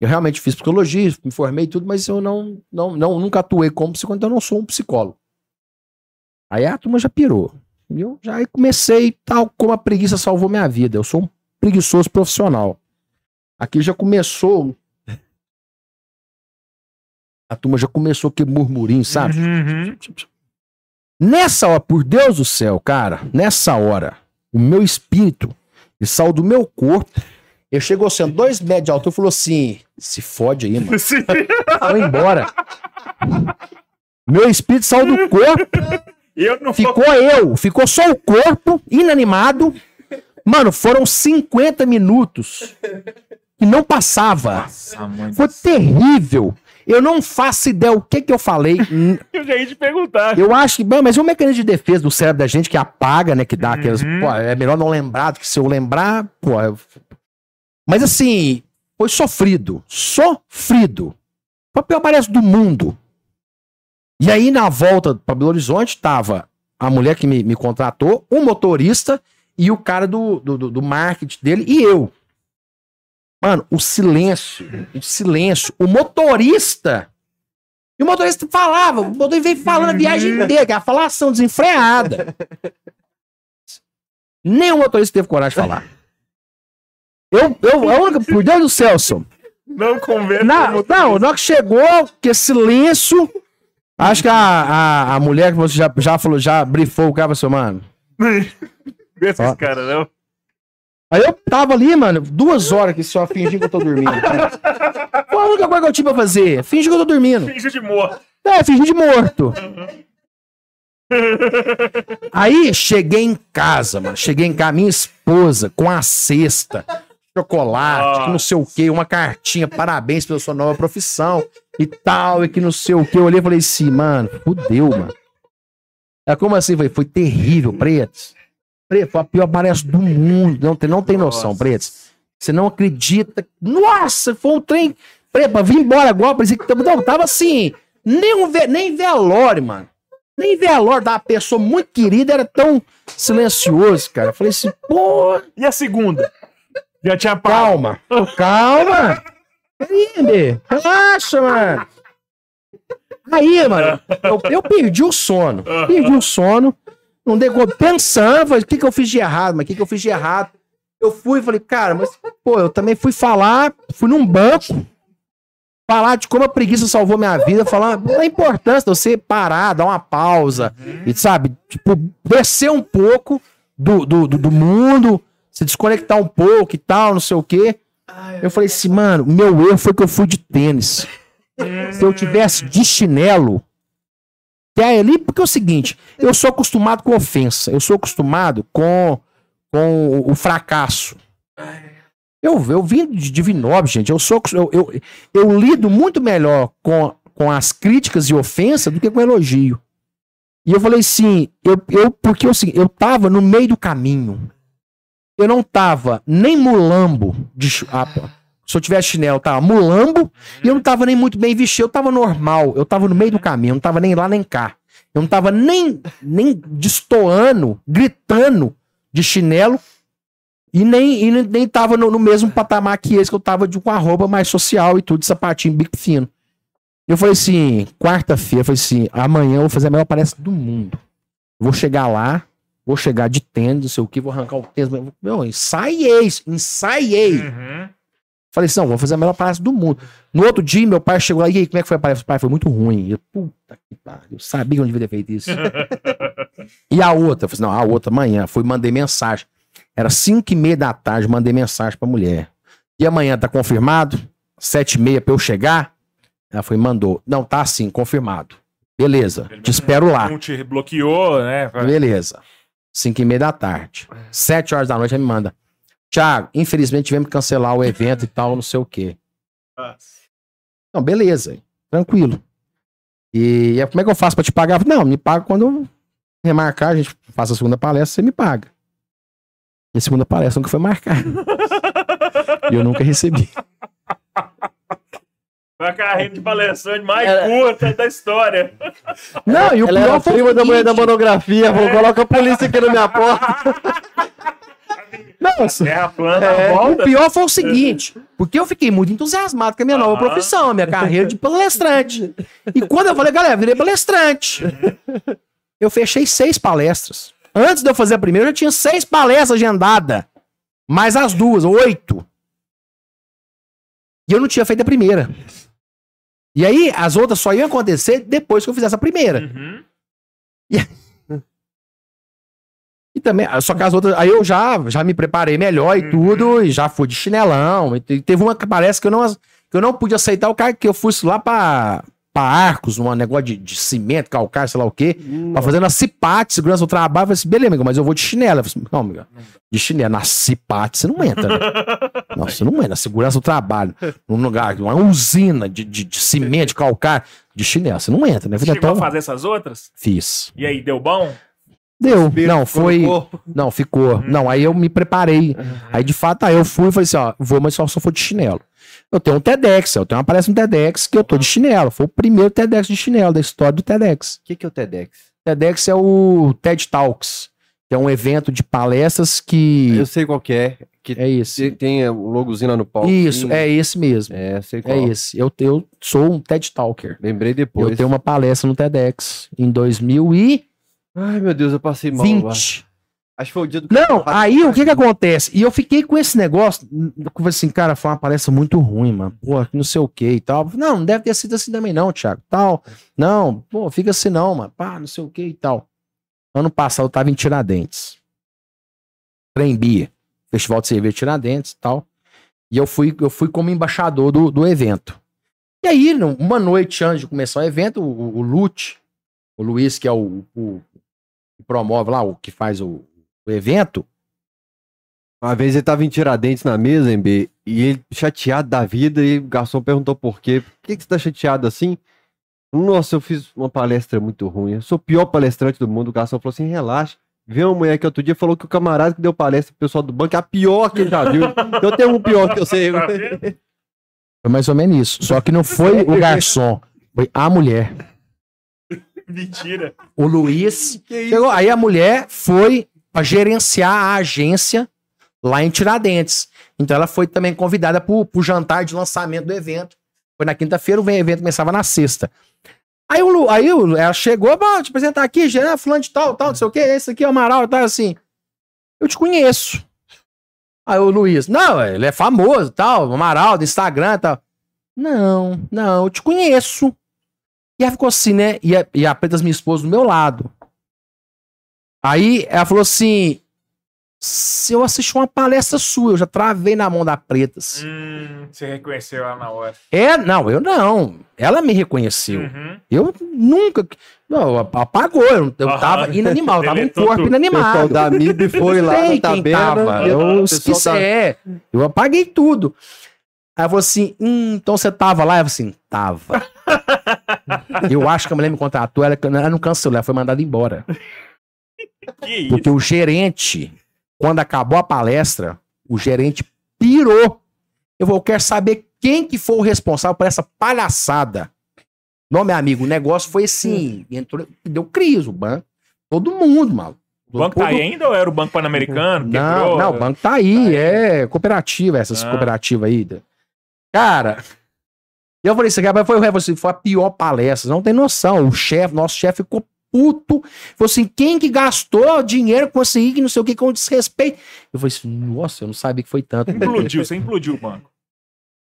eu realmente fiz psicologia, me formei e tudo, mas eu não, não, não, nunca atuei como psicólogo, então eu não sou um psicólogo. Aí a turma já pirou. E eu já aí comecei tal, como a preguiça salvou minha vida. Eu sou um preguiçoso profissional. Aqui já começou. A turma já começou aquele murmurinho, sabe? Uhum. Nessa hora, por Deus do céu, cara, nessa hora, o meu espírito, ele saiu do meu corpo. Ele chegou sendo dois metros de altura e falou assim: se fode aí, mano. [LAUGHS] Foi embora. Meu espírito saiu do corpo, Eu não vou. ficou eu, ficou só o corpo, inanimado. Mano, foram 50 minutos que não passava. Nossa, Foi terrível. Eu não faço ideia o que que eu falei. [LAUGHS] Eu já ia te perguntar. Eu acho que, bom, mas é um mecanismo de defesa do cérebro da gente que apaga, né? Que dá aquelas. Uhum. Pô, é melhor não lembrar do que se eu lembrar, pô. eu- Mas assim, foi sofrido. Sofrido. Foi a pior do mundo. E aí, na volta para Belo Horizonte, tava a mulher que me, me contratou, o motorista e o cara do, do- do marketing dele e eu. Mano, o silêncio, o silêncio. O motorista. E o motorista falava, o motorista veio falando a viagem [LAUGHS] inteira, que é a falação desenfreada. Nem o motorista teve coragem de falar. Eu, eu, a única, por Deus do céu, Celso. Não conversa. Não, não, na hora que chegou, que silêncio. Acho que a, a, a mulher que você já, já falou, já brifou o cara, falou assim, mano. [LAUGHS] Esses Ó. caras, não. Aí eu tava ali, mano, duas horas que só fingindo que eu tô dormindo. [LAUGHS] Pô, a única coisa que eu tinha pra fazer, fingir que eu tô dormindo. Finge de morto. É, fingir de morto. Aí cheguei em casa, mano. Cheguei em casa, minha esposa, com a cesta, chocolate, que não sei o quê, uma cartinha, parabéns pela sua nova profissão e tal, e que não sei o quê. Eu olhei e falei assim, mano, fudeu, mano. É como assim? Falei, foi terrível, Pretos. Preto, foi a pior parece do mundo. Não tem, não tem noção, Nossa. Pretos. Você não acredita. Nossa, foi um trem. Preto, pra vir embora agora, parecia que não, tava assim. Nem, um, ve- nem velório, mano. Nem velório da pessoa muito querida era tão silencioso, cara. Eu falei assim, pô, E a segunda? Já tinha pago. calma, calma. Relaxa, mano. Aí, mano, eu, eu perdi o sono. Perdi o sono. Não dei conta. Pensando, falei, o que, que eu fiz de errado? Mas o que, que eu fiz de errado? Eu fui e falei, cara, mas, pô, eu também fui falar, fui num banco, falar de como a preguiça salvou minha vida, falar da importância de você parar, dar uma pausa, e sabe, tipo, descer um pouco do, do, do, do mundo, se desconectar um pouco e tal, não sei o quê. Eu falei assim, mano, meu erro foi que eu fui de tênis. Se eu tivesse de chinelo, que é ali, porque é o seguinte, eu sou acostumado com ofensa, eu sou acostumado com, com o- fracasso. Eu, eu vim de Divinob, gente, eu sou eu, eu, eu lido muito melhor com, com as críticas e ofensa do que com elogio. E eu falei assim, eu, eu, porque assim, eu tava no meio do caminho. Eu não tava nem mulambo de pô. Se eu tivesse chinelo, tava mulambo e eu não tava nem muito bem vestido, eu tava normal, eu tava no meio do caminho, eu não tava nem lá nem cá. Eu não tava nem, nem destoando, gritando de chinelo e nem, e nem- tava no, no mesmo patamar que esse que eu tava de com a roupa mais social e tudo, sapatinho bico fino. Eu falei assim, quarta-feira, falei assim, amanhã eu vou fazer a melhor palestra do mundo. Vou chegar lá, vou chegar de tênis, não sei o que, vou arrancar o tênis. Meu, ensaiei, ensaiei. Uhum. Falei assim, não, vou fazer a melhor palestra do mundo. No outro dia, meu pai chegou lá, e aí, como é que foi a palestra? Pai, foi muito ruim. Eu, puta que pariu, eu sabia que eu não devia ter feito isso. [LAUGHS] e a outra, eu falei assim, não, a outra, amanhã, fui, mandei mensagem. Era cinco e meia da tarde, mandei mensagem pra mulher. E amanhã, tá confirmado? Sete e meia pra eu chegar? Ela foi, mandou. Não, tá assim, confirmado. Beleza, te espero lá. Não te bloqueou, né? Beleza. Cinco e meia da tarde. Sete horas da noite, ela me manda. Tiago, infelizmente tivemos que cancelar o evento e tal, não sei o quê. Não, beleza. Tranquilo. E aí, como é que eu faço pra te pagar? Não, me paga quando eu remarcar, a gente faz a segunda palestra, você me paga. E a segunda palestra nunca foi marcada. [LAUGHS] e eu nunca recebi. Foi a carreira de palestrante mais Ela- curta da história. Não, e o Ela era pior foi prima da mulher da monografia, falou, coloca a polícia aqui na minha porta. [LAUGHS] Nossa, Terra plana, É, o volta. pior foi o seguinte, porque eu fiquei muito entusiasmado com a minha nova Aham. profissão, a minha carreira de palestrante. E quando eu falei, galera, virei palestrante. Eu fechei seis palestras. Antes de eu fazer a primeira, eu já tinha seis palestras agendadas. Mais as duas, oito. E eu não tinha feito a primeira. E aí, as outras só iam acontecer depois que eu fizesse a primeira. Uhum. Também. Só que as outras. Aí eu já, já me preparei melhor e Uhum. tudo, e já fui de chinelão. E te- teve uma que parece que eu não, que eu não pude aceitar o cara que eu fosse lá pra, pra Arcos, num negócio de, de cimento, calcário, sei lá o quê. Pra fazer na Cipate, segurança do trabalho. Eu falei assim, beleza, amigo, mas eu vou de chinelo. Eu falei assim, não, amiga, de chinelo. Na Cipate você não entra, né? [LAUGHS] Não, você não entra. Na segurança do trabalho. Num lugar, uma usina de, de, de cimento, de calcário, de chinelo. Você não entra, né? Eu falei, Chegou a então, fazer essas outras? fiz. E aí, deu bom? Deu. Não, foi. Não, ficou. Não, aí eu me preparei. Aí de fato, aí eu fui e falei assim: ó, vou, mas só se eu for de chinelo. Eu tenho um TEDx, eu tenho uma palestra no TEDx que eu tô de chinelo. Foi o primeiro TEDx de chinelo da história do TEDx. O que, que é o TEDx? TEDx é o TED Talks, que é um evento de palestras que. Eu sei qual que é. Que É esse. tem o logozinho lá no palco. Isso, é esse mesmo. É, sei qual. É esse. Eu, eu sou um TED Talker. Lembrei depois. Eu tenho uma palestra no TEDx em 2020. Ai, meu Deus, eu passei mal. agora. Acho que foi o dia do Não, aí o que que acontece? E eu fiquei com esse negócio, eu assim, cara, foi uma palestra muito ruim, mano. Pô, não sei o que e tal. Não, não deve ter sido assim também não, Thiago. Tal. Não, pô, fica assim não, mano. Pá, não sei o que e tal. Ano passado eu tava em Tiradentes. Trembia. Festival de cerveja Tiradentes e tal. E eu fui, eu fui como embaixador do, do evento. E aí, uma noite antes de começar o evento, o, o Lute, o Luiz, que é o, o promove lá, o que faz o, o evento, Uma vez ele tava em Tiradentes na mesa, MB, e ele chateado da vida, e o garçom perguntou por quê. Por que, que você tá chateado assim? Nossa, eu fiz uma palestra muito ruim. Eu sou o pior palestrante do mundo. O garçom falou assim: relaxa. Veio uma mulher que outro dia falou que o camarada que deu palestra pro pessoal do banco é a pior que ele já viu. Então tem um pior que eu sei. Tá? [LAUGHS] Foi mais ou menos isso. Só que não foi o garçom, foi a mulher. [LAUGHS] Mentira. O Luiz. Chegou, aí a mulher foi pra gerenciar a agência lá em Tiradentes. Então ela foi também convidada pro, pro jantar de lançamento do evento. Foi na quinta-feira, o evento começava na sexta. Aí, o, Lu- aí o- ela chegou, vou te apresentar aqui, Jean, fulano de tal, tal, não sei o que, esse aqui é o Amaral, tal, assim. Eu te conheço. Aí o Luiz, não, ele é famoso, tal, Amaral, do Instagram, tal. Não, não, eu te conheço. E ela ficou assim, né? E a, e a Pretas, minha esposa, do meu lado. Aí ela falou assim: se eu assisti uma palestra sua, eu já travei na mão da Pretas. Hum, você reconheceu ela na hora. É, não, eu não. Ela me reconheceu. Uhum. Eu nunca. Não, apagou. Eu, eu Aham. tava inanimal, eu tava um corpo tudo. O inanimado. da MIB foi lá na tabela. tava. o Eu esqueci. da- É, eu apaguei tudo. Aí falou assim: hum, então você tava lá? Eu falei assim: tava. [LAUGHS] eu acho que a mulher me contratou, ela, ela não cancelou, ela foi mandada embora. Porque o gerente, quando acabou a palestra, o gerente pirou. Eu vou, eu quero saber quem que foi o responsável por essa palhaçada. Não, meu amigo, o negócio foi assim, entrou, deu crise o banco. Todo mundo, mal. O banco tá aí ainda ou era o Banco Pan-Americano? Não, não, o banco tá aí, Tá aí. é cooperativa, essas Ah. cooperativas aí. Cara, eu falei, isso aqui foi, foi, foi a pior palestra, não tem noção. O chefe, nosso chefe ficou puto. Falou assim, quem que gastou dinheiro com aí, que não sei o que, com desrespeito. Eu falei assim, nossa, eu não sabia que foi tanto. Implodiu, você implodiu o banco.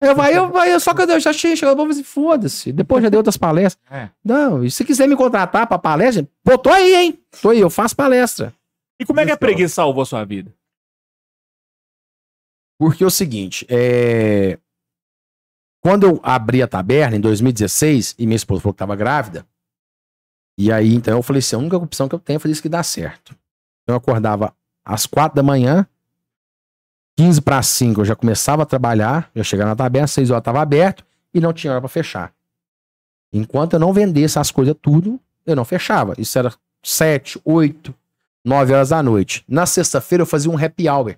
Eu, vai, eu, eu, só que eu já chegado, eu falei assim, foda-se. Depois já dei outras palestras. É. Não, e se quiser me contratar pra palestra, pô, tô aí, hein? Tô aí, eu faço palestra. E como é que a preguiça salvou a sua vida? Porque é o seguinte, é... quando eu abri a taberna em 2016 e minha esposa falou que estava grávida, e aí então eu falei assim, a única opção que eu tenho é fazer isso que dá certo. Então eu acordava às quatro da manhã, 15 para 5 eu já começava a trabalhar, eu chegava na taberna, 6 horas estava aberto e não tinha hora para fechar. Enquanto eu não vendesse as coisas tudo, eu não fechava. Isso era 7, 8, 9 horas da noite. Na sexta-feira eu fazia um happy hour.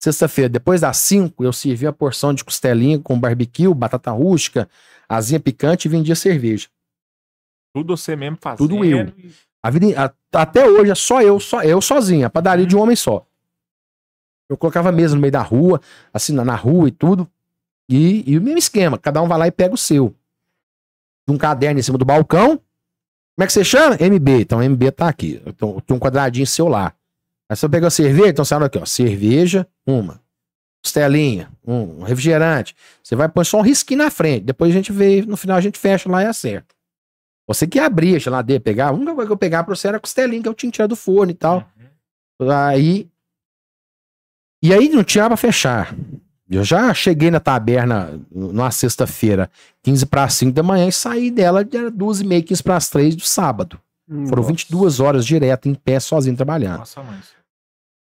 Sexta-feira, depois das 5, eu servia a porção de costelinha com barbecue, batata rústica, asinha picante e vendia cerveja. Tudo você mesmo fazendo. Tudo eu. A vida, a- até hoje é só eu, só eu sozinho, a padaria de um homem só. Eu colocava mesa no meio da rua, assim, na, na rua e tudo. E, e o mesmo esquema, cada um vai lá e pega o seu. Um caderno em cima do balcão. Como é que você chama? MB. Então, MB tá aqui. Então, tem um quadradinho seu lá. Aí você pega a cerveja, então você olha aqui, ó. Cerveja, uma. Costelinha, um. Refrigerante. Você vai pôr só um risquinho na frente. Depois a gente vê, no final a gente fecha lá e acerta. Você que abria a geladeira, pegar. A única coisa que eu pegava pra você era a costelinha que eu tinha tirar do forno e tal. Uhum. Aí. E aí não tinha pra fechar. Eu já cheguei na taberna numa sexta-feira, 15 para 5 da manhã, e saí dela de 12 e meia, 15 para as 3 do sábado. Foram 22 horas direto em pé, sozinho trabalhando. Nossa, mãe.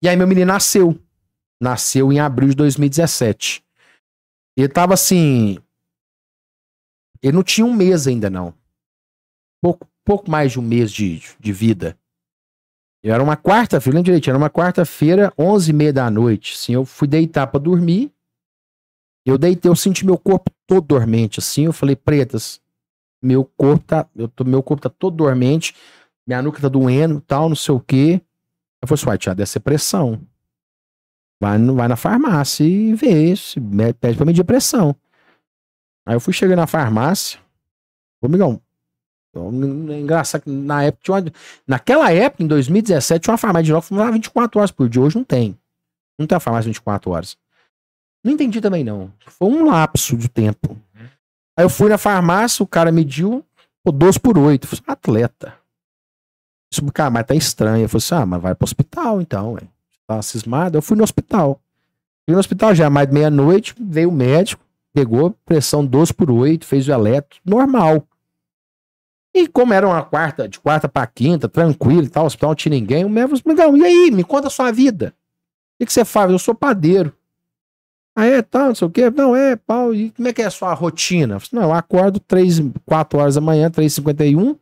E aí meu menino nasceu. Nasceu em abril de 2017. Ele tava assim. Ele não tinha um mês ainda, não. Pouco, pouco mais de um mês de, de vida. Era uma quarta-feira, lembro direitinho, era uma quarta-feira, 11 e meia da noite. Assim, eu fui deitar pra dormir. Eu deitei, eu senti meu corpo todo dormente, assim. Eu falei, pretas, meu corpo tá, eu tô, meu corpo tá todo dormente, minha nuca tá doendo, tal, não sei o quê. Eu falei, uai, tia, deve ser pressão. Vai, vai na farmácia e vê, se pede pra medir pressão. Aí eu fui chegar na farmácia. Ô, amigão, então, é engraçado que na época tinha uma, Naquela época, em 2017, tinha uma farmácia de novo que funcionava 24 horas por dia. Hoje não tem. Não tem uma farmácia 24 horas. Não entendi também, não. Foi um lapso de tempo. Aí eu fui na farmácia, o cara mediu, pô, 12 por 8. Eu falei, atleta. Isso, cara, mas tá estranho. Eu falei assim, ah, mas vai pro hospital então, ué. Tá cismado. Eu fui no hospital. Fui no hospital já, mais de meia-noite, veio o médico, pegou pressão 12 por 8, fez o eletro, normal. E como era uma quarta, de quarta pra quinta, tranquilo e tal, hospital não tinha ninguém, o médico falou, "Migão, e aí, me conta a sua vida. O que, que você faz? Eu sou padeiro. Ah, é, tal, não sei o quê. Não, é, pau. E como é que é a sua rotina? Eu falei, não, eu acordo 3, 4 horas da manhã, 3h51.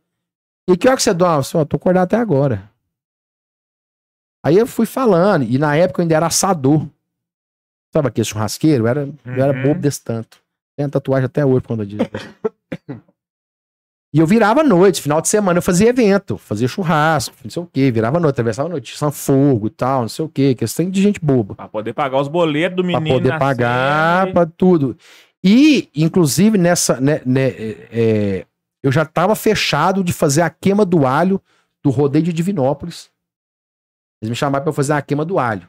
E que hora que você dorme? Eu falei, "Ó, tô acordado até agora. Aí eu fui falando, e na época eu ainda era assador. Sabe aquele churrasqueiro? Eu era, eu era Uhum. bobo desse tanto. Tem tatuagem até hoje por conta disso. E eu virava à noite, final de semana eu fazia evento, fazia churrasco, não sei o quê, virava à noite, atravessava a noite, tinha fogo e tal, não sei o quê, questão de gente boba. Pra poder pagar os boletos do Pra menino. poder nascendo pagar, e- pra tudo. E, inclusive, nessa. Né, né, é, é, eu já tava fechado de fazer a queima do alho do rodeio de Divinópolis. Eles me chamaram eu fazer a queima do alho.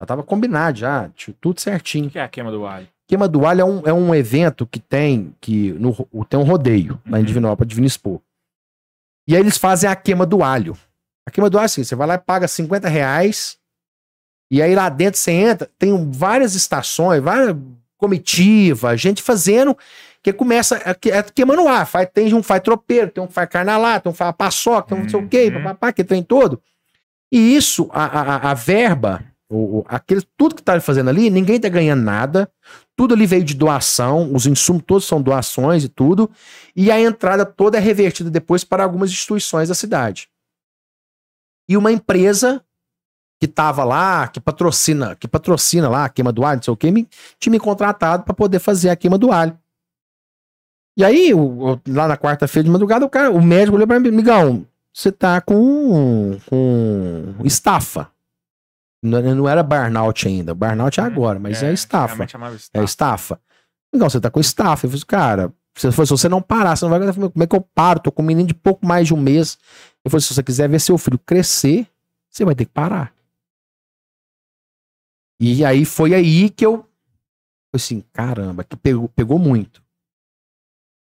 Já tava combinado já, tinha tudo certinho. O que é a queima do alho? Queima do alho é um, é um evento que tem que no, tem um rodeio lá em Uhum. Divinópolis, Divino Expor. E aí eles fazem a queima do alho. A queima do alho é assim, você vai lá e paga 50 reais, e aí lá dentro você entra, tem várias estações, várias comitiva, gente fazendo, que começa a, que- é queimando ar. Faz, tem um faz tropeiro, tem um faz carnalá, tem um faz paçoca, tem um não sei o quê, Uhum. papapá, que tem todo. E isso, a, a, a verba, o, o- aquele, tudo que tá fazendo ali, ninguém tá ganhando nada. Tudo ali veio de doação, os insumos todos são doações e tudo. E a entrada toda é revertida depois para algumas instituições da cidade. E uma empresa que tava lá, que patrocina, que patrocina lá a queima do alho, não sei o que, tinha me contratado para poder fazer a queima do alho. E aí, o- o- lá na quarta-feira de madrugada, o cara, o médico olhou para mim, migão, você tá com, com estafa. Não, não era burnout ainda, burnout é agora, mas é, estafa. antigamente chamava É estafa. estafa. Então, você tá com estafa. Eu falei, cara, se, se você não parar, você não vai aguentar. Como é que eu paro? Tô com um menino de pouco mais de um mês. Eu falei, se você quiser ver seu filho crescer, você vai ter que parar. E aí foi aí que eu. Falei assim, caramba, que pegou, pegou muito.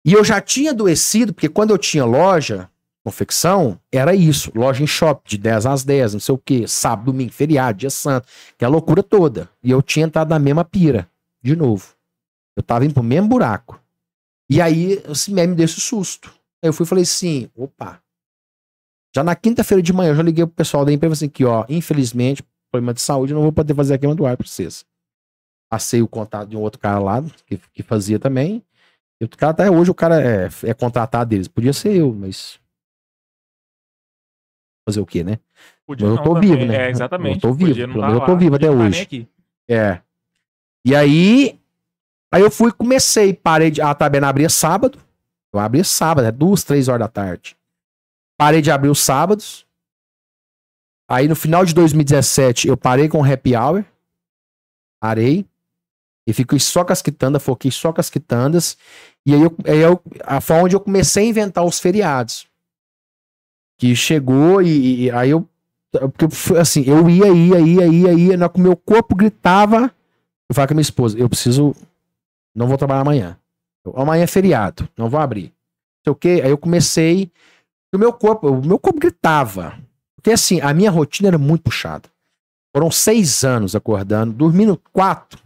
E eu já tinha adoecido, porque quando eu tinha loja, confecção, era isso. Loja em shopping, de 10 às 10, não sei o quê. Sábado, domingo, feriado, dia santo. Que é a loucura toda. E eu tinha entrado na mesma pira, de novo. Eu tava indo pro mesmo buraco. E aí, esse meme me deu esse susto. Aí eu fui e falei assim, opa. Já na quinta-feira de manhã, eu já liguei pro pessoal da empresa assim, que ó, infelizmente, problema de saúde, eu não vou poder fazer a queima do ar pra vocês. Passei o contato de um outro cara lá, que, que fazia também. O cara até hoje, o cara é, é contratado deles. Podia ser eu, mas... Fazer o quê, né? Podia eu não tô também, vivo, né? É, exatamente. Eu tô vivo, Podia não tá eu tô vivo até tá hoje. É. E aí, aí eu fui, comecei, parei de. A tabela abria sábado. Eu abria sábado, é duas, três horas da tarde. Parei de abrir os sábados. Aí no final de 2017 eu parei com o happy hour. Parei. E fiquei só com as quitandas, foquei só com as quitandas. E aí, eu, aí eu, a- foi onde eu comecei a inventar os feriados. Que chegou e, e aí eu. Porque assim, eu ia, ia, ia, ia, ia, na meu corpo gritava. Eu falei com a minha esposa, eu preciso. Não vou trabalhar amanhã. Eu, amanhã é feriado, não vou abrir. Sei o quê. Aí eu comecei. O meu corpo, o meu corpo gritava. Porque assim, a minha rotina era muito puxada. Foram seis anos acordando, dormindo quatro.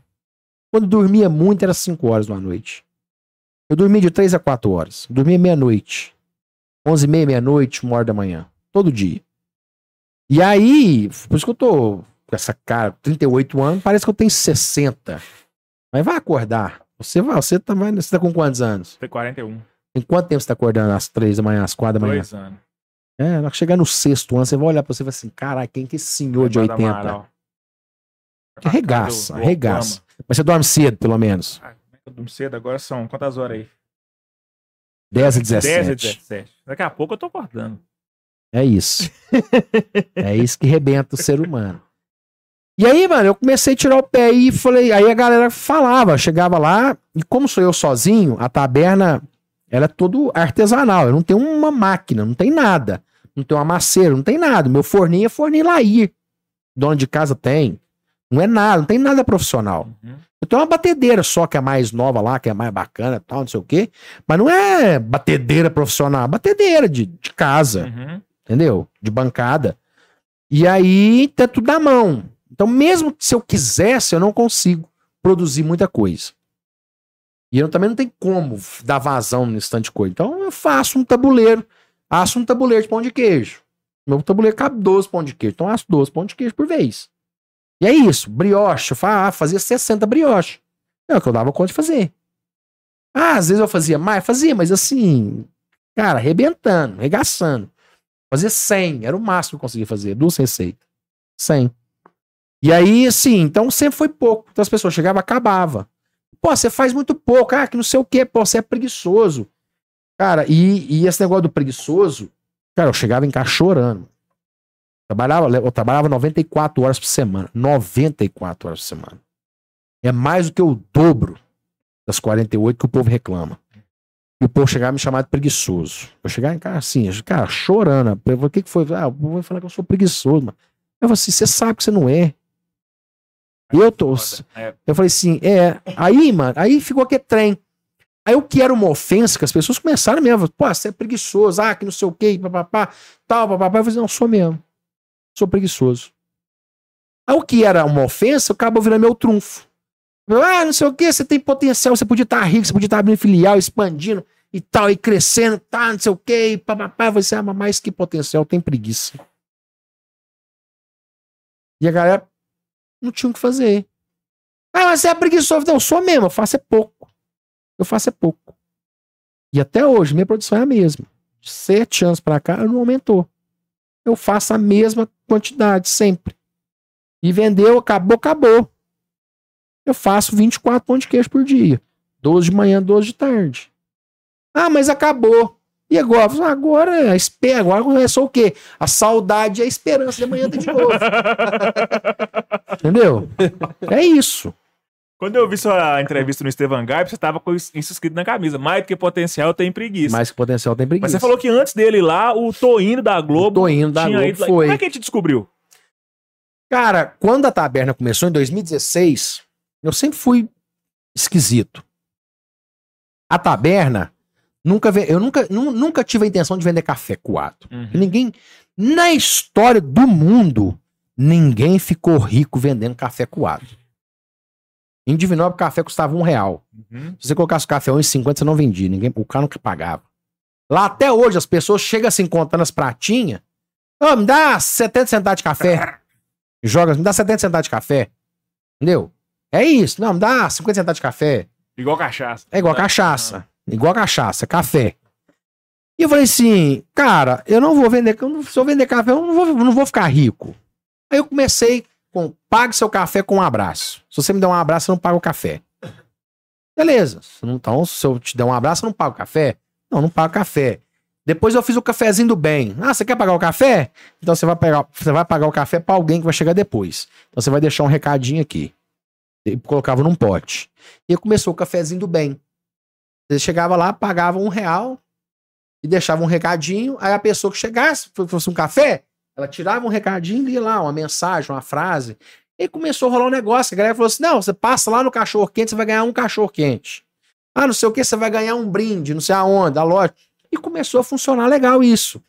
Quando dormia muito, era cinco horas da noite. Eu dormia de três a quatro horas. Dormia meia-noite. Onze e meia, meia-noite, uma hora da manhã. Todo dia. E aí, por isso que eu tô com essa cara, 38 anos, parece que eu tenho 60. Mas vai acordar. Você vai, você tá, você tá com quantos anos? Tem 41. Em quanto tempo você tá acordando? Às três da manhã, às quatro da manhã? Dois anos. É, na hora que chegar no sexto ano, você vai olhar pra você e vai assim, caralho, quem que é esse senhor de Vai dar 80? Amaral. Arregaça, arregaça. Mas você dorme cedo, pelo menos. Ah, eu durmo cedo? Agora são quantas horas aí? 10 e 10 e 17. 17. Daqui a pouco eu tô acordando. É isso. é isso que rebenta o ser humano. E aí, mano, eu comecei a tirar o pé e falei. Aí a galera falava, chegava lá, e como sou eu sozinho, a taberna ela é todo artesanal. Eu não tenho uma máquina, não tem nada. Não tenho uma maceira, não tem nada. Meu forninho é forninho Laí. Dono de casa tem. Não é nada, não tem nada profissional. Uhum. Eu tenho uma batedeira só, que é mais nova lá, que é mais bacana e tal, não sei o quê. Mas não é batedeira profissional, é batedeira de, de casa Uhum. entendeu? De bancada. E aí tá tudo na mão. Então, mesmo que se eu quisesse, eu não consigo produzir muita coisa. E eu também não tenho como dar vazão nesse tanto de coisa. Então, eu faço um tabuleiro. Asso um tabuleiro de pão de queijo. Meu tabuleiro cabe 12 pão de queijo. Então, eu asso 12 pão de queijo por vez. E é isso. Brioche. Eu fa- ah, fazia 60 brioche. É o que eu dava conta de fazer. Ah, às vezes eu fazia mais. Fazia, mas assim, cara, arrebentando, regaçando. Fazia 100, era o máximo que eu conseguia fazer, duas receitas. 100. E aí, assim, então sempre foi pouco. Então as pessoas chegavam, acabava. Pô, você faz muito pouco, ah, que não sei o quê, pô, você é preguiçoso. Cara, e, e esse negócio do preguiçoso, cara, eu chegava em casa chorando. Trabalhava, eu trabalhava 94 horas por semana. 94 horas por semana. É mais do que o dobro das 48 que o povo reclama. E o povo chegava me chamar de preguiçoso. Eu chegava em casa assim, cara, chorando. Eu falei, o que, que foi? Ah, o povo vai falar que eu sou preguiçoso, mano. Eu falei assim, você sabe que você não é. Eu tô. Foda. É, Eu falei assim, é. Aí, mano, aí ficou aquele trem. Aí o que era uma ofensa, que as pessoas começaram mesmo. Pô, você é preguiçoso, ah, que não sei o quê, papapá, tal, papapá. Eu falei, não, sou mesmo. Sou preguiçoso. Aí o que era uma ofensa, acabou virando meu trunfo. Ah, não sei o que, você tem potencial, você podia estar rico, você podia estar abrindo filial, expandindo e tal, e crescendo, tá, não sei o que, e papapá. Você, mas mais que potencial, tem preguiça. E a galera não tinha o que fazer. Ah, mas você é preguiçoso. Não, eu sou mesmo, eu faço é pouco. Eu faço é pouco. E até hoje, minha produção é a mesma. De sete anos pra cá, não aumentou. Eu faço a mesma quantidade, sempre. E vendeu, acabou, acabou. Eu faço 24 pão de queijo por dia. 12 de manhã, 12 de tarde. Ah, mas acabou. E agora? Agora, a espera, agora começou o quê? A saudade e a esperança de amanhã ter de novo. [LAUGHS] Entendeu? É isso. Quando eu vi sua entrevista no Estevan Gaib, você tava com isso escrito na camisa. Mais do que potencial, tem preguiça. Mais que potencial tem preguiça. Mas você falou que antes dele lá, o Toindo da Globo. O Toinho da tinha Globo foi. Como é que a gente descobriu? Cara, quando a taberna começou em 2016, eu sempre fui esquisito. A taberna nunca eu nunca, nu- nunca tive a intenção de vender café coado. Uhum. Ninguém na história do mundo ninguém ficou rico vendendo café coado. Em Divinópolis, o café custava um real. Uhum. Se você colocasse o café a 1,50, você não vendia. Ninguém, o cara nunca pagava. Lá até hoje, as pessoas chegam assim, contando as pratinhas. Ô, me dá 70 centavos de café. [LAUGHS] Joga, me dá 70 centavos de café. Entendeu? É isso. Não, me dá 50 centavos de café. Igual cachaça. É igual cachaça. Igual cachaça, café. E eu falei assim, cara, eu não vou vender. Se eu vender café, eu não vou, não vou ficar rico. Aí eu comecei com pague seu café com um abraço. Se você me der um abraço, eu não pago o café. Beleza. Então, se eu te der um abraço, eu não pago o café? Não, não pago café. Depois eu fiz o cafezinho do bem. Ah, você quer pagar o café? Então você vai, pegar, você vai pagar o café pra alguém que vai chegar depois. Então você vai deixar um recadinho aqui. E colocava num pote. E começou o cafezinho do bem. Você chegava lá, pagava um real e deixava um recadinho. Aí a pessoa que chegasse, fo- fosse um café, ela tirava um recadinho e lia lá, uma mensagem, uma frase. E começou a rolar um negócio. A galera falou assim: não, você passa lá no cachorro quente, você vai ganhar um cachorro quente. Ah, não sei o que, você vai ganhar um brinde, não sei aonde, da loja. E começou a funcionar legal isso.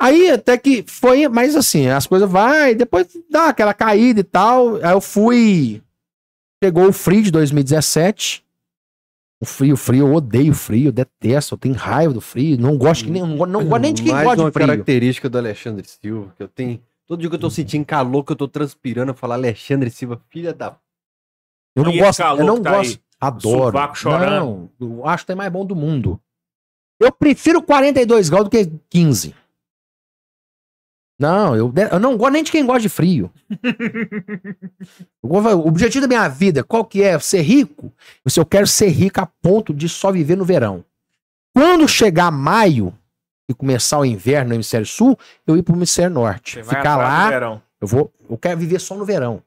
Aí até que foi, mas assim, as coisas vai, depois dá aquela caída e tal. Aí eu fui. Chegou o frio de 2017. O frio, o frio, eu odeio frio, eu detesto, eu tenho raiva do frio, não gosto, que nem, não, não gosto nem de quem Mais gosta uma de frio. característica do Alexandre Silva, que eu tenho. Todo dia que eu tô sentindo calor, que eu tô transpirando, eu falo Alexandre Silva, filha da. Eu não E esse gosto, eu não tá gosto. aí? Adoro. Não, eu acho que é mais bom do mundo. Eu prefiro 42 graus do que 15. Não, eu, eu não gosto nem de quem gosta de frio. [LAUGHS] Eu o objetivo da minha vida, qual que é? Ser rico? Se eu quero ser rico a ponto de só viver no verão. Quando chegar maio e começar o inverno no hemisfério sul, eu ir pro hemisfério norte. Você Ficar lá, eu vou, eu quero viver só no verão.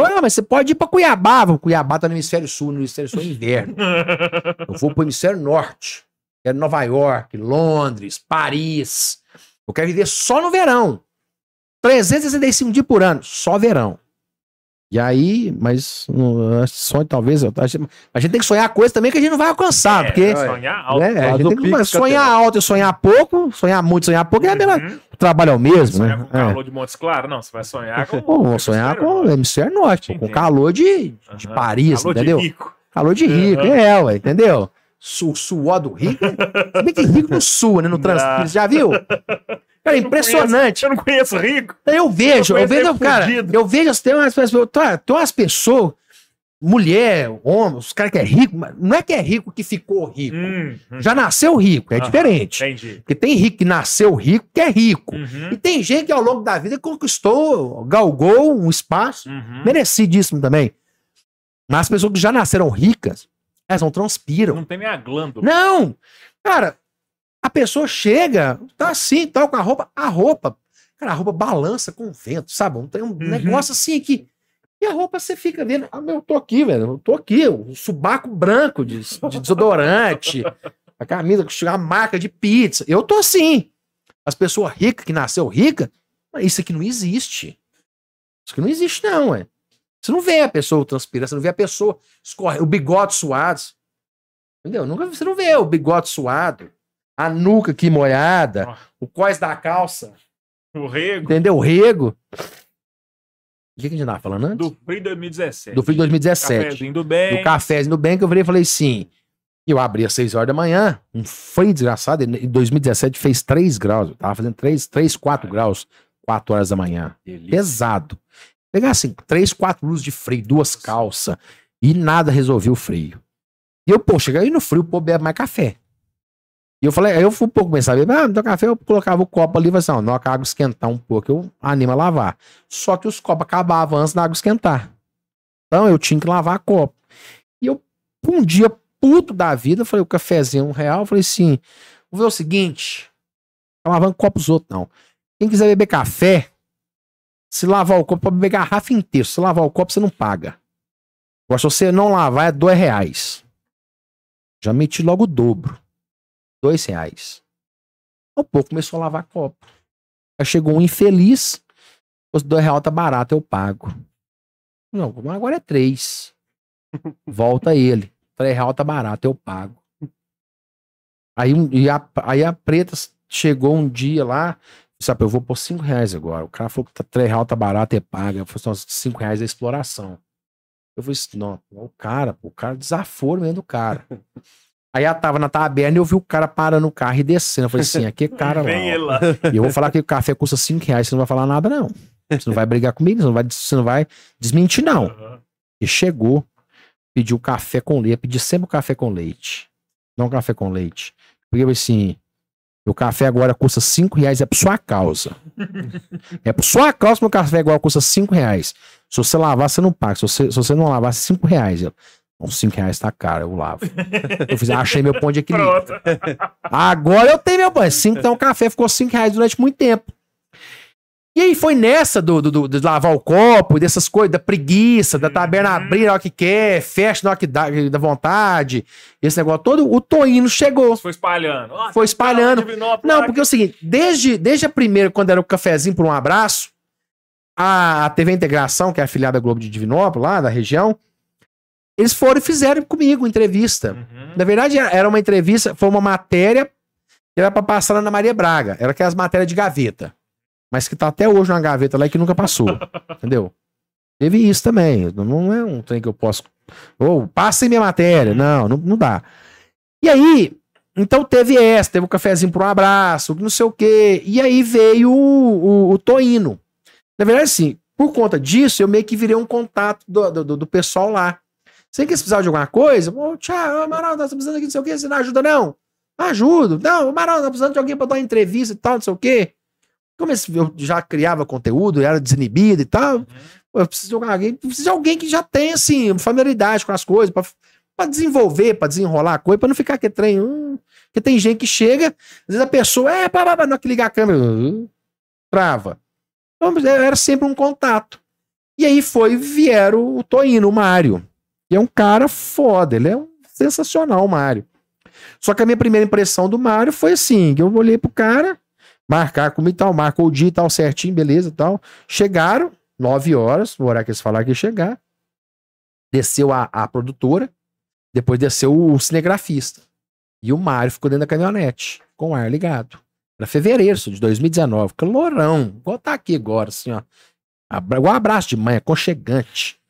Ah, mas você pode ir pra Cuiabá. Cuiabá tá no hemisfério sul, no hemisfério sul é inverno. [LAUGHS] Eu vou pro hemisfério norte. Quero Nova York, Londres, Paris. Eu quero viver só no verão. 365 dias por ano, só verão. E aí, mas não, sonho talvez. eu- A gente, a gente tem que sonhar coisa também que a gente não vai alcançar. É, porque sonhar alto. né, a gente tem que sonhar Catela. alto e sonhar pouco, sonhar muito, sonhar pouco, é a mesma, Uhum. o trabalho é o mesmo, Sonhar né? com É. calor de Montes Claros? Não, você vai sonhar com. [LAUGHS] Pô, vou sonhar com o hemisfério norte, pô, com calor de, de Aham. Paris, Calor de entendeu? rico. Calor de rico, Aham. é, ué, entendeu? Su, suor do rico. Se bem que rico não sua, né? No [LAUGHS] transpiro, já viu? Cara, Eu impressionante. Eu não conheço rico. Eu vejo, Eu eu vejo, conheço cara, fudido. eu vejo, tem umas pessoas, tá, tem umas pessoas, mulher, homem, os caras que é rico, mas não é que é rico que ficou rico. Hum, hum. Já nasceu rico, é Aham, diferente. Entendi. Porque tem rico que nasceu rico, que é rico. Uhum, E tem gente que ao longo da vida conquistou, galgou um espaço uhum. merecidíssimo também. Mas as pessoas que já nasceram ricas, elas não transpiram. Não tem nem a glândula. Não! Cara, a pessoa chega, tá assim, tal, com a roupa, a roupa, cara, a roupa balança com o vento, sabe? Tem um negócio assim que. E a roupa você fica vendo, ah, meu, eu tô aqui, velho, eu tô aqui, o subaco branco de, de desodorante, [LAUGHS] a camisa com a marca de pizza. Eu tô assim. As pessoas ricas que nasceu rica, mas isso aqui não existe. Isso aqui não existe, não, ué. Você não vê a pessoa transpirando, você não vê a pessoa escorre, o bigode suado. Entendeu? Nunca, você não vê o bigode suado, a nuca aqui molhada, Ó. o cós da calça, O rego entendeu? O rego. O que, que a gente tava falando antes? do Free 2017. Do frio de 2017. Cafézinho do bem. Do cafezinho do bem que eu virei e falei assim. Eu abri às 6 horas da manhã, um frio desgraçado. Em 2017 fez 3 graus. Eu tava fazendo 3, 3 4 graus, 4 horas da manhã. Pesado. Pegar assim, 3, 4 luzes de frio, duas calças. E nada resolveu o frio. E eu, pô, cheguei aí no frio, pô, bebe mais café. E eu falei, aí eu fui um pouco começar a beber, ah, dá café, eu colocava o copo ali assim, ó, que a água esquentar um pouco, eu animo a lavar. Só que os copos acabavam antes da água esquentar. Então eu tinha que lavar copo. E eu, um dia puto da vida, falei, o cafezinho é um real, falei assim, vou ver o seguinte, tá lavando copos outros não. Quem quiser beber café, se lavar o copo, pode beber garrafa inteira. Se lavar o copo, você não paga. Agora, se você não lavar, é dois reais. Já meti logo o dobro. Dois reais. O povo começou a lavar copo. Aí chegou um infeliz. Os dois reais tá barato, eu pago. Não, agora é três. [LAUGHS] Volta ele. Três reais tá barato, eu pago. Aí, e a, aí a preta chegou um dia lá. Sabe, eu vou por cinco reais agora. O cara falou que tá, três reais tá barato, é paga. Eu falei, assim, cinco reais é exploração. Eu falei assim, não, o cara, o cara desaforo mesmo do cara. [LAUGHS] Aí ela tava na taberna e eu vi o cara parando o carro e descendo. Eu falei assim, aqui é cara [LAUGHS] lá. E eu vou falar que o café custa 5 reais, você não vai falar nada, não. Você não vai brigar comigo, você não vai, você não vai desmentir, não. Aham. E chegou, pediu café com leite, pedi sempre o café com leite. Não café com leite. Porque assim, o café agora custa 5 reais, é por sua causa. [LAUGHS] é por sua causa que meu café agora custa 5 reais. Se você lavar, você não paga. Se você, se você não lavar, 5 reais. Não, 5 reais tá caro, eu lavo. Eu fiz, achei meu ponto de equilíbrio. Pronto. Agora eu tenho meu banho. Cinco, então o café ficou 5 reais durante muito tempo. E aí foi nessa do, do, do- de lavar o copo, dessas coisas, da preguiça, da taberna Uhum. abrir na hora que quer, fecha na hora que dá, da vontade, esse negócio todo, o Toino chegou. Foi espalhando. Foi espalhando. Divinópolis Não, lá, porque é o seguinte, desde, desde a primeira, quando era o cafezinho por um abraço, a, a TV Integração, que é a afiliada da Globo de Divinópolis, lá da região, eles foram e fizeram comigo entrevista. Uhum. Na verdade, era uma entrevista, foi uma matéria Era pra passar na Maria Braga. Era aquelas matérias de gaveta. Mas que tá até hoje na gaveta lá e que nunca passou. [LAUGHS] entendeu? Teve isso também. Não- é um trem que eu posso. Ou passem minha matéria. Não, não, não dá. E aí, então teve essa, teve o cafezinho por um abraço, não sei o quê. E aí veio o, o, o Toino. Na verdade, assim, por conta disso, eu meio que virei um contato do, do- do pessoal lá. Sei que eles precisavam de alguma coisa, ô, tchau, Amaral, nós estamos precisando aqui, não sei o quê, você não ajuda, não? Ajudo. Não, Amaral, nós precisando de alguém para dar uma entrevista e tal, não sei o quê. Como eu já criava conteúdo, era desinibido e tal, pô, eu preciso de alguém, preciso de alguém que já tem, assim, familiaridade com as coisas, pra, pra desenvolver, pra desenrolar a coisa, pra não ficar aquele trem. hum. Porque tem gente que chega, às vezes a pessoa, é, pá, pá, pá, não que ligar a câmera, hum, trava. Então, era sempre um contato. E aí foi, vieram o Toino, o Mário. E é um cara foda, ele é um sensacional, o Mário. Só que a minha primeira impressão do Mário foi assim, eu olhei pro cara, marcar comigo e tal, marcou o dia e tal, certinho, beleza e tal. Chegaram, nove horas, o horário que eles falaram que chegar. Desceu a, a produtora, depois desceu o cinegrafista. E o Mário ficou dentro da caminhonete, com o ar ligado. Era fevereiro de 2019, calorão, igual tá aqui agora, assim, ó. Um abraço de mãe, aconchegante.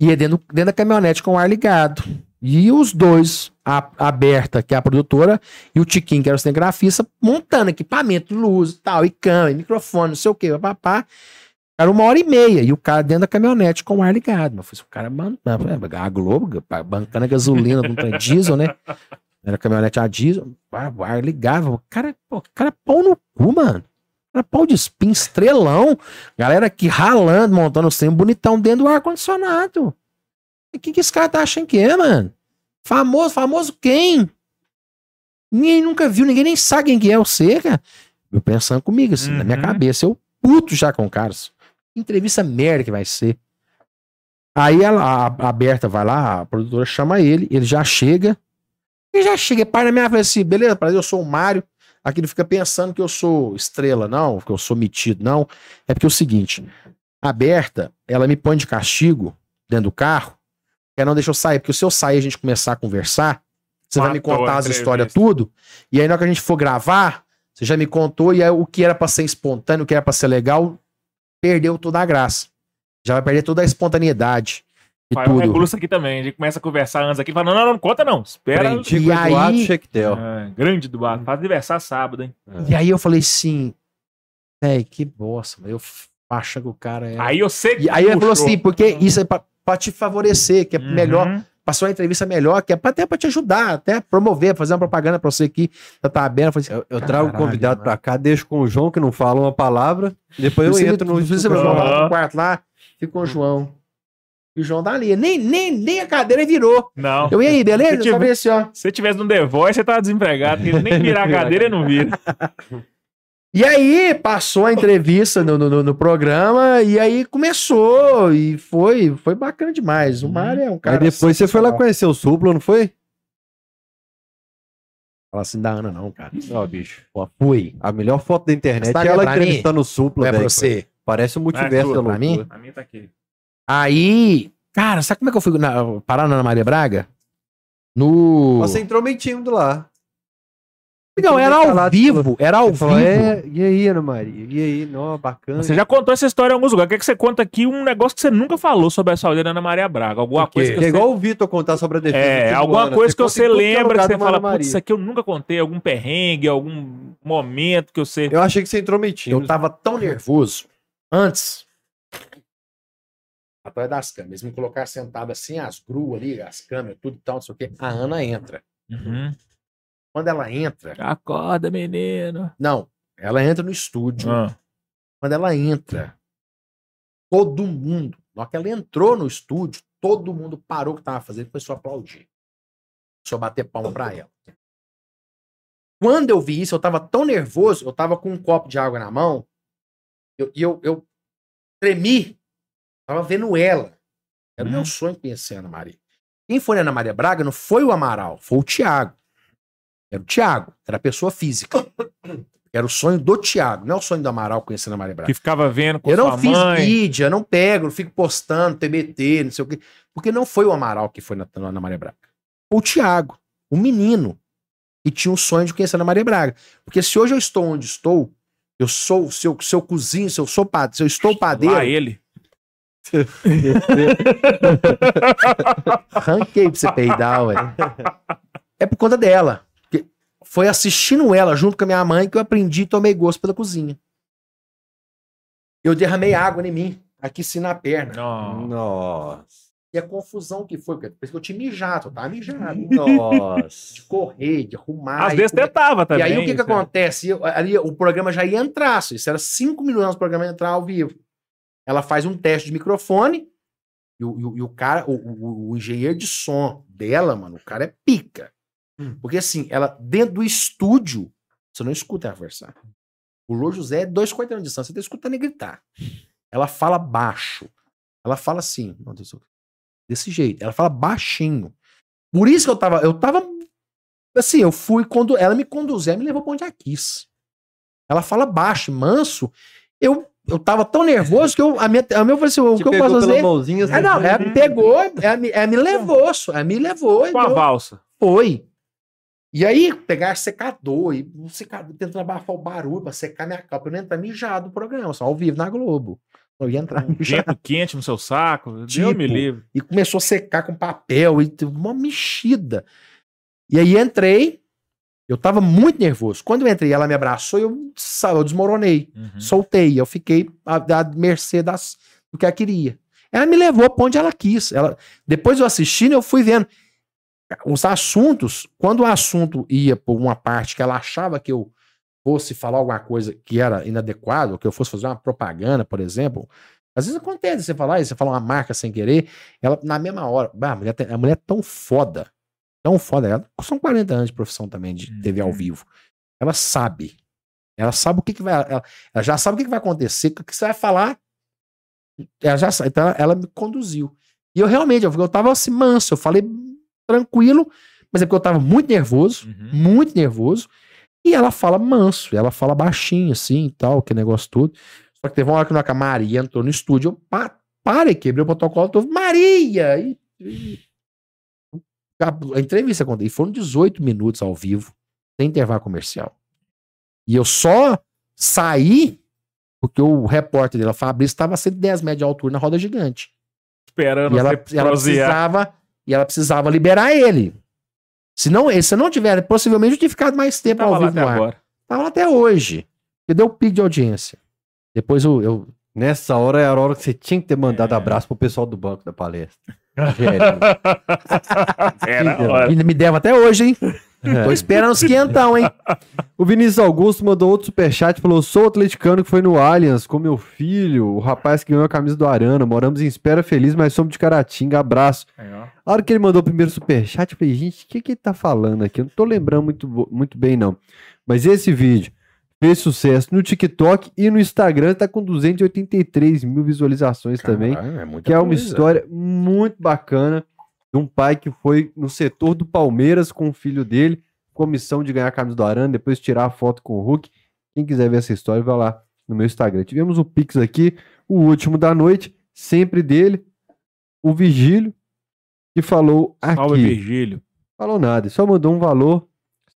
É dentro, dentro da caminhonete com o ar ligado. E os dois, a, a Berta, que é a produtora, e o Tiquinho, que era o cinegrafista, montando equipamento, luz e tal, e câmera, e microfone, não sei o que, papá. Era uma hora e meia, e o cara dentro da caminhonete com o ar ligado. Eu falei, o cara, mano, a Globo, bancando a gasolina, não diesel, né? Era caminhonete a diesel, o ar ligado. O cara, pô, cara, pau no cu, mano. Cara, pau de spin, estrelão. Galera aqui ralando, montando o trem bonitão dentro do ar-condicionado. O que, que esse cara tá achando que é, mano? Famoso, famoso quem? Ninguém nunca viu, ninguém nem sabe quem que é o cara. Eu pensando comigo, assim, na minha Uhum. cabeça, eu puto já com o cara. assim. Entrevista merda que vai ser. Aí ela, a, a Berta vai lá, a produtora chama ele, ele já chega. Ele já chega, pai na minha frente assim, beleza, prazer, eu sou o Mário. Aqui ele fica pensando que eu sou estrela, não, que eu sou metido, não. É porque é o seguinte, a Berta, ela me põe de castigo dentro do carro, que ela não deixa eu sair, porque se eu sair e a gente começar a conversar, você vai me Matou contar as histórias tudo, e aí na hora que a gente for gravar, você já me contou, e aí o que era pra ser espontâneo, o que era pra ser legal, perdeu toda a graça. Já vai perder toda a espontaneidade e Faz um tudo. recurso aqui também. A gente começa a conversar antes aqui. Fala, não, não, não, não conta não. Espera. Prendi E Eduardo aí- Chectel. É, grande do bar. Faz aniversário sábado, hein? E aí eu falei assim, véi, que bosta, eu achando que o cara é... Aí eu sei que. E aí ele falou assim, porque isso é pra, pra te favorecer, que é Uhum. melhor, passou uma entrevista melhor, que é pra, até pra te ajudar, até promover, fazer uma propaganda pra você aqui, tá, tá aberto. Eu falei assim, Eu, eu trago o convidado mano. pra cá, deixo com o João, que não fala uma palavra, depois eu Você- entro no... lá Aham. no quarto lá, fica com o João. E o João tá ali. Nem, nem, nem a cadeira virou. Não. Eu, e aí, beleza? Se ver assim, ó. Se você tivesse no The Voice, você tava desempregado, porque nem virar a [LAUGHS] cadeira ele não vira. E aí, passou a entrevista no, no, no- programa, e aí começou, e foi, foi bacana demais. O Mário é um cara. Aí depois você foi lá conhecer o Supla, não foi? Fala assim da Ana, não, cara. Ó, bicho. Pô, fui. A melhor foto da internet Tá é ela pra mim? entrevistando o Supla, Não é pra velho. você. Parece o multiverso É da sua, pra mim? loucura. A minha tá aqui. Aí, cara, sabe como é que eu fui na, parar na Ana Maria Braga? No. Você entrou meio tímido lá. Não, era ao vivo, era ao Você vivo. falou, é, e aí, Ana Maria? E aí, não, bacana. Você já contou essa história em alguns lugares. Quer que você conta aqui um negócio que você nunca falou sobre a saúde da Ana Maria Braga? Alguma O coisa que Que é igual o Vitor contar sobre a defesa. É, alguma coisa que você que é lembra, que você fala, putz, isso aqui eu nunca contei, algum perrengue, algum momento que você... Eu achei que você entrou meio tímido. Eu tava tão nervoso antes. Atrás das câmeras. Me colocar sentado assim, as gruas ali, as câmeras, tudo e tal, não sei o quê. A Ana entra. Uhum. Quando ela entra. Acorda, menino. Não, ela entra no estúdio. Ah. Quando ela entra, todo mundo, na hora que ela entrou no estúdio, todo mundo parou o que tava fazendo e começou a aplaudir. Começou a bater palma pra ela. Quando eu vi isso, eu tava tão nervoso, eu tava com um copo de água na mão, eu- e eu, eu tremi, tava vendo ela. Era o meu Hum. sonho conhecer a Ana Maria. Quem foi na Ana Maria Braga não foi o Amaral, foi o Tiago. Era o Tiago, era a pessoa física. [COUGHS] Era o sonho do Tiago, não é o sonho do Amaral conhecer a Maria Braga. Que ficava vendo com Eu sua não fiz mãe. mídia, eu não pego, não fico postando TBT, não sei o quê. Porque não foi o Amaral que foi na, na Ana Maria Braga. Foi o Thiago, o menino. e tinha um sonho de conhecer a Ana Maria Braga. Porque se hoje eu estou onde estou, eu sou, se eu, se eu cozinho, se eu sou padeiro, se eu estou padeiro, Lá ele. [LAUGHS] arranquei pra você peidar, ué. É por conta dela. Foi assistindo ela junto com a minha mãe que eu aprendi e tomei gosto pela cozinha. Eu derramei água em mim, aqui sim na perna. Não. Nossa. E a confusão que foi, porque depois que eu tinha mijado, eu tava mijado. Nossa. De correr, de arrumar. Às e vezes comer. tetava E também. aí o que que é. acontece? Eu- ali o programa já ia entrar, isso era cinco minutos do programa entrar ao vivo. Ela faz um teste de microfone e o, e o- e o cara, o, o- o engenheiro de som dela, mano, o cara é pica. Porque assim, ela dentro do estúdio, você não escuta ela conversar. O Lô José é dois quarteirões de distância, você tá escutando ele gritar. Ela fala baixo. Ela fala assim, meu Deus, desse jeito. Ela fala baixinho. Por isso que eu tava, eu tava assim, eu fui quando ela me conduziu, ela me levou pra onde ela quis. Ela fala baixo, manso. Eu eu tava tão nervoso que eu a minha, a minha eu falei assim, o Te que eu posso fazer? mãozinha, É, não, ela me pegou, ela me, ela me levou, só, ela me levou. Com a eu- valsa. foi. E aí, pegar secador, e um secador tentando abafar o barulho pra secar minha capa. Eu não ia entrar mijado no programa, só ao vivo na Globo. Eu ia entrar mijado. Vento quente no seu saco. Deus Tipo, me livre. E começou a secar com papel e teve uma mexida. E aí entrei, eu tava muito nervoso. Quando eu entrei, ela me abraçou e eu, eu desmoronei. Uhum. Soltei. Eu fiquei à, à mercê das, do que ela queria. Ela me levou pra onde ela quis. Ela, depois eu assistindo, eu fui vendo os assuntos. Quando o assunto ia por uma parte que ela achava que eu fosse falar alguma coisa que era inadequado, que eu fosse fazer uma propaganda, por exemplo. Às vezes acontece você falar isso, você fala uma marca sem querer, ela na mesma hora, a, mulher, a mulher é tão foda, tão foda, ela, são 40 anos de profissão também de TV ao Uhum. vivo. Ela sabe. Ela sabe o que, que vai. Ela, ela já sabe o que, que vai acontecer, o que você vai falar. Ela já sabe. Então ela me conduziu. E eu realmente, eu, eu tava assim, manso, eu falei tranquilo, mas é porque eu tava muito nervoso, Uhum. muito nervoso. E ela fala manso, ela fala baixinho assim e tal, que negócio todo. Só que teve uma hora que a Maria entrou no estúdio, eu pa, parei, quebrei o protocolo, tô, Maria! E, e- a, entrevista aconteceu, e foram 18 minutos ao vivo, sem intervalo comercial. E eu só saí porque o repórter dela, Fabrício, estava a 110 metros de altura na roda gigante. Esperando E ela, ela precisava, e ela precisava liberar ele. Se não, se não tiver, possivelmente eu tinha ficado mais tempo Tava ao lá vivo até no ar. agora. Tava lá até hoje. E deu pico de audiência. Depois eu, eu Nessa hora era a hora que você tinha que ter mandado É. abraço pro pessoal do banco da palestra. Era me devo até hoje, hein? Tô esperando os quentão, hein? O Vinícius Augusto mandou outro superchat e falou: Sou atleticano que foi no Allianz com meu filho, o rapaz que ganhou a camisa do Arana. Moramos em Espera Feliz, mas somos de Caratinga. Abraço. Ó. A hora que ele mandou o primeiro superchat, eu falei: Gente, o que, que ele tá falando aqui? Eu não tô lembrando muito, muito bem, não. Mas esse vídeo fez sucesso no TikTok e no Instagram, tá com 283 mil visualizações também. É muita Que é uma coisa. história muito bacana de um pai que foi no setor do Palmeiras com o filho dele, com a missão de ganhar a camisa do Arana, depois tirar a foto com o Hulk. Quem quiser ver essa história, vai lá no meu Instagram. Tivemos o Pix aqui, o último da noite, sempre dele, o Vigílio, que falou Salve, aqui. Virgílio. Falou nada, ele só mandou um valor,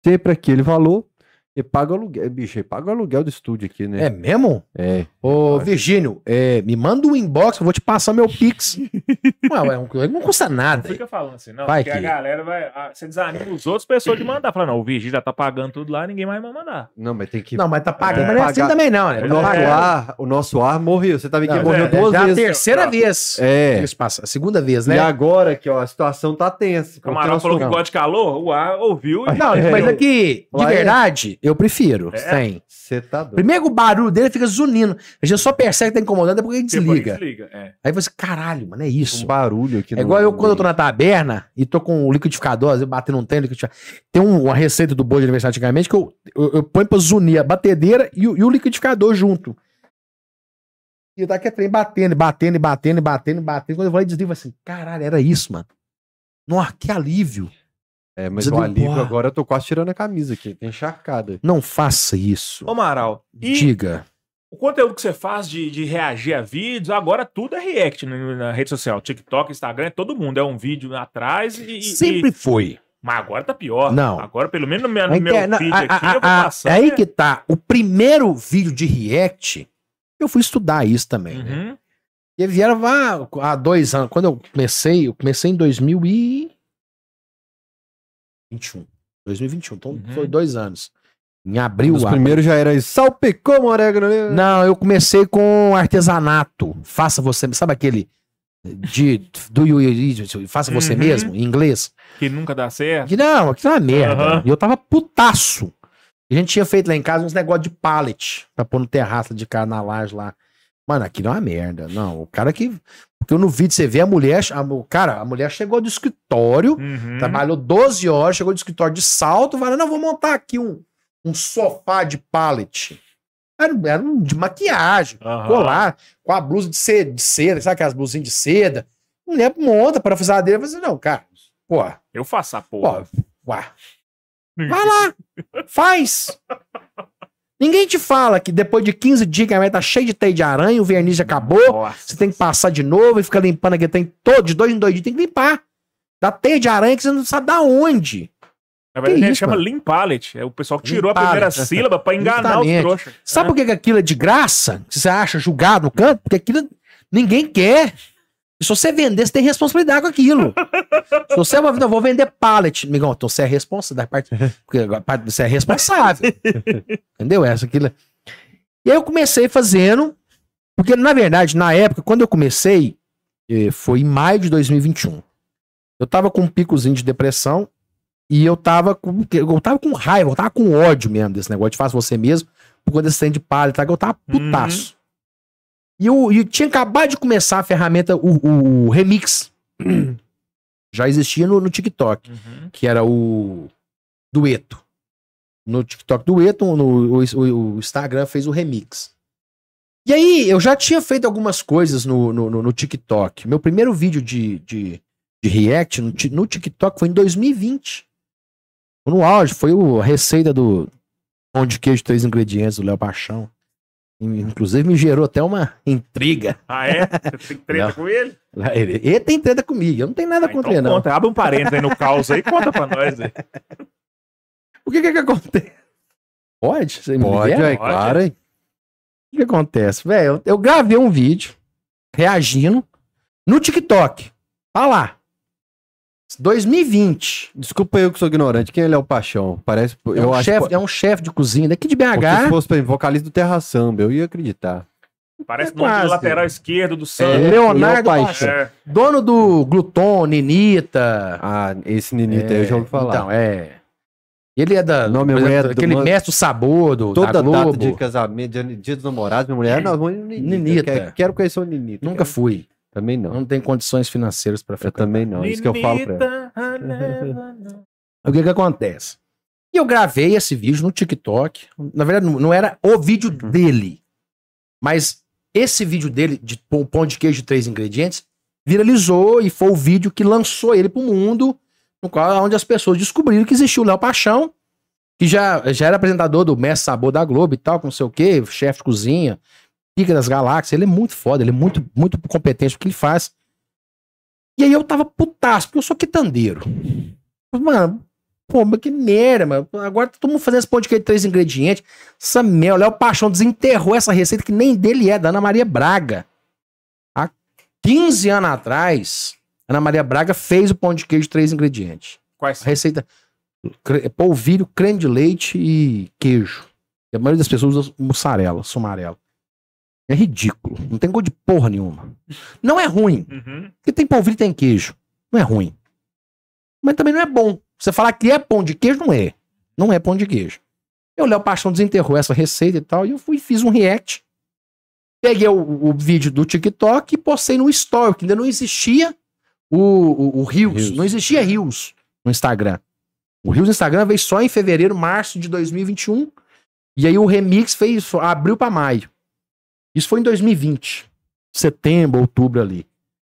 sempre aquele valor, e paga o aluguel. Bicho, ele paga o aluguel do estúdio aqui, né? É mesmo? É. Ô, Virgínio, é, me manda um inbox, eu vou te passar meu Pix. [LAUGHS] Ué, ué, não, não custa Não nada. fica falando assim, não. Vai porque que- a galera vai. a- Você desanima os outros pessoas de mandar. Fala, não, o Virgílio já tá pagando tudo lá, ninguém mais vai mandar. Não, mas tem que. Não, mas tá pagando, É, mas não é assim pagar- também não, né? O É, nosso, Tá é. pagando. ar, o nosso ar morreu. Você tá vendo que ele Não, morreu é, duas Já a vezes. terceira vez. É. Eles passam, a segunda vez, né? E agora que ó, a situação tá tensa. O camarada porque falou que nós gosta de calor, o ar ouviu e. Não, É. mas aqui, de Lá é- verdade, eu prefiro. É? Sem. Você tá doido. Primeiro que o barulho dele fica zunindo. A gente só percebe que tá incomodando depois que ele depois desliga. desliga. É. Aí você, caralho, mano, é isso. Um barulho aqui. É igual eu quando eu tô na taberna e tô com o liquidificador, às vezes batendo um tempo, liquidificador. Tem um- uma receita do bolo de aniversário antigamente que eu, eu, eu ponho pra zunir a batedeira e, o- e o liquidificador junto. E daqui a trem batendo, batendo, e batendo, e batendo, e batendo. Quando eu vou lá e desligo, assim, caralho, era isso, mano. Nossa, que alívio. É, mas o alívio agora eu tô quase tirando a camisa aqui. Tem encharcada. Não faça isso. Ô, Amaral, e Diga. O conteúdo que você faz de, de reagir a vídeos, agora tudo é react no- na rede social. TikTok, Instagram, é todo mundo. É um vídeo atrás e. e- Sempre foi. Mas agora tá pior. Não. Agora, pelo menos no meu, no meu interna- feed a- aqui, a- eu vou passar. é aí que tá. O primeiro vídeo de react, eu fui estudar isso também, né? Uhum. E vieram há, há dois anos. Quando eu comecei, eu comecei em 2021. 2021, então Uhum. foi dois anos. Em abril. Os primeiros já era salpicou orégano né? ali. Não, eu comecei com artesanato. Faça você, sabe aquele de do you, you- faça você Uhum. mesmo, em inglês? Que nunca dá certo. Que não, aquilo é uma merda. Aham. E eu tava putaço. A gente tinha feito lá em casa uns negócios de pallet pra pôr no terraço de cara na laje lá. Mano, aquilo é uma merda. Não, o cara que. Porque no vídeo você vê a mulher. A, o cara, a mulher chegou do escritório, Uhum. trabalhou 12 horas, chegou do escritório de salto, falou: não, vou montar aqui um, um sofá de pallet. Era, era um de maquiagem. Aham. Colar com a blusa de seda, de seda, sabe aquelas blusinhas de seda? A mulher monta para fazer dele. Falei assim, não, cara, porra, Eu faço a porra. Pô, ué. Vai lá, faz. Ninguém te fala que depois de 15 dias que a merda tá cheia de teia de aranha, o verniz já acabou, Nossa. você tem que passar de novo e fica limpando aqui, tem todo, de dois em dois dias, tem que limpar. Da teia de aranha que você não sabe da onde. Na verdade, a gente isso, chama? Lean Palette. É o pessoal que tirou Lean a primeira palette. sílaba pra enganar os Justamente. trouxas. Sabe por que aquilo é de graça? Que você acha julgado no canto? Porque aquilo ninguém quer. E se você vender, você tem responsabilidade com aquilo. se você vai, não, vou vender pallet, amigão, então você é responsável. parte- Porque você é responsável. Entendeu? Essa aquilo. E aí eu comecei fazendo, porque na verdade, na época, quando eu comecei, eh, foi em maio de 2021. Eu tava com um picozinho de depressão e eu tava com, eu tava com raiva, eu tava com ódio mesmo desse negócio de faça você mesmo, por conta desse trem de palha, tá? eu tava putaço. E eu, eu tinha acabado de começar a ferramenta, o, o Remix. [CLEARS THROAT] Já existia no, no TikTok, Uhum. que era o Dueto. No TikTok Dueto, no, o, o- o Instagram fez o Remix. E aí, eu já tinha feito algumas coisas no, no, no- no TikTok. Meu primeiro vídeo de, de, de react no, no TikTok foi em 2020. No auge, foi o, a receita do pão de queijo, três ingredientes do Léo Paixão. Inclusive me gerou até uma intriga. Ah, é? Você tem treta Não. com ele? Ele, ele tem treta comigo, eu não tenho nada Ah, contra então ele, não. conta, abre um parênteses aí no caos aí, conta pra nós. aí. [LAUGHS] O que que, que acontece? Pode? Você Pode, é claro? O que acontece? Velho, eu, eu gravei um vídeo reagindo no TikTok. Tá lá. 2020. Desculpa eu que sou ignorante. Quem ele é o Paixão? Parece. É eu um acho chefe que. é um chefe de cozinha daqui de Porque se BH. fosse pra mim, vocalista do Terra Samba, eu ia acreditar. Parece É nome do lateral esquerdo do É, Santos. Leonardo Léo Paixão. É. Dono do Gluton, Ninita. Ah, esse Ninita aí eu já ouvi falar. Então, é. Ele é da. Não, mulher exemplo, é do aquele man- mestre do sabor do, Toda da data Globo. de casamento, dia, dos namorados, minha mulher, não, no Ninita. Ninita. Quero, quero conhecer o Ninita. Nunca Quero- fui. Também não. Não tem condições financeiras Eu frequentar. também não. É isso que eu falo pra ela. [LAUGHS] O que que acontece? E eu gravei esse vídeo no TikTok. Na verdade, não- era o vídeo Uhum. dele. Mas esse vídeo dele, de pão pão de queijo de três ingredientes, viralizou e foi o vídeo que lançou ele pro mundo, no qual onde as pessoas descobriram que existia o Léo Paixão, que já, já era apresentador do Mestre Sabor da Globo e tal, com não sei o quê, chefe de cozinha, pica das galáxias. Ele é muito foda, ele é muito, muito competente no que ele faz. E aí eu tava putaço, porque eu sou quitandeiro. Mano, pô, mas que merda, mano. Agora tá todo mundo fazendo esse pão de queijo de três ingredientes. Essa merda, o Léo Paixão desenterrou essa receita que nem dele é, da Ana Maria Braga. Há 15 anos atrás, Ana Maria Braga fez o pão de queijo de três ingredientes. Quais A receita: polvilho, creme de leite e queijo. E a maioria das pessoas usa mussarela, sumarela. É ridículo. Não tem gosto de porra nenhuma. Não é ruim. Uhum. Porque tem polvilho e tem queijo. Não é ruim. Mas também não é bom. Você falar que é pão de queijo, não é. Não é pão de queijo. Eu, Léo Paixão, desenterrou essa receita e tal, e eu fui e fiz um react. Peguei o, o vídeo do TikTok e postei no Story, que ainda não existia o, o, o Reels. Reels. Não existia Reels no Instagram. O Reels no Instagram veio só em fevereiro, março de 2021. E aí o Remix fez, abriu pra maio. Isso foi em 2020. Setembro, outubro ali.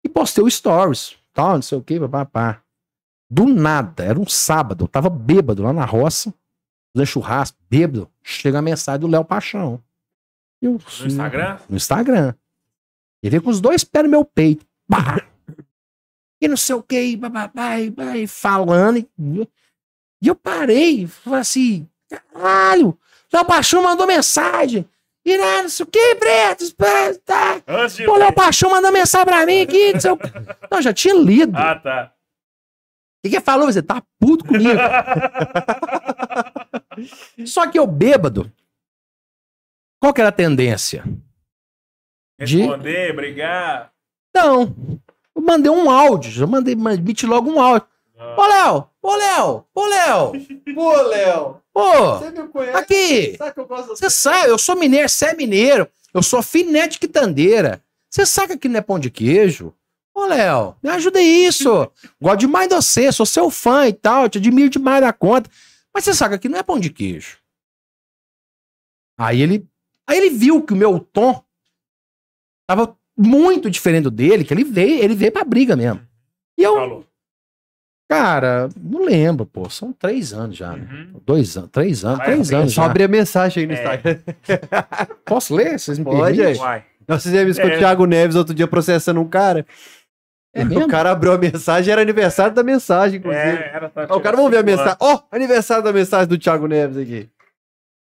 E postei o Stories. Tal, não sei o que, papá. Do nada, era um sábado, eu tava bêbado lá na roça, fazendo churrasco, bêbado. Chega a mensagem do Léo Paixão. Eu, No Instagram? No Instagram. Ele veio com os dois pés no meu peito. Pá! e não sei o que, e bababá, e, e falando. E, e eu parei, falei assim, caralho, Léo Paixão mandou mensagem. E né, não sei o que, Preto, tá. Antes de. Pô, Léo Paixão mandou mensagem pra mim aqui, não sei o. [LAUGHS] Não, já tinha lido. Ah, tá. O que que falou? Você tá puto comigo. [LAUGHS] Só que eu bêbado. Qual que era a tendência? De- Responder, brigar. Não. Eu mandei um áudio. Já mandei, meti logo um áudio. Ah. Ô, Léo! Ô, Léo! Ô, Léo! Pô, Léo, Ô! você me conhece? Aqui! Sabe que eu gosto Você sabe, eu sou mineiro, você é mineiro. Eu sou filé de quitandeira. Você sabe que aqui não é pão de queijo? Ô, Léo, me ajuda isso. Gosto demais de você, sou seu fã e tal, te admiro demais da conta. Mas você sabe que aqui não é pão de queijo. Aí ele, aí ele viu que o meu tom tava muito diferente do dele, que ele veio, ele veio pra briga mesmo. E eu, Falou. Cara, não lembro, pô, são três anos já, né? Uhum. Dois anos, três anos, Vai, três anos Só abrir a mensagem aí no É. Instagram. [LAUGHS] Posso ler? Vocês me Pode, permitem? Nós fizemos isso com É. o Thiago Neves outro dia processando um cara. É mesmo? O cara abriu a mensagem, era aniversário da mensagem, inclusive. É, era, tá, Ó, o cara, vamos ver a mensagem. Ó, aniversário da mensagem do Thiago Neves aqui.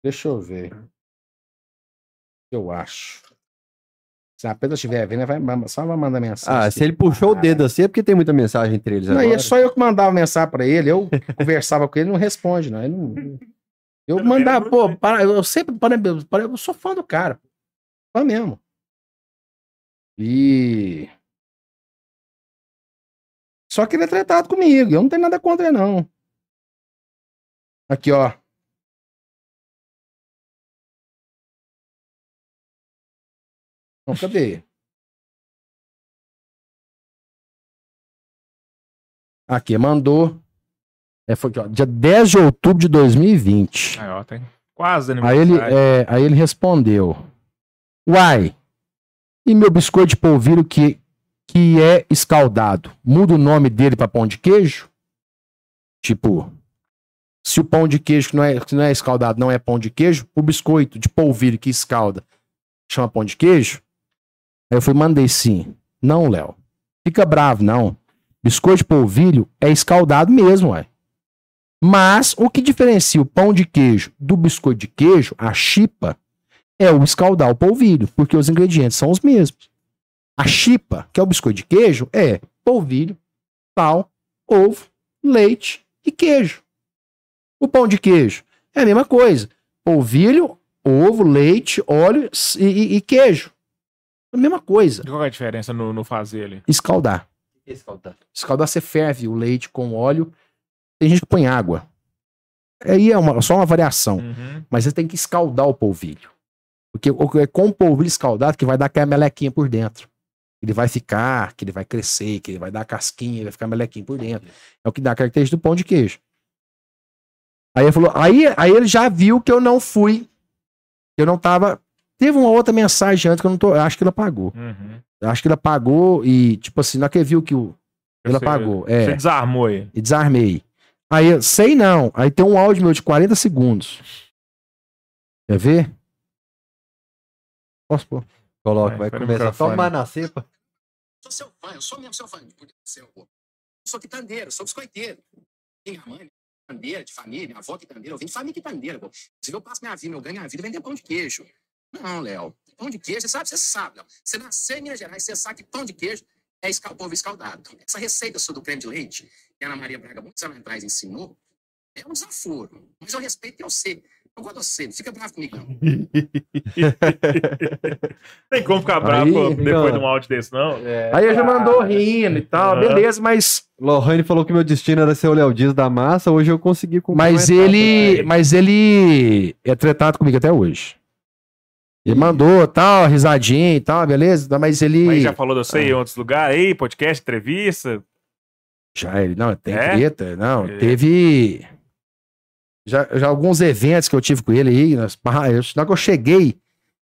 Deixa eu ver. Eu acho. Se a Pedro estiver vendo, vai, só vai mandar mensagem. Ah, se ele puxou o dedo assim é porque tem muita mensagem entre eles Não, e agora. é só eu que mandava mensagem pra ele. Eu conversava com ele, não responde, não. Ele não- [LAUGHS] Eu Pelo mandava, pô, para, eu sempre, para, para, eu sou fã do cara. Fã mesmo. E. Só que ele é tratado comigo. Eu não tenho nada contra ele, não. Aqui, ó. Não, cadê? Aqui, mandou. É, foi aqui, ó, dia 10 de outubro de 2020. Aí, ó, tem quase Aí ele, é, aí ele respondeu: Uai, e meu biscoito de polvilho que, que é escaldado? Muda o nome dele pra pão de queijo? Tipo, se o pão de queijo que não é, que não é escaldado não é pão de queijo, o biscoito de polvilho que escalda chama pão de queijo? Aí eu fui, mandei sim. Não, Léo. Fica bravo, não. Biscoito de polvilho é escaldado mesmo, ué. Mas o que diferencia o pão de queijo do biscoito de queijo, a chipa, é o escaldar o polvilho, porque os ingredientes são os mesmos. A chipa, que é o biscoito de queijo, é polvilho, sal, ovo, leite e queijo. O pão de queijo é a mesma coisa. Polvilho, ovo, leite, óleo e, e- e queijo. A mesma coisa. Qual é a diferença no, no fazer ali? Escaldar. Escaldar você ferve o leite com óleo. Tem gente que põe água. Aí é uma- só uma variação. Uhum. Mas você tem que escaldar o polvilho. Porque o- é com o polvilho escaldado que vai dar aquela melequinha por dentro. Ele vai ficar, que ele vai crescer, que ele vai dar casquinha, ele vai ficar melequinho por dentro. É o que dá a característica do pão de queijo. Aí ele falou, aí, aí ele já viu que eu não fui, que eu não tava. Teve uma outra mensagem antes que eu não tô. eu Acho que ele apagou. Uhum. Eu acho que ele apagou e, tipo assim, na hora que ele viu que o. Ele Você- apagou. Você É, desarmou ele. e desarmei. Aí, eu, sei não. Aí tem um áudio meu de 40 segundos. Quer ver? Posso pôr? Coloca, É, vai no começar a tomar na cepa. sou seu fã, eu sou mesmo seu que seu, pô? Eu sou quitandeiro, sou biscoiteiro. Minha mãe, quitandeira de família, minha avó quitandeira, eu vim de família quitandeira, pô. Inclusive, eu passo minha vida, eu ganho minha vida vendendo pão de queijo. Não, Léo. Pão de queijo, você sabe, você sabe, Léo. Você nasceu em Minas Gerais, você sabe que pão de queijo é escal, povo escaldado. Essa receita sua do creme de leite, que a Ana Maria Braga, muitos anos atrás, ensinou, é um desaforo. Mas eu respeito e eu sei. Eu gosto de você, não fica bravo comigo, não. [LAUGHS] Tem como ficar bravo Aí, depois cara. de um áudio desse, não? Aí ele já mandou rindo e tal, Aham. beleza, mas, Lohane falou que meu destino era ser o Léo Dias da massa, hoje eu consegui cumprir mas ele, mas ele é tratado comigo até hoje. Ele mandou, tal, risadinha e tal, beleza, mas ele Mas já falou de você Ah. em outros lugares aí, podcast, entrevista. Já, ele, não, tem É? treta, não, É. teve já, já alguns eventos que eu tive com ele aí, nas, na hora que eu cheguei,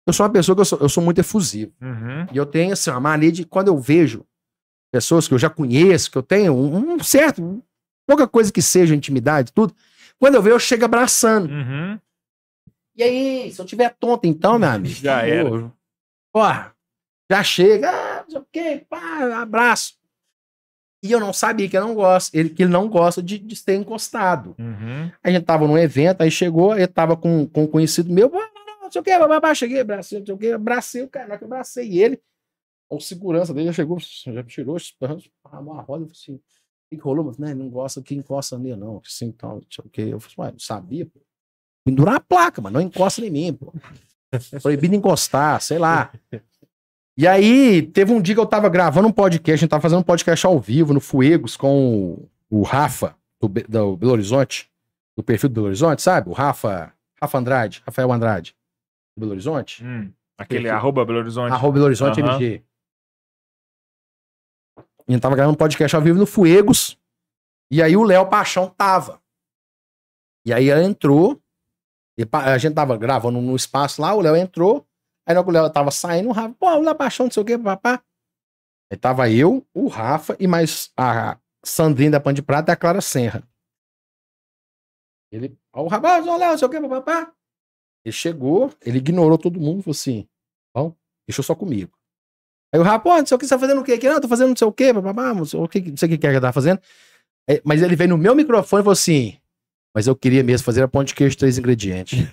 eu sou uma pessoa que eu sou, eu sou muito efusivo, Uhum. e eu tenho, assim, uma mania de, quando eu vejo pessoas que eu já conheço, que eu tenho um, um certo, pouca coisa que seja intimidade, tudo, quando eu vejo, eu chego abraçando. Uhum. E aí, se eu tiver tonto então, meu amigo, Já era. acabou. Porra, já chega, ah, não sei o quê, pá, abraço. E eu não sabia que ele não gosta, ele, que ele não gosta de, de ser encostado. Uhum. A gente tava num evento, aí chegou, ele tava com, com um conhecido meu, "Ah, não, sei o que, babá, cheguei, abracei, não sei o que, abracei o cara, na que eu abracei ele, o segurança dele já chegou, já tirou, armou a roda, eu falei assim, o que rolou? Mas, né, não gosta que encosta nele, não, assim, então, não sei o que. Eu falei, ué, não sabia, pô. Pendurar a placa, mas não encosta em mim, pô. Proibido encostar, sei lá. E aí, teve um dia que eu tava gravando um podcast, a gente tava fazendo um podcast ao vivo no Fuegos com o, o Rafa, do, do Belo Horizonte, do perfil do Belo Horizonte, sabe? O Rafa, Rafa Andrade, Rafael Andrade, do Belo Horizonte. Hum. Aquele Perfeito. arroba Belo Horizonte. Arroba Belo Horizonte Aham. MG. A gente tava gravando um podcast ao vivo no Fuegos. E aí o Léo Paixão tava. E aí ela entrou. E pa- a gente tava gravando no espaço lá, o Léo entrou. Aí que o Léo tava saindo, o Rafa, pô, o Léo Paixão, não sei o que, papá. Aí tava eu, o Rafa e mais a Sandrinha da Pan de Prata e a Clara Serra. Ele, ó, o Rafa, ó, Léo, não sei o que, papá. Ele chegou, ele ignorou todo mundo, falou assim: Bom, deixou só comigo. Aí o Rafa, pô, não sei o que você tá fazendo o quê? Não, tô fazendo não sei o quê, babá, não sei o que, não sei o que que ele tá fazendo. É, mas ele veio no meu microfone e falou assim: Mas eu queria mesmo fazer a pão de queijo três ingredientes. [LAUGHS]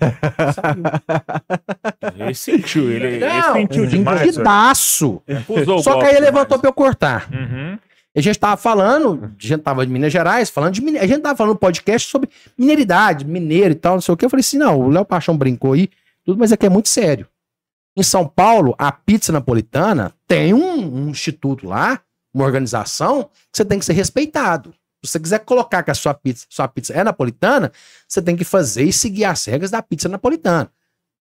Ele sentiu, ele, ele Não, sentiu demais. velho. Entendidaço. Usou o Só que aí ele demais. levantou pra eu cortar. Uhum. A gente tava falando, a gente tava de Minas Gerais, falando de mine- A gente tava falando no podcast sobre mineridade, mineiro e tal, não sei o que. Eu falei assim: não, o Léo Paixão brincou aí, tudo, mas aqui é muito sério. Em São Paulo, a pizza napolitana tem um, um instituto lá, uma organização, que você tem que ser respeitado. Se você quiser colocar que a sua pizza, sua pizza é napolitana, você tem que fazer e seguir as regras da pizza napolitana.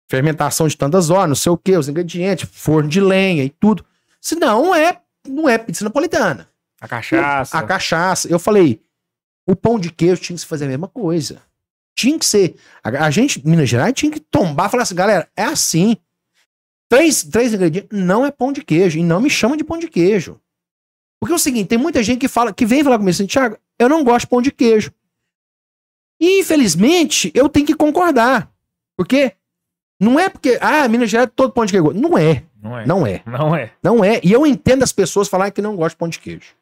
Fermentação de tantas horas, não sei o que, os ingredientes, forno de lenha e tudo. Senão é, não é pizza napolitana. A cachaça. A cachaça. Eu falei, o pão de queijo tinha que se fazer a mesma coisa. Tinha que ser. A, a gente, Minas Gerais, tinha que tombar e falar assim, galera, é assim. Três, três ingredientes não é pão de queijo. E não me chama de pão de queijo. Porque é o seguinte, tem muita gente que fala, que vem falar comigo assim, Thiago, eu não gosto de pão de queijo. E, infelizmente, eu tenho que concordar. Porque não é porque, ah, Minas Gerais é todo pão de queijo. Não é, Não é. não é, Não é. não é. E eu entendo as pessoas falarem que não gostam de pão de queijo.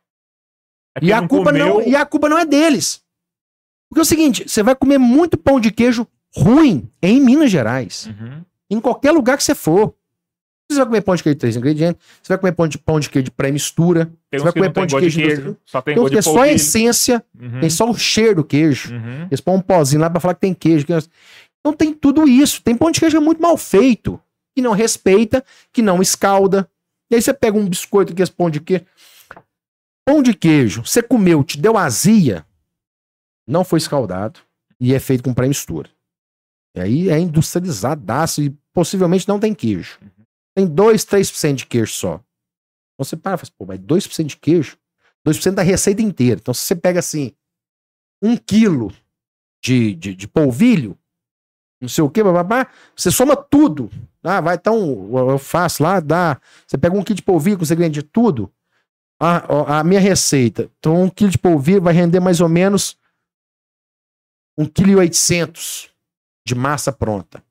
É E a, não culpa não, e a culpa não é deles. Porque é o seguinte, você vai comer muito pão de queijo ruim em Minas Gerais. Uhum. Em qualquer lugar que você for. Você vai comer pão de queijo de três ingredientes, você vai comer pão de, pão de queijo de pré-mistura, Você vai comer pão de gosto de queijo queijo, só tem tem que é só a essência, Uhum. tem só o cheiro do queijo. Uhum. Eles põem um pozinho lá pra falar que tem queijo. que- Então tem tudo isso. Tem pão de queijo que é muito mal feito, que não respeita, que não escalda. E aí você pega um biscoito que é pão de queijo. Pão de queijo, você comeu, te deu azia, não foi escaldado e é feito com pré-mistura. E aí é industrializadaço e possivelmente não tem queijo. Tem 2, 3% de queijo só. Então você para e fala, assim, pô, mas 2% de queijo? 2% da receita inteira. Então se você pega assim, um quilo de, de, de polvilho, não sei o que, você soma tudo. Ah, vai então, eu- faço lá, dá. Você pega um quilo de polvilho com segredo de tudo. A, a minha receita, então um quilo de polvilho vai render mais ou menos um quilo e oitocentos de massa pronta.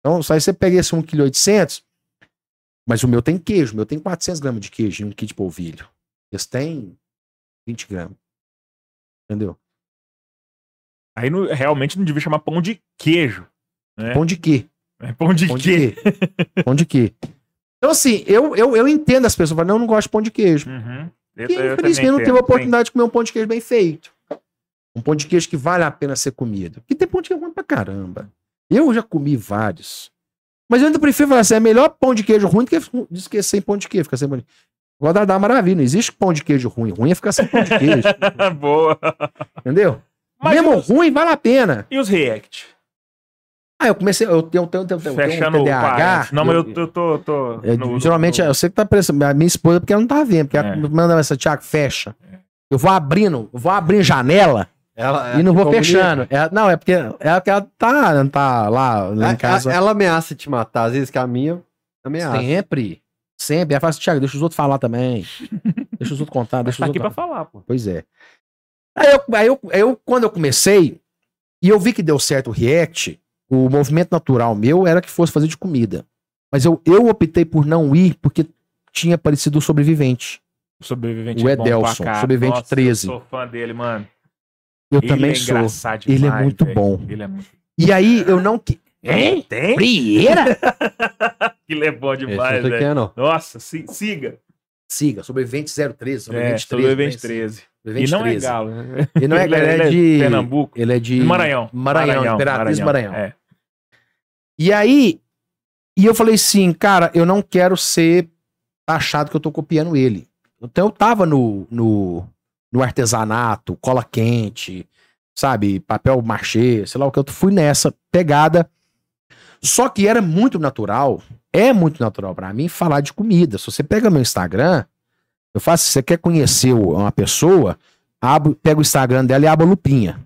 Então, só aí você pega esse um quilo e oitocentos, mas o meu tem queijo, o meu tem 400 gramas de queijo em um de polvilho. Esse tem 20 gramas. Entendeu? Aí não- realmente não devia chamar pão de queijo. né? Pão de quê? É pão de Pão quê? de quê? [LAUGHS] pão de quê? Então, assim, eu, eu, eu entendo as pessoas falando, não, eu não gosto de pão de queijo. Uhum. Eu- eu infelizmente, não teve a oportunidade de comer um pão de queijo bem feito. Um pão de queijo que vale a pena ser comido. Porque tem pão de queijo ruim pra caramba. Eu já comi vários. Mas eu ainda prefiro falar assim, é melhor pão de queijo ruim do que esquecer sem pão de queijo. Ficar sem pão de... Igual da Dá Maravilha. Não existe pão de queijo ruim. Ruim é ficar sem pão de queijo. [LAUGHS] Boa. entendeu? Mas Mesmo os- ruim, vale a pena. E os react? Ah, eu comecei... Eu tenho, tenho, tenho, tenho, tenho um TDAH. Não, mas eu, eu tô. tô É, no- geralmente, no- eu sei que tá parecendo. A minha esposa, porque ela não tá vendo, porque ela É. me manda essa, Thiago, fecha. Eu vou abrindo, eu vou abrindo janela Ela, e não vou comunica. fechando. É, não, é porque ela, que ela tá, não tá lá, lá em casa. Ela ameaça te matar, às vezes que a minha ameaça. sempre. Sempre. Ela fala assim, Thiago, deixa os outros falar também. [LAUGHS] deixa os outros contar, deixa Tá os aqui pra outros. falar, pô. Pois é. Aí eu, aí eu, aí eu, quando eu comecei, e eu vi que deu certo o React, o movimento natural meu era que fosse fazer de comida. Mas eu, eu optei por não ir porque tinha aparecido o sobrevivente. Sobrevivente O é bom pra Edelson, cá. sobrevivente Nossa, 13. Eu sou fã dele, mano. Eu ele também é sou. engraçado Ele é demais, muito velho. bom. Ele é muito. E aí eu não. que- Hein? Tem? Frieira? [LAUGHS] Ele é bom demais, velho. é, não. Nossa, si- siga. Siga, sobrevivente 013, É, sobrevivente 13. sobrevivente né? 13. E Sobrevivente não é 13. galo. né? Ele não é, [LAUGHS] ele é de de. Pernambuco. Ele é de. De Maranhão. Maranhão, Imperatriz Maranhão. É. E aí, e eu falei assim, cara, eu não quero ser achado que eu tô copiando ele. Então eu tava no, no, no artesanato, cola quente, sabe, papel machê, sei lá o que, eu fui nessa pegada. Só que era muito natural, é muito natural pra mim falar de comida. Se você pega meu Instagram, eu faço, se você quer conhecer uma pessoa, abre, pega o Instagram dela e abre a lupinha.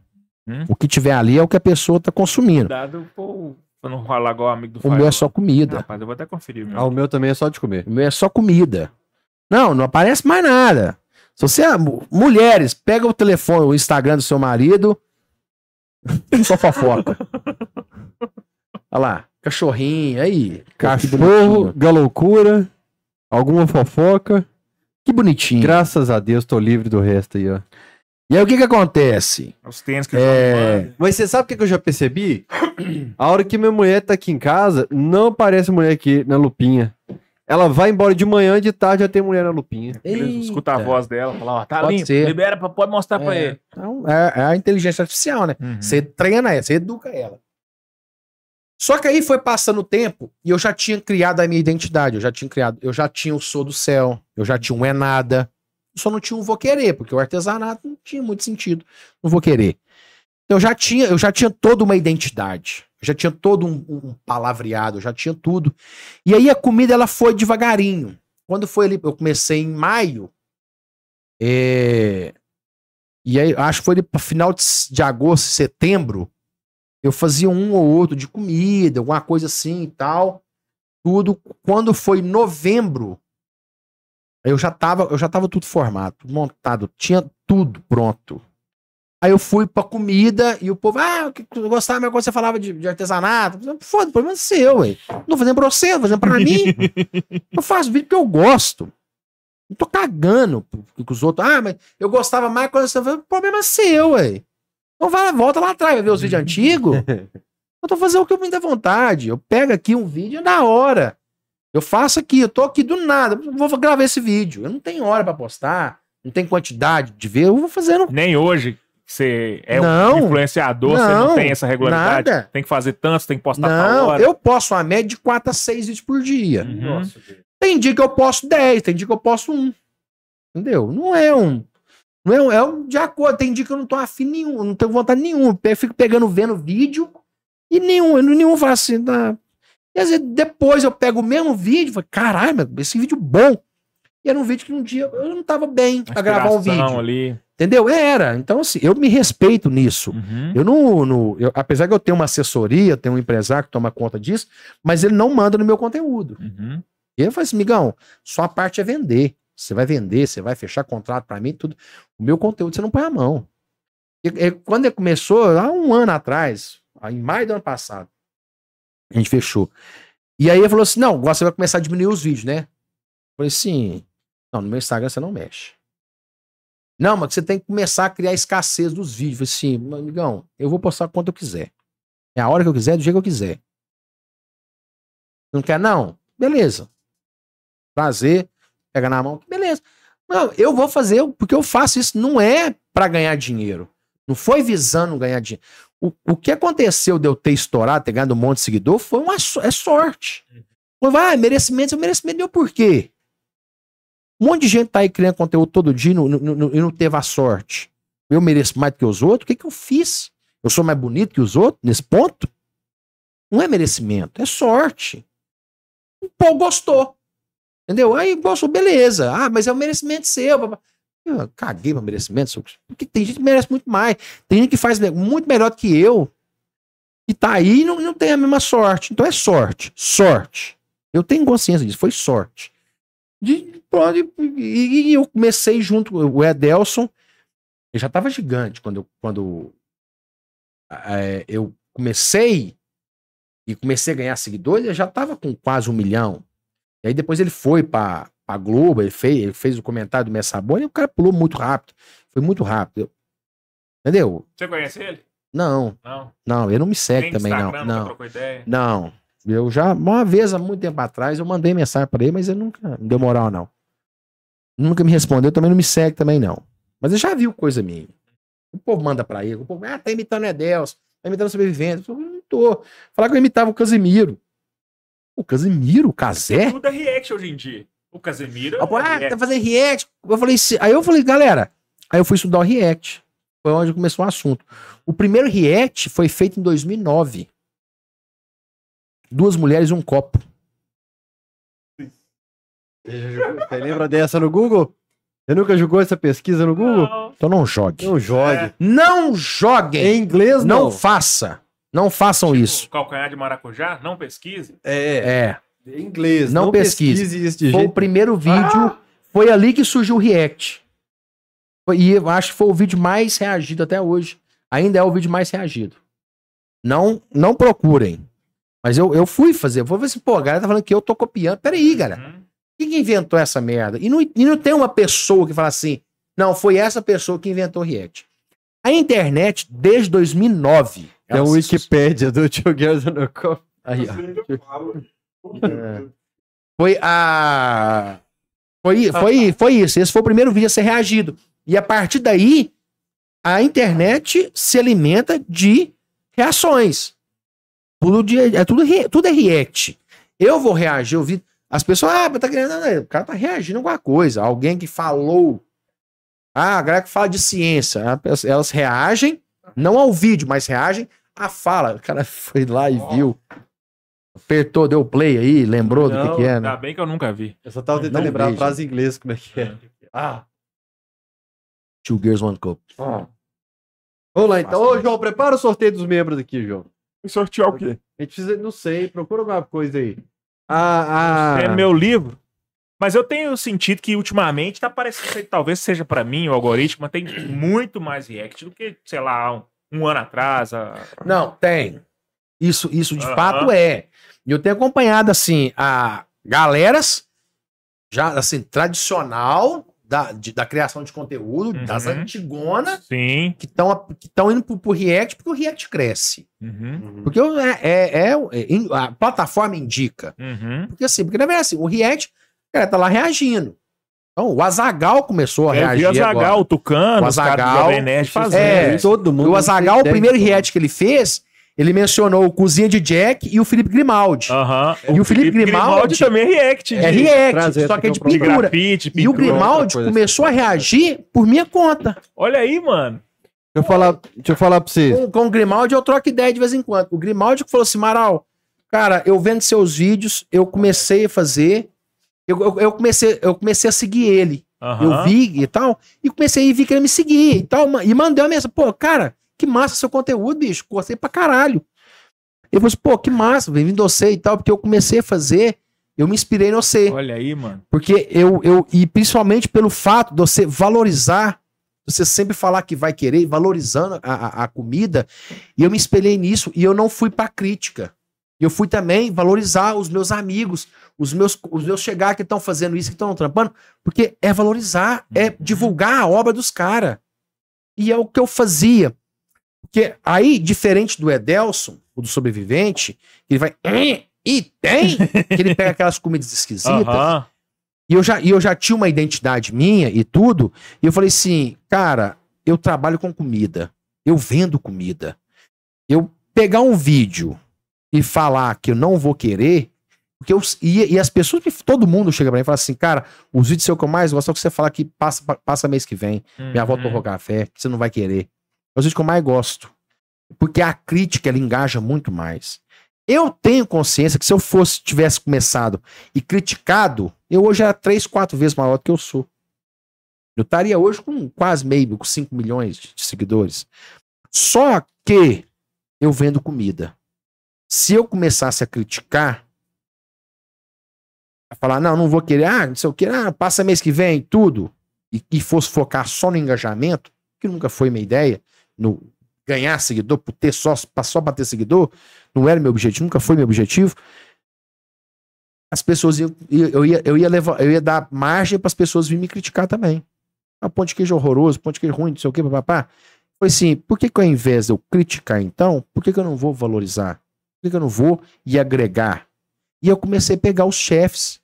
Hum. O que tiver ali é o que a pessoa tá consumindo. Cuidado pô, pra não rolar igual o amigo do O meu é só comida. Rapaz, eu vou até conferir. Meu. Ah, o meu também é só de comer. O meu é só comida. Não, não aparece mais nada. Se você. é mu- Mulheres, pega o telefone, o Instagram do seu marido. [LAUGHS] Só fofoca. Olha lá, cachorrinho, aí. Cachorro, galoucura, alguma fofoca. Que bonitinho. Graças a Deus, tô livre do resto aí, ó. E aí o que que acontece? Os tênis que É. eu Mas você sabe o que, que eu já percebi? A hora que minha mulher tá aqui em casa, não aparece mulher aqui na lupinha. Ela vai embora de manhã e de tarde já tem mulher na lupinha. Eles escutam a voz dela, fala, ó, tá Pode limpo, ser. libera, pra, pode mostrar pra É, ele. então, é, é a inteligência artificial, né? Uhum. Você treina ela, você educa ela. Só que aí foi passando o tempo e eu já tinha criado a minha identidade. Eu já tinha criado, eu já tinha o Sou do Céu, eu já tinha um É Nada. Só não tinha um Vou Querer, porque o artesanato não tinha muito sentido. Não vou querer. Eu já tinha, eu já tinha toda uma identidade. Eu já tinha todo um, um palavreado, eu já tinha tudo. E aí a comida ela foi devagarinho. Quando foi ali, eu comecei em maio. é, E aí, acho que foi ali pro final de, de agosto, setembro. Eu fazia um ou outro de comida, alguma coisa assim e tal. Tudo. Quando foi novembro, eu já tava, eu já tava tudo formado, montado, tinha tudo pronto. Aí eu fui pra comida e o povo, ah, eu gostava mais quando você falava de, de artesanato. Foda, o problema é seu, ué. Não tô fazendo pra você, tô fazendo pra mim. [LAUGHS] eu faço vídeo que eu gosto. Não tô cagando que os outros. Ah, mas eu gostava mais quando você. O problema é seu, ué. Então vai, volta lá atrás, vai ver os vídeos antigos. [LAUGHS] Eu tô fazendo o que eu me dá vontade. Eu pego aqui um vídeo na hora. Eu faço aqui, eu tô aqui do nada. Vou gravar esse vídeo. Eu não tenho hora pra postar, não tem quantidade de ver. Eu vou fazendo. Nem hoje, você é Não. um influenciador, você Não, não tem essa regularidade. nada. Tem que fazer tanto, tem que postar tal Não, hora. eu posto uma média de 4 a 6 vídeos por dia. Uhum. Tem dia que eu posto 10, tem dia que eu posto um. Entendeu? Não é um. Não é um, é um de acordo. Tem dia que eu não tô afim nenhum, não tenho vontade nenhuma. Eu fico pegando, vendo vídeo e nenhum, nenhum fala assim, tá. E às vezes depois eu pego o mesmo vídeo e falo, caralho, esse vídeo bom. E era um vídeo que um dia eu não tava bem pra gravar um vídeo. ali. Entendeu? Era. Então, assim, eu me respeito nisso. Uhum. Eu não. não- eu- apesar que eu tenho uma assessoria, tenho um empresário que toma conta disso, mas ele não manda no meu conteúdo. Uhum. E eu falei assim, migão, sua parte é vender. Você vai vender, você vai fechar contrato pra mim, tudo. O meu conteúdo você não põe a mão. E- e quando ele começou, há um ano atrás, em maio do ano passado, a gente fechou. E aí ele falou assim: não, agora você vai começar a diminuir os vídeos, né? Eu falei assim: não, no meu Instagram você não mexe. Não, mas você tem que começar a criar escassez dos vídeos. Assim, amigão, eu vou postar quanto eu quiser. É a hora que eu quiser, do jeito que eu quiser. Não quer, não? Beleza. Prazer, pega na mão, beleza. Não, eu vou fazer, porque eu faço isso, não é pra ganhar dinheiro. Não foi visando ganhar dinheiro. O, o que aconteceu de eu ter estourado, ter ganhado um monte de seguidor, foi uma é sorte. Vai, merecimento, seu merecimento deu por quê? Um monte de gente tá aí criando conteúdo todo dia e não, não- não- teve a sorte. Eu mereço mais do que os outros? O que, que eu fiz? Eu sou mais bonito que os outros nesse ponto? Não é merecimento, é sorte. O povo gostou. Entendeu? Aí gostou, beleza. Ah, mas é o merecimento seu. Eu caguei pra merecimento. Porque tem gente que merece muito mais. Tem gente que faz muito melhor do que eu. E tá aí e não, não tem a mesma sorte. Então é sorte. Sorte. Eu tenho consciência disso. Foi sorte. De, pronto, e, e- eu comecei junto com o Edelson. Eu já tava gigante quando, eu- quando é, eu comecei e comecei a ganhar seguidores, eu já tava com quase um milhão. E aí depois ele foi pra pra Globo, ele fez, ele fez o comentário do Messabone e o cara pulou muito rápido. Foi muito rápido. Entendeu? Você conhece ele? Não, Não. não, ele não me segue Nem também, não. Instagram, Não, não. Eu já, uma vez, há muito tempo atrás, eu mandei mensagem pra ele, mas ele nunca me deu moral, não. Nunca me respondeu, também não me segue também, não. Mas ele já viu coisa minha. O povo manda pra ele, o povo, ah, tá imitando Edelson, tá imitando sobrevivente. Eu não tô. Falar que eu imitava o Casimiro. O Casimiro, o Casé? Tudo é react hoje em dia. O Casemiro. Ah, pô, é ah, react. tá fazendo react. Eu falei, aí eu falei, galera. Aí eu fui estudar o react. Foi onde começou o assunto. O primeiro react foi feito em 2009. Duas mulheres e um copo. Você lembra dessa no Google? Você nunca jogou essa pesquisa no Google? Não. Então não jogue. Não jogue. É. Não joguem. Em inglês, não, não. faça. Não façam isso. O calcanhar de maracujá, não pesquise. É, É. em inglês. Não Não, pesquise. pesquise. isso de Foi o jeito. primeiro vídeo. Foi ali que surgiu o react. E eu acho que foi o vídeo mais reagido até hoje. Ainda é o vídeo mais reagido. Não, não procurem. Mas eu, eu fui fazer. Eu vou ver se, pô, a galera tá falando que eu tô copiando. Peraí, galera. Uhum. Quem que inventou essa merda? E não, e não tem uma pessoa que fala assim, não, foi essa pessoa que inventou o React. A internet, desde 2009... É se- Wikipédia do Two Girls and a. Aí, ó. É. Foi a... Foi, foi, foi isso. Esse foi o primeiro vídeo a ser reagido. E a partir daí, a internet se alimenta de reações. Tudo, de, é, tudo, re- tudo é react. Eu vou reagir, eu vi. As pessoas, ah, mas tá querendo. não, não, O cara tá reagindo a alguma coisa. Alguém que falou. Ah, a galera que fala de ciência. Elas reagem, não ao vídeo, mas reagem à fala. O cara [LAUGHS] foi lá e viu. Apertou, deu play aí, lembrou do que, Não, que é, Ainda né? bem que eu nunca vi. Eu só tava tentando Não lembrar vejo. a frase em inglês, como é que é. Ah. Two Girls One Cup. Vamos lá, então. Ô, João, prepara o sorteio dos membros aqui, João. E sortear o quê? A gente precisa, não sei, procura alguma coisa aí. Ah, ah. É meu livro. Mas eu tenho sentido que ultimamente tá parecendo que talvez seja pra mim o algoritmo, mas tem muito mais react do que, sei lá, um, um ano atrás. a- Não, tem. Isso, isso de Aham. fato é. E eu tenho acompanhado, assim, a galeras já, assim, tradicional da, de- da criação de conteúdo, Uhum. das antigonas, Sim. que estão que tão indo pro, pro React, porque o React cresce. Uhum. Porque o- é, é- é- é- a plataforma indica. Uhum. Porque assim, porque na verdade, assim, o React, o cara tá lá reagindo. Então, o Azagal começou a Eu vi reagir o agora. Zagal, o Tucano, O Azaghal, Jovem Nerd fazendo é, todo mundo. o Azagal, o primeiro react que ele fez, ele mencionou o Cozinha de Jack e o Felipe Grimaldi. Aham. E o Felipe Grimaldi também é react. É react, trazer só que é de porque de pintura. grafite, E o pintura. Grimaldi começou a assim. reagir por minha conta. Olha aí, mano. Deixa eu falar, deixa eu falar pra vocês. Com, com o Grimaldi eu troco ideia de vez em quando. O Grimaldi que falou assim, Maral, cara, eu vendo seus vídeos, eu comecei a fazer, eu, eu, eu comecei, eu comecei a seguir ele. Eu Aham. vi e tal, e comecei a ver que ele me seguia e tal, e mandei uma mensagem, pô, cara, que massa seu conteúdo, bicho, gostei pra caralho. Ele falou assim, pô, que massa, bem-vindo a você e tal, porque eu comecei a fazer, eu me inspirei no você. Olha aí, mano. Porque eu, eu, e principalmente pelo fato de você valorizar, você sempre falar que vai querer, valorizando a, a, a comida, e eu me espelhei nisso, e eu não fui pra crítica. Eu fui também valorizar os meus amigos, os meus, os meus chegar que estão fazendo isso, que estão trampando, porque é valorizar, é divulgar a obra dos caras. E é o que eu fazia. Porque aí, diferente do Edelson, o do sobrevivente, que ele vai. "Eh, E tem! [LAUGHS] que ele pega aquelas comidas esquisitas. Aham. E eu, já, e eu já tinha uma identidade minha e tudo. E eu falei assim, cara, eu trabalho com comida. Eu vendo comida. Eu pegar um vídeo e falar que eu não vou querer. Porque eu, e, e as pessoas, todo mundo chega pra mim e fala assim, cara, os vídeos seu que eu mais gosto é que você falar que passa, passa mês que vem. Minha avó Uhum. café, que você não vai querer. É os vídeos que eu mais gosto. Porque a crítica, ela engaja muito mais. Eu tenho consciência que se eu fosse, tivesse começado e criticado, eu hoje era três, quatro vezes maior do que eu sou. Eu estaria hoje com quase meio, com 5 milhões de seguidores. Só que eu vendo comida. Se eu começasse a criticar, a falar, não, não vou querer, ah, não sei o que, ah, passa mês que vem, tudo, e, e fosse focar só no engajamento, que nunca foi minha ideia, no ganhar seguidor, por ter só, só para ter seguidor, não era meu objetivo, nunca foi meu objetivo. as pessoas iam, eu ia, eu ia levar, eu ia dar margem para as pessoas virem me criticar também. A ponte de queijo horroroso, ponte queijo ruim, não sei o que, papapá. Foi assim, por que, que ao invés de eu criticar então, por que, que eu não vou valorizar? Por que, que eu não vou e agregar? E eu comecei a pegar os chefes,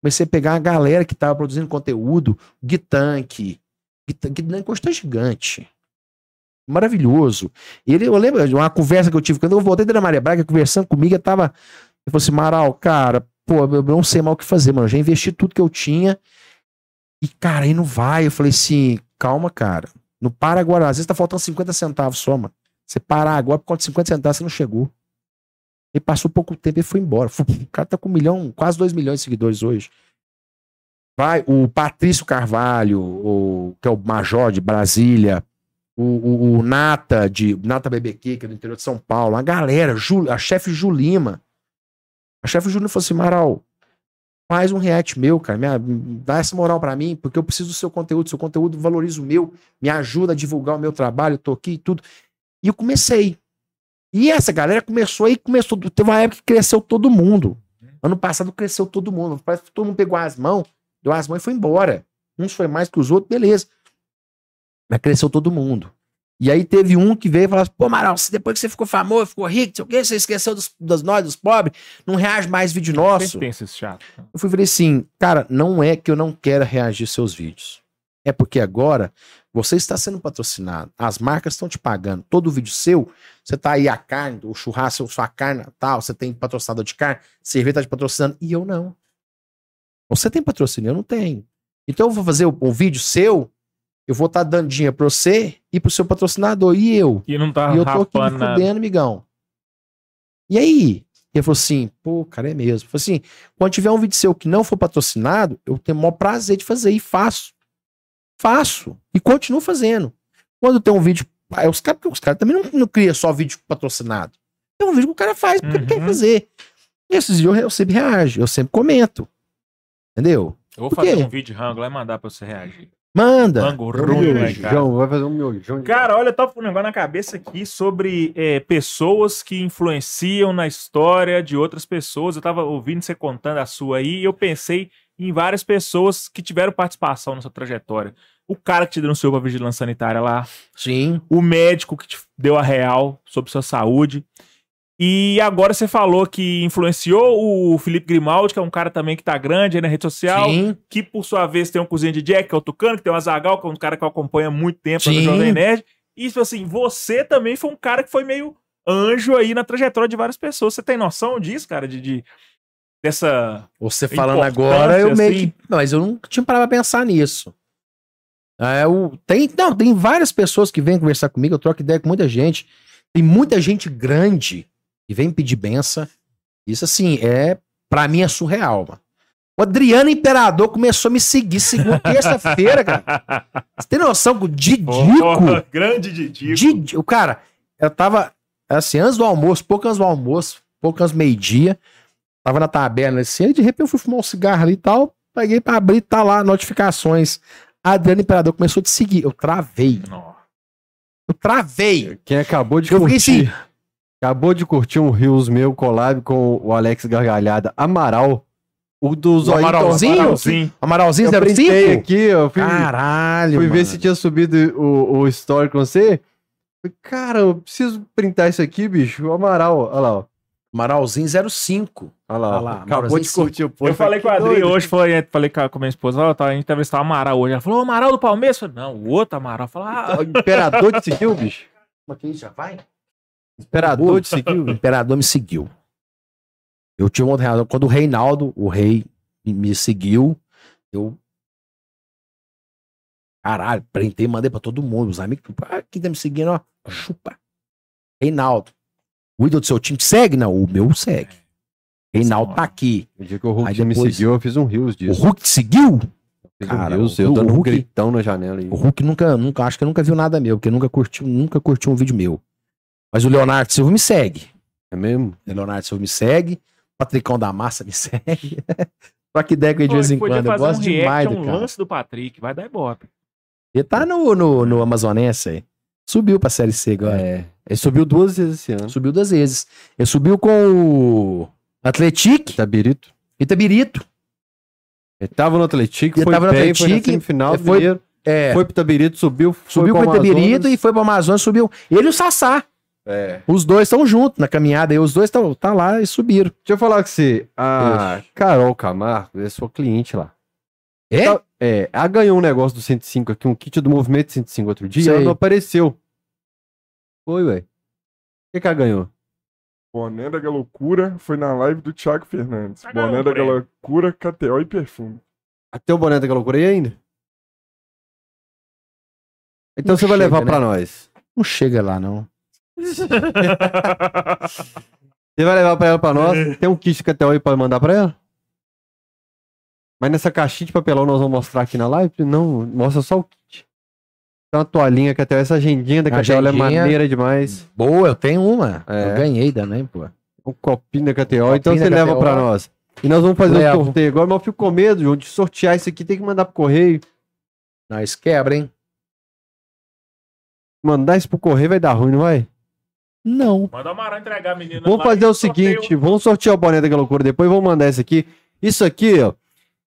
comecei a pegar a galera que estava produzindo conteúdo, Guitank, Guitank é gigante, maravilhoso. Ele, eu lembro de uma conversa que eu tive, quando eu voltei da Maria Braga, conversando comigo, eu tava, eu falei assim, Maral, cara, pô, eu não sei mal o que fazer, mano, eu já investi tudo que eu tinha, e cara, aí não vai, eu falei assim, calma, cara, não para agora. Às vezes tá faltando 50 centavos só, mano. Você parar agora por conta de 50 centavos, você não chegou. Ele passou pouco tempo e foi embora. O cara tá com um milhão, quase 2 milhões de seguidores hoje. Vai, o Patrício Carvalho, o, que é o Major de Brasília, o, o, o Nata, de Nata BBQ, que é do interior de São Paulo, a galera, a chefe Julima. A chefe Julima falou assim: Maral, faz um react meu, cara, me, dá essa moral para mim, porque eu preciso do seu conteúdo, seu conteúdo valoriza o meu, me ajuda a divulgar o meu trabalho, tô aqui e tudo. E eu comecei. E essa galera começou aí, começou, teve uma época que cresceu todo mundo. Ano passado cresceu todo mundo, parece que todo mundo pegou as mãos, deu as mãos e foi embora. Uns foi mais que os outros, beleza. Mas cresceu todo mundo. E aí teve um que veio e falou assim, pô, Amaral, depois que você ficou famoso, ficou rico, sei o quê, você esqueceu dos, das nós, dos pobres, não reage mais vídeo nosso. Quem pensa esse chato? Eu fui falei assim, cara, não é que eu não quero reagir seus vídeos. É porque agora você está sendo patrocinado, as marcas estão te pagando. Todo vídeo seu, você tá aí a carne, o churrasco, sua carne, tal, você tem patrocinador de carne, cerveja tá te patrocinando, e eu não. Você tem patrocínio, eu não tenho. Então eu vou fazer o, o vídeo seu eu vou estar tá dando dinheiro pra você e pro seu patrocinador. E eu? E não tá E eu tô aqui me fudendo, amigão. E aí? Ele falou assim, pô, cara, é mesmo. Falei assim, quando tiver um vídeo seu que não for patrocinado, eu tenho o maior prazer de fazer e faço. Faço. E continuo fazendo. Quando tem um vídeo. Os caras os cara também não, não criam só vídeo patrocinado. Tem um vídeo que o cara faz porque uhum. quer fazer. E esses vídeos eu, eu sempre reajo, eu sempre comento. Entendeu? Eu vou fazer um vídeo rango lá e mandar pra você reagir. Manda. Mango rum, né, cara? Vai fazer um miojão. Cara, olha, eu tava com um negócio na cabeça aqui sobre é, pessoas que influenciam na história de outras pessoas. Eu tava ouvindo você contando a sua aí e eu pensei em várias pessoas que tiveram participação nessa trajetória. O cara que te denunciou pra vigilância sanitária lá. Sim. O médico que te deu a real sobre sua saúde. E agora você falou que influenciou o Felipe Grimaldi, que é um cara também que tá grande aí na rede social. Sim. Que, por sua vez, tem um cozinho de Jack, que é o Tucano, que tem o Azagal, que é um cara que eu acompanho há muito tempo no Jovem Nerd. E, tipo assim, você também foi um cara que foi meio anjo aí na trajetória de várias pessoas. Você tem noção disso, cara? De, de dessa. Você falando agora, eu meio assim? que. Mas eu não tinha parado pra pensar nisso. É, o... tem, não, tem várias pessoas que vêm conversar comigo, eu troco ideia com muita gente. Tem muita gente grande e vem pedir benção. Isso, assim, é. Pra mim é surreal, mano. O Adriano Imperador começou a me seguir segunda terça-feira, cara. Você tem noção o Didico. Oh, grande Didico. Didi, o cara, eu tava assim, antes do almoço, pouco antes do almoço, pouco antes do meio-dia. Tava na taberna assim, aí de repente eu fui fumar um cigarro ali e tal. Peguei pra abrir, tá lá, notificações. Adriano Imperador começou a te seguir. Eu travei. Eu travei. Quem acabou de eu curtir. Fiquei assim, Acabou de curtir um Rios meu collab com o Alex Gargalhada Amaral. O do Zóio. Amaralzinho? Amaralzinho. Amaralzinho eu 05? aqui, eu fui, Caralho, Fui mano. ver se tinha subido o, o story com você. Cara, eu preciso printar isso aqui, bicho. O Amaral, olha lá, ó. Amaralzinho 05. Olha lá, olha lá acabou de curtir o post. Eu falei com a Adri hoje, falei, falei com a minha esposa, ó, tá, a gente entrevistou o Amaral hoje. Ela falou, o Amaral do Palmeiras? Eu falei, não, o outro Amaral. Falei, ah. O Imperador te seguiu, bicho? Mas que já vai? Imperador te seguiu? O [LAUGHS] imperador me seguiu. Eu tinha uma outra reação. Quando o Reinaldo, o rei, me seguiu, eu. Caralho, printei, mandei pra todo mundo. Os amigos, ah, quem tá me seguindo, ó, chupa. Reinaldo, o ídolo do seu time te segue? Não, o meu segue. Reinaldo tá aqui. O dia que o Hulk depois, me seguiu, eu fiz um rios disso. O Hulk te seguiu? Cara, um rios, eu dando um gritão na janela. Aí. O Hulk nunca, nunca, acho que nunca viu nada meu, porque nunca curtiu, nunca curtiu um vídeo meu. Mas o Leonardo Silva me segue. É mesmo? O Leonardo Silva me segue. O Patricão da Massa me [LAUGHS] segue. Troca ideia com ele de vez em quando. Eu gosto um demais do cara. lance do Patrick. Vai dar ibope. Ele tá no, no, no Amazonense aí. Subiu pra Série C agora. É. Ele subiu duas vezes esse ano. Subiu duas vezes. Ele subiu com o Atlético. Tabirito. Itabirito. Ele tava no Atlético, Ele foi tava no bem, foi na Atlético, semifinal, foi- mineiro, É, foi pro Itabirito, subiu, foi subiu pro Itabirito e foi pro Amazonas, subiu. Ele e o Sassá. É. Os dois estão juntos na caminhada aí, os dois estão tá lá e subiram. Deixa eu falar com você, a Carol Camargo é sua cliente lá. É? Tá- É, ela ganhou um negócio do 105 aqui, um kit do Movimento 105 outro dia, Sei. ela não apareceu. Foi, ué. O que que ela ganhou? Boné da Galocura foi na live do Thiago Fernandes. Ganhou Boné da. Galocura, KTO e perfume. Até o boné da loucura aí ainda? Então Não você vai chega, levar né? pra nós. Não chega lá, não. [LAUGHS] Você vai levar pra ela pra nós? Tem um kit KTO aí pra mandar pra ela? Mas nessa caixinha de papelão nós vamos mostrar aqui na live? Não, mostra só o kit. Tem uma toalhinha KTO, essa agendinha da KTO é maneira demais. Boa, eu tenho uma. É. Eu ganhei também, pô. Um copinho da KTO, Um então você da leva KTO. pra nós. E nós vamos fazer Levo. o sorteio agora, mas eu fico com medo, João, de sortear isso aqui, tem que mandar pro correio. Nós quebra, hein? Mandar isso pro correio vai dar ruim, não vai? Não. Manda o Amaral entregar a menina. Vamos fazer o sorteio. seguinte, vamos sortear o boné da loucura depois, vamos mandar esse aqui. Isso aqui, ó,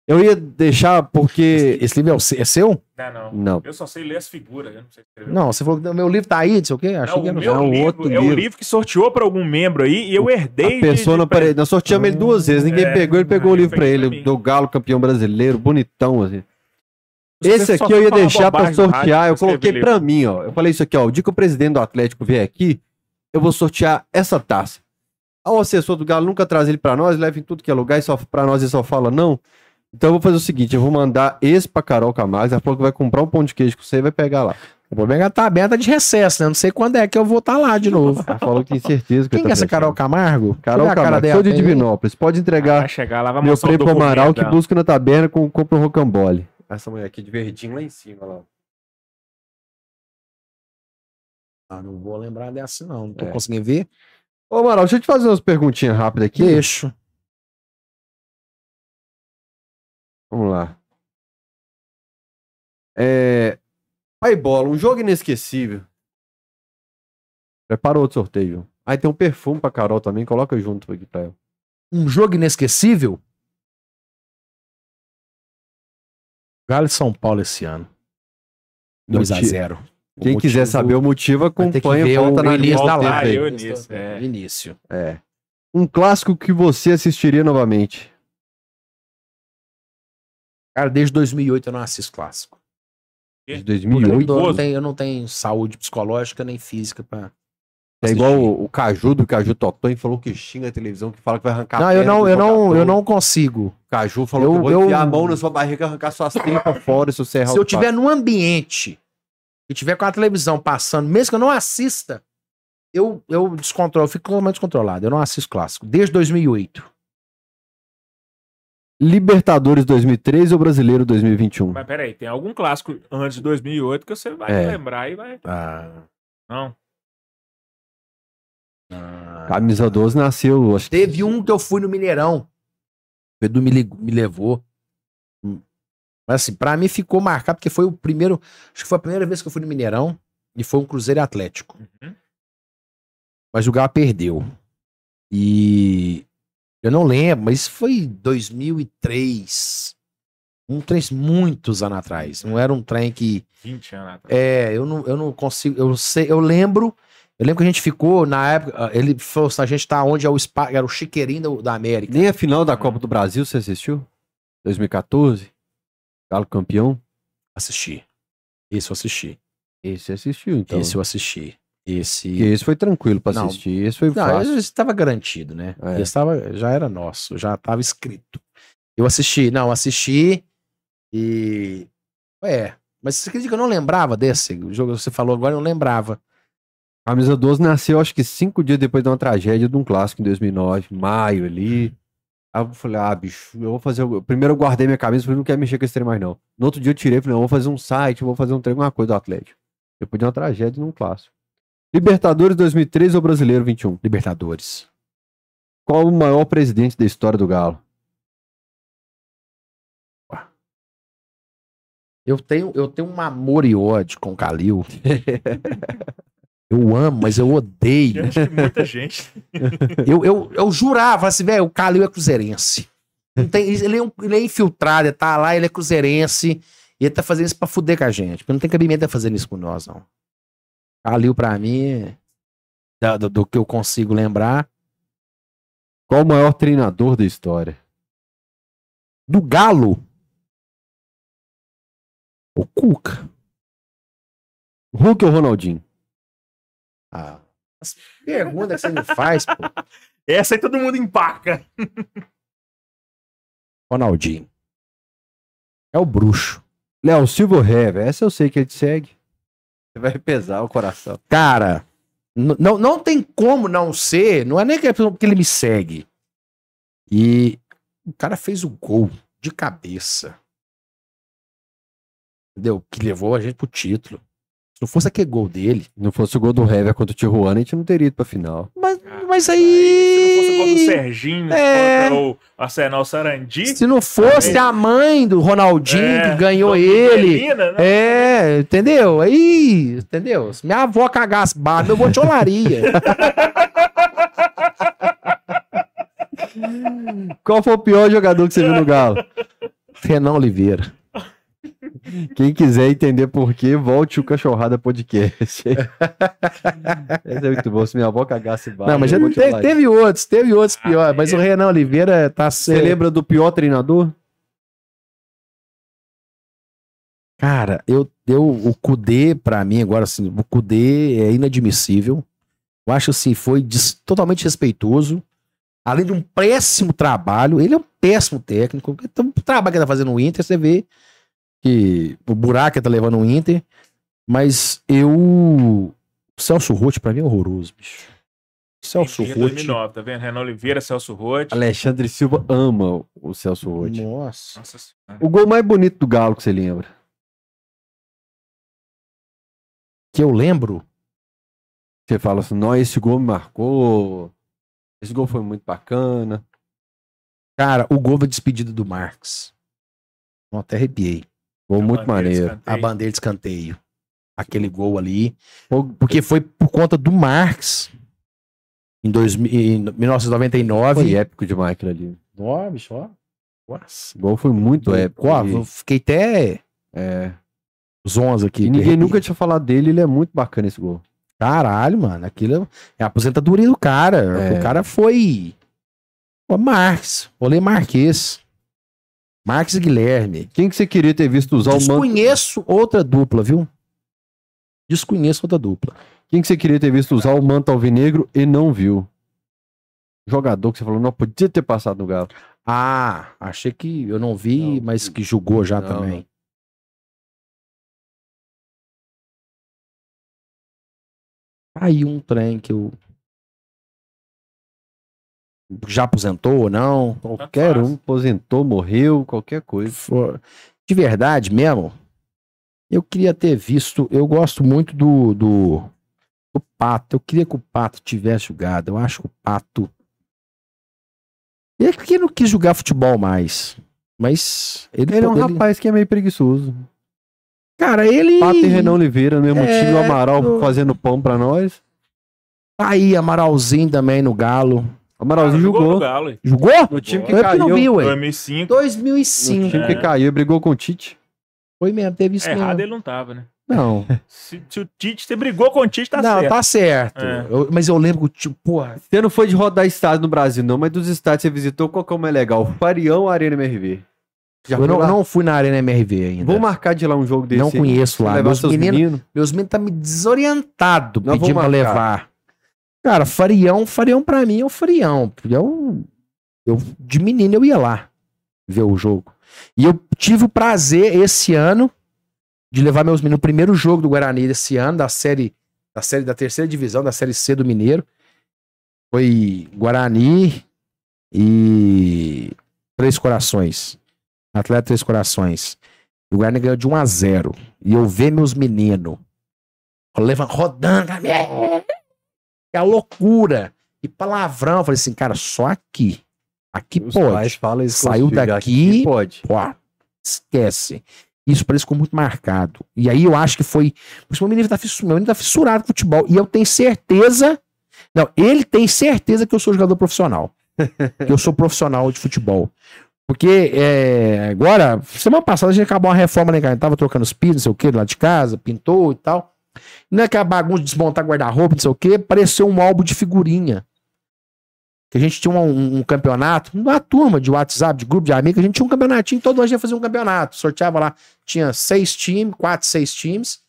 eu ia deixar porque... Esse livro é, o é seu? Não, não. Não, Eu só sei ler as figuras, eu não sei escrever. Não, você falou que o meu livro tá aí, não sei o quê. Achei Não, que o era meu não, livro outro é o livro. livro que sorteou pra algum membro aí e eu herdei. a pessoa não apare... Nós sorteamos ele duas vezes, ninguém É, pegou, ele pegou o livro pra ele, pra do Galo campeão brasileiro, bonitão, assim. Esse aqui eu ia deixar pra sortear, eu coloquei livro. pra mim, ó. Eu falei isso aqui, ó. O dia que o presidente do Atlético vier aqui, eu vou sortear essa taça. Ah, O assessor do Galo nunca traz ele pra nós, leva em tudo que é lugar e só pra nós ele só fala não. Então eu vou fazer o seguinte, eu vou mandar esse pra Carol Camargo, ela falou que vai comprar um pão de queijo com você e vai pegar lá. O problema é que tá aberta de recesso, né? Não sei quando é que eu vou estar lá de novo. Ela falou que tem certeza que Quem tá é essa Carol. Camargo? Carol eu a Camargo, dela, sou de? Divinópolis. Pode entregar Vai chegar lá, vai meu o prêmio pro Amaral que busca na taberna com compra um rocambole. Essa mulher aqui de verdinho lá em cima, lá. Não vou lembrar dessa, não. Não tô É. conseguindo ver. Ô, Amaral, deixa eu te fazer umas perguntinhas rápidas aqui. Deixo. Vamos lá. É... Pai Bola, um jogo inesquecível. Prepara outro sorteio. Aí tem um perfume pra Carol também, coloca junto aqui pra ela. Um jogo inesquecível? Galo de São Paulo esse ano. 2x0. Quem quiser saber o motivo, acompanha, ver volta o na início linha da live. aí. eu início, é. Início. É. Um clássico que você assistiria novamente. Cara, desde 2008 eu não assisto clássico. De Quê? 2008. Eu não, tenho, eu não tenho saúde psicológica nem física pra. É igual o, o Caju do Caju Totonho falou que xinga a televisão, que fala que vai arrancar a Não, eu perna não, do eu não, eu não consigo. Caju falou Eu- que eu vou eu- enfiar a mão na sua barriga e arrancar suas tripas fora se você errar Se eu tiver num ambiente e tiver com a televisão passando, mesmo que eu não assista, eu, eu descontrolo, eu fico totalmente descontrolado. Eu não assisto clássico. Desde 2008. Libertadores 2013 ou Brasileiro 2021? Mas peraí, tem algum clássico antes de 2008 que você vai É. lembrar e vai. Ah, Não. ah. Camisa 12 nasceu, acho que Teve um que eu fui no Mineirão. O Edu me, me levou. Mas assim, pra mim ficou marcado, porque foi o primeiro. Acho que foi a primeira vez que eu fui no Mineirão. E foi um Cruzeiro e Atlético. Uhum. Mas o Galo perdeu. E eu não lembro, mas isso foi 2003. Um trem muitos anos atrás. Não era um trem que. 20 anos atrás. É, eu não, eu não consigo. Eu sei, eu lembro. Eu lembro que a gente ficou, na época, ah, ele falou assim, a gente tá onde é o spa, era o chiqueirinho da, da América. Nem a final da Copa do Brasil você assistiu? 2014? Galo campeão? Assisti. Esse eu assisti. Esse assistiu, então. Esse eu assisti. Esse. Porque esse foi tranquilo pra Não. assistir. Esse foi Não, fácil. esse estava garantido, né? É. Esse tava, já era nosso, já estava escrito. Eu assisti, não, assisti e. É. Mas você acredita que eu não lembrava desse? O jogo que você falou agora, eu não lembrava. Camisa 12 nasceu, acho que cinco dias depois de uma tragédia de um clássico em 2009, maio ali. Aí eu falei, ah, bicho, eu vou fazer. Primeiro eu guardei minha camisa, falei, não quero mexer com esse trem mais não. No outro dia eu tirei, falei, não, vou fazer um site, vou fazer um trem, alguma coisa do Atlético. Depois de uma tragédia num clássico. Libertadores 2013 ou Brasileiro 21? Libertadores. Qual o maior presidente da história do Galo? Eu tenho, eu tenho um amor e ódio com o Calil. [LAUGHS] eu amo, mas eu odeio. Acho que muita gente. [LAUGHS] Eu, eu, eu jurava assim, velho, o Calil é cruzeirense. Não tem, ele, é um- ele é infiltrado, ele tá lá, ele é cruzeirense. E ele tá fazendo isso pra fuder com a gente. Porque não tem cabimento ele fazer isso com nós, não. Calil, pra mim, da- do, do que eu consigo lembrar, Qual o maior treinador da história? do Galo. O Cuca. Hulk ou Ronaldinho? Ah, as perguntas que você me faz, pô. [LAUGHS] Essa aí todo mundo empaca. Ronaldinho. É o bruxo. Léo Silva Hever? Essa eu sei que ele te segue. Você vai pesar o coração. Cara, não, não tem como não ser. Não é nem que é porque ele me segue. E o cara fez o gol de cabeça. Entendeu? Que levou a gente pro título. Se não fosse aquele gol dele. Se não fosse o gol do Hever contra o Tijuana, a gente não teria ido pra final. Mas, mas Se não fosse o gol do aí. Serginho É. contra o Arsenal Sarandi. Se não fosse a mãe do Ronaldinho É, que ganhou ele. Melina, né? É, entendeu? Aí, entendeu? Se minha avó cagasse barba, eu vou te olaria. [LAUGHS] Qual foi o pior jogador que você viu no Galo? Renan Oliveira. Quem quiser entender por quê, volte o Cachorrada Podcast. [LAUGHS] Esse é muito bom. Se minha avó cagasse barba, Não, mas já teve, teve outros, teve outros Ah, piores, mas o é. Renan Oliveira tá Você lembra do pior treinador? Cara, eu, eu, o Kudê, pra mim, agora assim, o Kudê é inadmissível. Eu acho assim, foi des- totalmente respeitoso. Além de um péssimo trabalho, ele é um péssimo técnico. Então, o trabalho que ele tá fazendo no Inter, você vê que o buraco tá levando no Inter. Mas eu. O Celso Rotti, pra mim, é horroroso, bicho. Celso Rotti. 2009, tá vendo? Renan Oliveira, Celso Rotti. Alexandre Silva ama o Celso Rotti. Nossa. Nossa. O gol mais bonito do Galo que você lembra? Que eu lembro. Você fala assim, não, esse gol me marcou. Esse gol foi muito bacana. Cara, o gol da despedida do Marx. Eu até arrepiei. Gol A muito bandeira de maneiro. A escanteio. bandeira de escanteio. Aquele gol ali. Porque foi por conta do Marx. Em, 2000, em 1999. Foi épico demais aquilo ali. Ó, bicho, ó. Nossa. O gol foi muito épico. Ó, E- eu fiquei até é. zonza aqui. E ninguém nunca tinha falado dele, ele é muito bacana esse gol. Caralho, mano. Aquilo é a aposentadoria do cara. É. O cara foi. O Marx. Olê Marques. E Guilherme. Quem que você queria ter visto usar o manto? Desconheço outra dupla, viu? Desconheço outra dupla. Quem que você queria ter visto usar o manto alvinegro e não viu? Jogador que você falou, não podia ter passado no Galo. Ah, achei que eu não vi, Não, mas que julgou já não, também. Aí um trem que eu. Já aposentou ou não? Qualquer faz. um aposentou, morreu, qualquer coisa. De verdade mesmo, eu queria ter visto. Eu gosto muito do, do, do Pato. Eu queria que o Pato tivesse jogado. Eu acho que o Pato. Ele que não quis jogar futebol mais. Mas ele, Ele é um ele- rapaz que é meio preguiçoso. Cara, ele. Pato e Renan Oliveira no mesmo É, time, o Amaral fazendo pão pra nós. Tá aí, Amaralzinho também no Galo. O Amaralzinho Ah, jogou jogou. no Galo. Jogou? No time que Eu que não caiu. vi, ué. 2005. 2005. No time É. que caiu e brigou com o Tite. Foi mesmo, teve isso Errado mesmo. ele não tava, né? Não, [LAUGHS] Se, se o Tite, você brigou com o Tite, tá não, certo. tá certo. É. Eu- mas eu lembro que, tipo, porra, Você não foi de rodar estádio no Brasil, não, mas dos estádios que você visitou, qual que é o mais legal? Farião ou Arena MRV? Já eu não, lá? não fui na Arena MRV ainda. Vou marcar de lá um jogo desse. Não aí. conheço lá. Meus meninos, meus meninos tá me desorientado Nós pedindo pra levar. Cara, Farião, Farião pra mim é o Farião. Eu, eu, de menino eu ia lá ver o jogo. E eu tive o prazer esse ano de levar meus meninos no primeiro jogo do Guarani desse ano, da série, da série da terceira divisão, da série C do Mineiro. Foi Guarani e Três Corações. Atleta Três Corações. O Guarani ganhou de 1 a 0 E eu ver meus meninos leva- rodando, é a loucura. E palavrão. Eu falei assim, cara, só aqui. Aqui Os pode. falam isso Saiu daqui- aqui Pode. Esquece. Isso parece ficou muito marcado. E aí eu acho que foi. Por isso meu menino tá, fissu- meu menino tá fissurado com futebol. E eu tenho certeza. Não, ele tem certeza que eu sou jogador profissional. [LAUGHS] que eu sou profissional de futebol. Porque é, agora, semana passada a gente acabou uma reforma, né, cara? Tava trocando os pisos, não sei o que, lá de casa, pintou e tal. Não é que a bagunça de desmontar guarda-roupa, não sei o que, apareceu um álbum de figurinha. Que a gente tinha um, um campeonato, uma turma de WhatsApp, de grupo de amigos, a gente tinha um campeonatinho, todo ano a gente fazia um campeonato. Sorteava lá, tinha seis times, quatro, seis times.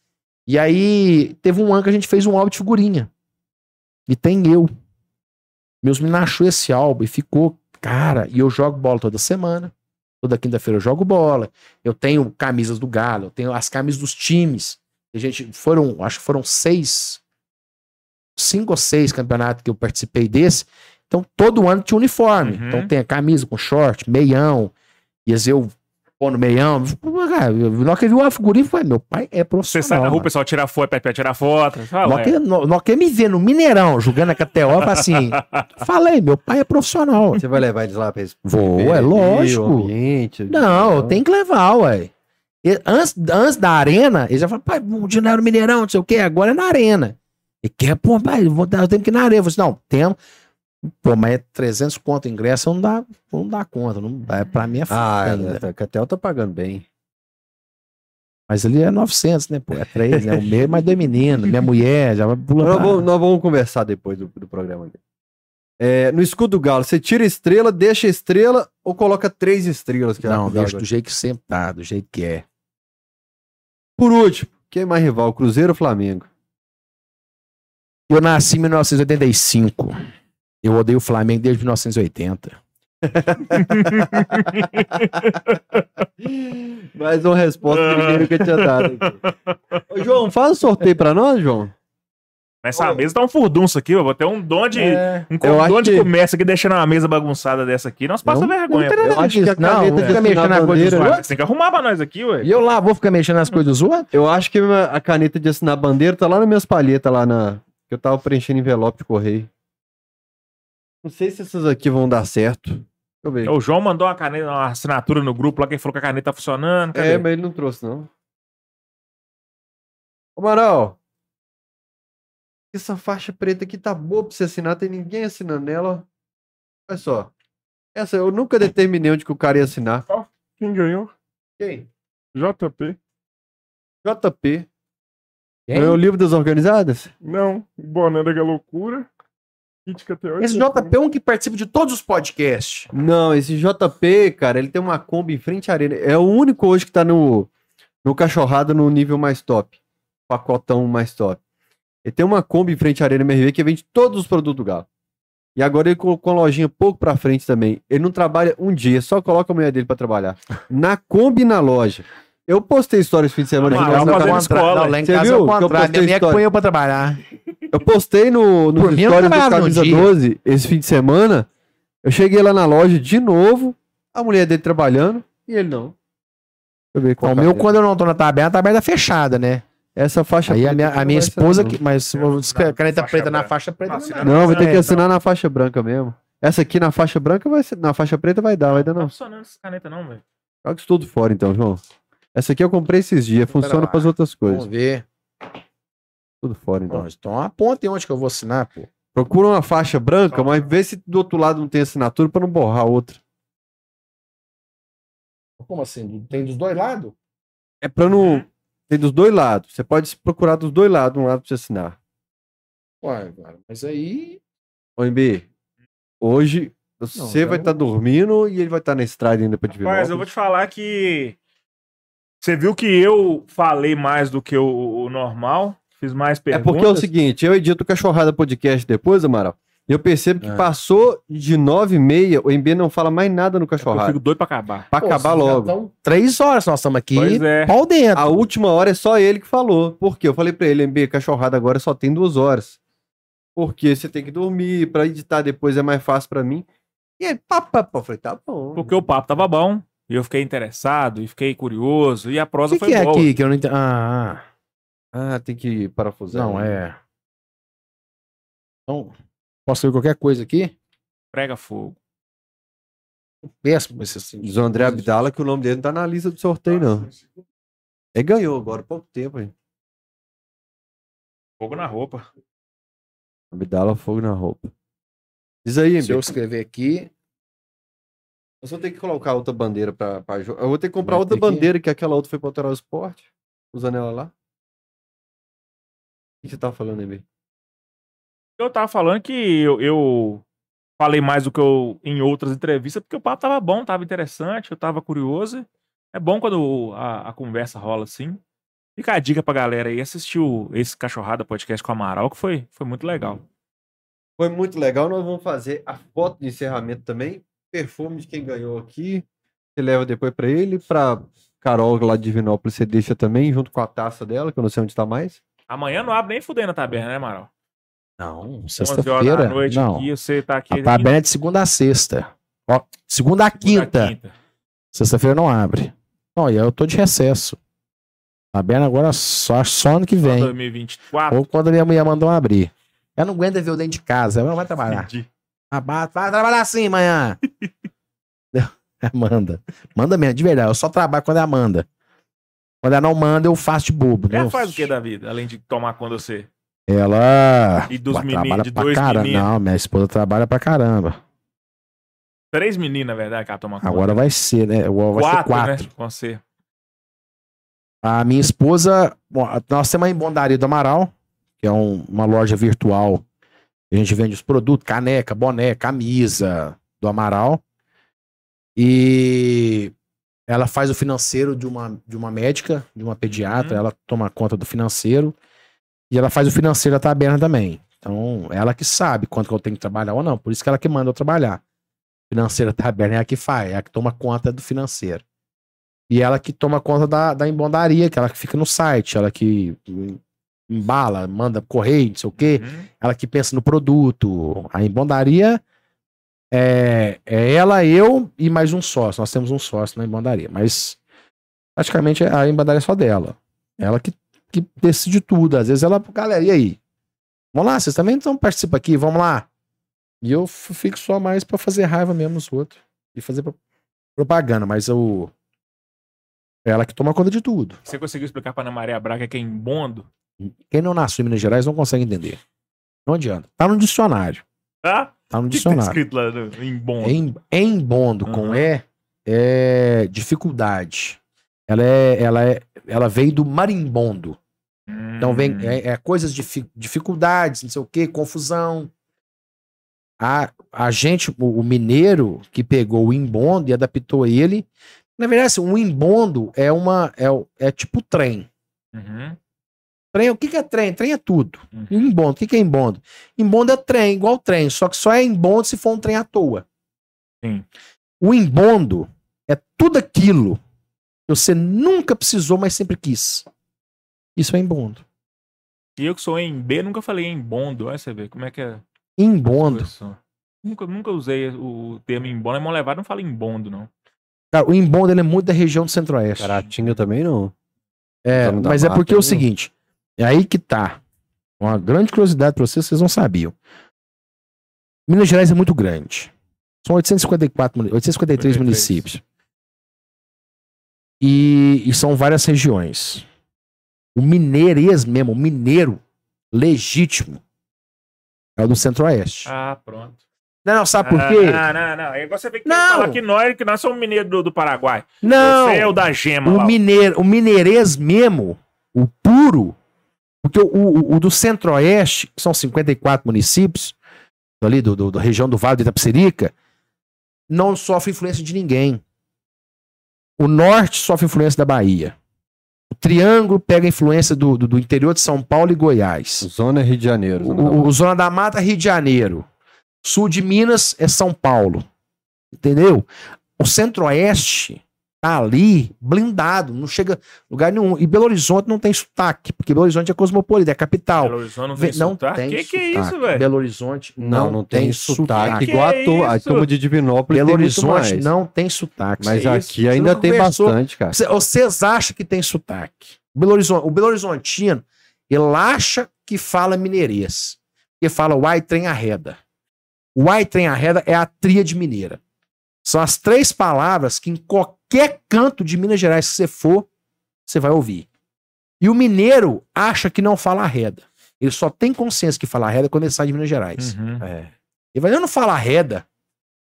E aí teve um ano que a gente fez um álbum de figurinha. E tem eu. Meus meninos achou esse álbum e ficou, cara, e eu jogo bola toda semana. Toda quinta-feira eu jogo bola. Eu tenho camisas do Galo, eu tenho as camisas dos times. A gente foram, acho que foram seis, cinco ou seis campeonatos que eu participei desse. Então todo ano tinha uniforme. Uhum. Então tem a camisa com short, meião. E às vezes eu pô no meião. Cara, eu- na que eu vi uma figurinha, falei, meu pai é Você profissional. sai na rua, o pessoal tira foto, pede pra tirar foto. É. que, me vê no Mineirão jogando a KTO, assim, [LAUGHS] falei, meu pai é profissional. Você vai levar eles lá pra eles Vou, é lógico. ambiente? Não, eu tenho que levar, ué. E Antes, antes da arena, eles já falam, pai, o dinheiro Mineirão, não sei o quê, agora é na arena. E quer, pô, pai, eu, vou dar, eu tenho que ir na arena. Eu falei assim, não, temos. Pô, mas é 300 conto ingresso, não dá, não dá conta. Não dá, pra mim é foda Ah, ainda. a Catel tá pagando bem. Mas ali é 900, né, pô? É 3, né? O meu, mas dois meninos, minha mulher, já vai. Nós vamos, nós vamos conversar depois do, do programa aqui. É, no escudo do Galo, você tira estrela, deixa a estrela ou coloca três estrelas? Que é Não, Galo deixa do jeito que sempre tá, do jeito que é. Por último, quem é mais rival, Cruzeiro ou Flamengo? Eu nasci em 1985. Eu odeio o Flamengo desde 1980. [LAUGHS] Mais uma resposta que nunca tinha dado. aqui. Ô, João, faz um sorteio pra nós, João. Nessa mesa tá um furdunço aqui, ó. Vou ter um dom de. É. Um Eu dom de que- começa aqui deixando uma mesa bagunçada dessa aqui. Nós passa Não- vergonha. não Eu acho que a não, caneta fica mexendo assinar na a coisa dos tem que arrumar pra nós aqui, ué. E eu lá vou ficar mexendo nas coisas dos outros? Eu acho que a caneta de assinar bandeira tá lá nas minhas palhetas, lá na. Que eu tava preenchendo envelope de correio. Não sei se essas aqui vão dar certo. Deixa eu ver. O João mandou uma caneta, uma assinatura no grupo lá, quem falou que a caneta tá funcionando. Cadê? É, mas ele não trouxe, não. Ô, Maral. Essa faixa preta aqui tá boa pra você assinar, tem ninguém assinando nela. Olha só. Essa eu nunca determinei onde que o cara ia assinar. Quem ganhou? Quem? JP? JP. Quem? Ganhou o livro das organizadas? Não. Boné da Loucura. Kit KT8. Esse JP é um que participa de todos os podcasts. Não, esse JP, cara, ele tem uma Kombi em frente à arena. É o único hoje que tá no, no cachorrada no nível mais top. Pacotão mais top. Ele tem uma Kombi em frente à arena MRV que vende todos os produtos do Galo. E agora ele colocou a lojinha pouco pra frente também. Ele não trabalha um dia, só coloca a mulher dele pra trabalhar. [LAUGHS] Na Kombi e na loja. Eu postei histórias no fim de semana. Aqui, no canal. isso. escola. Não, lá em Você casa viu é que eu postei Minha história? põe eu pra trabalhar. Eu postei no, nos Por stories do Camisa dia. 12 esse fim de semana. Eu cheguei lá na loja de novo, a mulher dele trabalhando e ele não. Deixa eu ver qual O é meu, a quando eu não tô na tabela, a tabela é fechada, né? Essa faixa Aí a minha, a minha esposa, que, mas a caneta preta na branca. faixa preta. Não, não. Não, não vai ter É, que assinar na faixa branca mesmo. Essa aqui na faixa branca vai ser. Na faixa preta vai dar, vai dar Não tá não. funcionando essa caneta, não, velho. Joga isso tudo fora então, João. Essa aqui eu comprei esses dias, funciona para as outras Vamos coisas. ver. Tudo fora então. Bom, então aponte onde que eu vou assinar, pô. Procura uma faixa branca, mas vê se do outro lado não tem assinatura para não borrar a outra. Como assim? Tem dos dois lados? É pra não. Tem dos dois lados. Você pode procurar dos dois lados, um lado pra você assinar. Ué, cara, mas aí. Ô, MB, hoje você já vai não- estar dormindo e ele vai estar na estrada ainda pra te ver. Mas eu vou te falar que. Você viu que eu falei mais do que o, o normal? Fiz mais É perguntas. porque é o seguinte, eu edito o Cachorrada Podcast depois, Amaral, eu percebo que É. passou de 9 e meia, o MB não fala mais nada no Eu Cachorrada. fico doido pra acabar. Pra Pô, acabar logo. tão Três horas nós estamos aqui. Pois é. Pau dentro. A última hora é só ele que falou. Por quê? Eu falei pra ele, MB, Cachorrada agora só tem duas horas. Porque você tem que dormir, pra editar depois é mais fácil pra mim. E aí, pá, pá, pá. Eu falei, tá bom. Porque o papo tava bom. E eu fiquei interessado, e fiquei curioso, e a O prosa que, foi que é boa. aqui que eu não entendo? Ah, ah. Ah, tem que parafusar. não, é. Então, posso ver qualquer coisa aqui? Prega fogo. Péssimo esse assim. Diz o André Abdala que o nome dele não tá na lista do sorteio, não. Ele ganhou agora, pouco tempo, hein? Fogo na roupa. Abdala, fogo na roupa. Diz aí, Se eu escrever aqui. Eu só tenho que colocar outra bandeira pra, pra Eu vou ter que comprar Vai outra ter que- bandeira, que aquela outra foi pra alterar o esporte. Usando ela lá. O que você tava falando, Emir? Eu tava falando que eu, eu falei mais do que eu em outras entrevistas, porque o papo tava bom, tava interessante, eu tava curioso. É bom quando a, a conversa rola assim. Fica a dica pra galera aí, assistir o- esse Cachorrada Podcast com o Amaral, que foi, foi muito legal. Foi muito legal. Nós vamos fazer a foto de encerramento também. Perfume de quem ganhou aqui. Você leva depois pra ele. Pra Carol lá de Divinópolis, você deixa também, junto com a taça dela, que eu não sei onde tá mais. Amanhã não abre nem fudendo a taberna, né, Amaral? Não, 11 horas sexta-feira. da noite Não. aqui, você tá aqui. A taberna é de segunda a sexta. Ó, segunda a segunda, quinta. Sexta-feira não abre. Não, e eu tô de recesso. Taberna agora só, só ano que vem. 2024. Ou quando a minha mulher mandou abrir. Ela não aguenta ver o dentro de casa. Ela não vai trabalhar. Entendi. Ah, Vai trabalhar sim amanhã. [LAUGHS] Amanda. Manda mesmo, de verdade. Eu só trabalho quando é Amanda. Quando ela não manda, eu faço de bobo. Ela faz o que da vida, além de tomar conta de você? Ela. E dos meninos, de dois caramba. meninos. Não, minha esposa trabalha pra caramba. Três meninas, na verdade, que ela toma conta. Agora vai ser, né? Vai quatro, ser quatro. né? Com você. A minha esposa, bom, nós temos a Embondaria do Amaral, que é um- uma loja virtual. A gente vende os produtos, caneca, boné, camisa do Amaral. E ela faz o financeiro de uma, de uma médica, de uma pediatra, Uhum. ela toma conta do financeiro. E ela faz o financeiro da taberna também. Então, ela que sabe quanto que eu tenho que trabalhar ou não. Por isso que ela que manda eu trabalhar. Financeira da taberna é a que faz, é a que toma conta do financeiro. E ela que toma conta da, da embondaria, que ela que fica no site, ela que embala, manda correio, não sei o quê, Uhum. ela que pensa no produto. A embondaria é, é ela, eu e mais um sócio. Nós temos um sócio na embondaria, mas praticamente a embondaria é só dela. Ela que, que decide tudo. Às vezes ela, galera, e aí? Vamos lá, vocês também então participam aqui, vamos lá. E eu fico só mais pra fazer raiva mesmo nos outros. E fazer pro- propaganda, mas eu. É ela que toma conta de tudo. Você conseguiu explicar pra Ana Maria Braga que é embondo? Quem não nasceu em Minas Gerais não consegue entender. Não adianta. Tá no dicionário. Ah? Tá no O que, tá dicionário. escrito lá no, em bondo? Em, embondo com Aham. E é dificuldade. Ela é, ela é, ela veio do marimbondo. Então vem Hum. é, é coisas de difi- dificuldades, não sei o que, confusão. A, a gente, o, o mineiro que pegou o embondo e adaptou ele. Na verdade, assim, um embondo é uma é, é tipo trem. Uhum. Trem, o que, que é trem? Trem é tudo. Uhum. Embondo, o que, que é embondo? Embondo é trem, igual trem, só que só é embondo se for um trem à toa. Sim. O embondo é tudo aquilo que você nunca precisou, mas sempre quis. Isso é embondo. E eu que sou em B, nunca falei em bondo. Olha você vê como é que é. Embondo. Nunca, nunca usei o termo embondo. É mão levada, não fala em bondo, não. Cara, o embondo ele é muito da região do centro-oeste. Caratinga também não. É, Zona da mas é porque é o seguinte, é aí que tá. Uma grande curiosidade pra vocês, vocês não sabiam. Minas Gerais é muito grande. São 854, muni- 853 83. municípios. E, e são várias regiões. O mineirês mesmo, o mineiro legítimo, é o do centro-oeste. Ah, pronto. Não, não, sabe por Ah, quê? Não, não, não. É igual você vê que falar que nós, que nós somos mineiros do, do Paraguai. Não! Você é o da gema lá. O, mineiro, o mineirês mesmo, o puro, porque o, o, o do centro-oeste, que são 54 municípios, ali do, do- da região do Vale do Itapecerica, não sofre influência de ninguém. O norte sofre influência da Bahia. O triângulo pega influência do, do, do interior de São Paulo e Goiás. Zona Rio de Janeiro. Zona da o- o Zona da Mata, Rio de Janeiro. Sul de Minas é São Paulo. Entendeu? O centro-oeste tá ali blindado, não chega lugar nenhum. E Belo Horizonte não tem sotaque, porque Belo Horizonte é cosmopolita, é capital. Belo Horizonte não Vê- tem não sotaque? tem que que é sotaque. isso, velho? Belo Horizonte Não, não, tem, sotaque, igual Que a, tu, a turma de Divinópolis Belo tem Horizonte mais. não tem sotaque. Mas é aqui ainda tem conversou. bastante, cara. Cê- Vocês acham que tem sotaque? Belo Horizonte, o Belo Horizontino, ele acha que fala mineirês. Ele fala uai, trem arreda. Uai, trem arreda é a tríade mineira. São as três palavras que em qualquer canto de Minas Gerais que você for, você vai ouvir. E o mineiro acha que não fala arreda. Ele só tem consciência que fala arreda quando ele sai de Minas Gerais. Uhum. É. Ele vai, eu não fala arreda.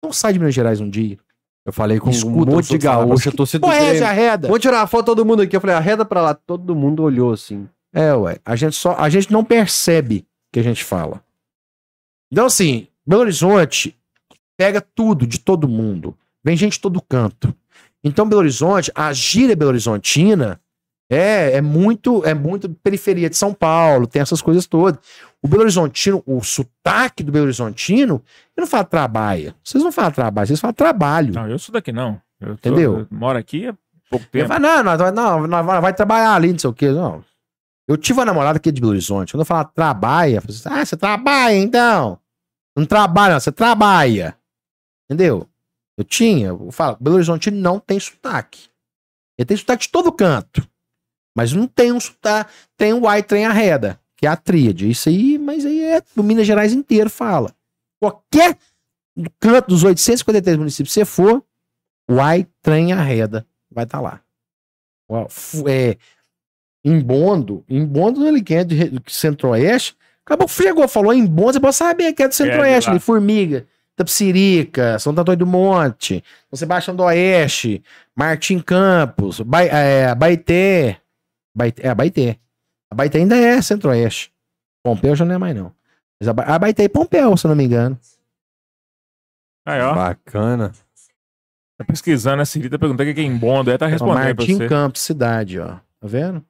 Não sai de Minas Gerais um dia. Eu falei com Escuta um monte de outros falar, gaúcha, "Mas que torcida do Porra, é essa Grêmio. arreda? Vamos tirar uma foto todo mundo aqui. Eu falei, arreda pra lá. Todo mundo olhou assim. É, ué. A gente só, a gente não percebe que a gente fala. Então, assim, Belo Horizonte pega tudo de todo mundo. Vem gente de todo canto. Então, Belo Horizonte, a gíria Belo Horizontina é, é muito é muito periferia de São Paulo, tem essas coisas todas. O Belo Horizontino, o sotaque do Belo Horizontino, ele não fala trabalha. Vocês não falam trabalho, vocês falam trabalho. Não, eu sou daqui não. Eu tô- Entendeu? eu moro aqui há pouco tempo. fala, não, nós, vai- não, nós vai, trabalhar ali, não sei o quê. Não. Eu tive uma namorada aqui de Belo Horizonte. Quando eu falava trabalha, eu falei assim, ah, você trabalha então. Não trabalha, não, você trabalha. Entendeu? Eu tinha, eu falo, Belo Horizonte não tem sotaque. Ele tem sotaque de todo canto. Mas não tem um sotaque. Tem o Uai Trem Arreda, que é a tríade. Isso aí, mas aí é o Minas Gerais inteiro fala. Qualquer canto dos 853 municípios que você for, Uai Trem Arreda vai estar lá. Ó, fu- É, em Bondo, em Bondo ele quer de re- de Centro-Oeste. Acabou, chegou, falou em Bondo, você pode saber que é do Centro-Oeste, lá. ali, Formiga, Tapsirica, São Antônio do Monte, São Sebastião do Oeste, Martim Campos, ba é, Baité, Baité, é, Baité. A Baité ainda é Centro-Oeste. Pompeu já não é mais não. Mas a, Ba- a Baité e Pompeu, se eu não me engano. Aí, ó. Bacana. Tá pesquisando a Cirita, perguntando o que é em Bondo. Aí tá Ó, respondendo pra Martim você. Campos, cidade, ó. Tá vendo?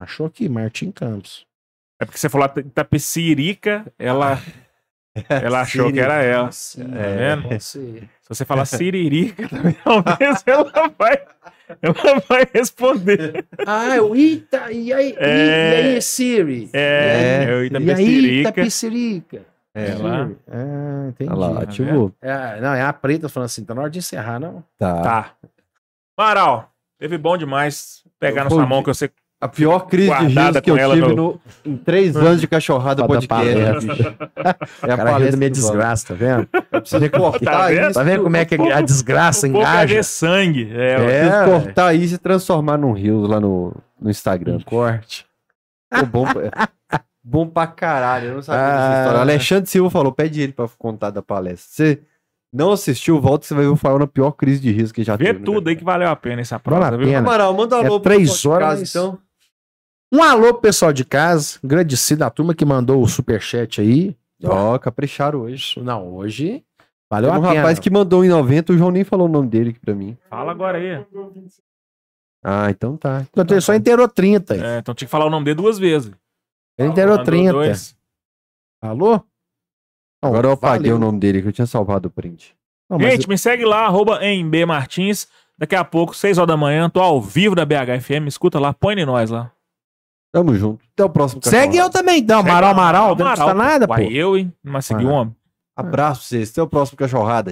Achou aqui, Martim Campos. É porque você falou Itapecirica, ela, [LAUGHS] ela achou que era ela. Sim, pode [LAUGHS] ser. Se você falar Siririca, também, [LAUGHS] talvez ela vai, ela vai responder. Ah, é o Ita, e aí, É. e aí, Siri? É, é o E aí, Itapecirica. Tapicirica. É, Ela- Ah, entendi. Olha lá, tá ativou. É, não, é a preta falando assim, tá na hora de encerrar, não? Tá. Tá. Amaral, teve bom demais pegar na Pô, sua mão que eu sei. A pior crise de riso que eu tive no- no- em três anos de cachorrada Foda podcast. [LAUGHS] É a cara palestra do desgraça, tá vendo? Eu preciso [LAUGHS] cortar Tá vendo? isso. Tá vendo como é que a desgraça O engaja? ver sangue. É, É, Eu preciso velho. cortar isso e transformar num Reels lá no, no Instagram. Um corte. Pô, bom, pra- bom pra caralho. Eu não sabia Ah. dessa história. Alexandre Silva falou: pede ele pra contar da palestra. Você não assistiu, volta você vai ver o Fael na pior crise de risco que já Vê teve. né, tudo aí que valeu a pena essa Vale a prova, viu? pena. Amaral, manda um É alô pro três horas, casa, então. Um alô pro pessoal de casa, agradecido à turma que mandou o superchat aí. Ó, capricharam hoje. Não, hoje valeu Tem um a pena. rapaz que mandou em 90, o João nem falou o nome dele aqui pra mim. Fala agora aí. Ah, então tá. Então, ele só inteirou 30. aí. É, então tinha que falar o nome dele duas vezes. Ele inteirou Mandou 30. dois. Alô? Não, Agora eu apaguei valeu. o nome dele, que eu tinha salvado o print. Não, Gente, me segue lá, arroba Martins. Daqui a pouco, 6 horas da manhã, tô ao vivo da BHFM. Escuta lá, põe em nós lá. Tamo junto. Até o próximo Segue eu também, então. Amaral, Amaral, não custa nada, pô. Uai, eu, hein? Mas seguir o homem. Abraço pra vocês. Até o próximo cachorrada.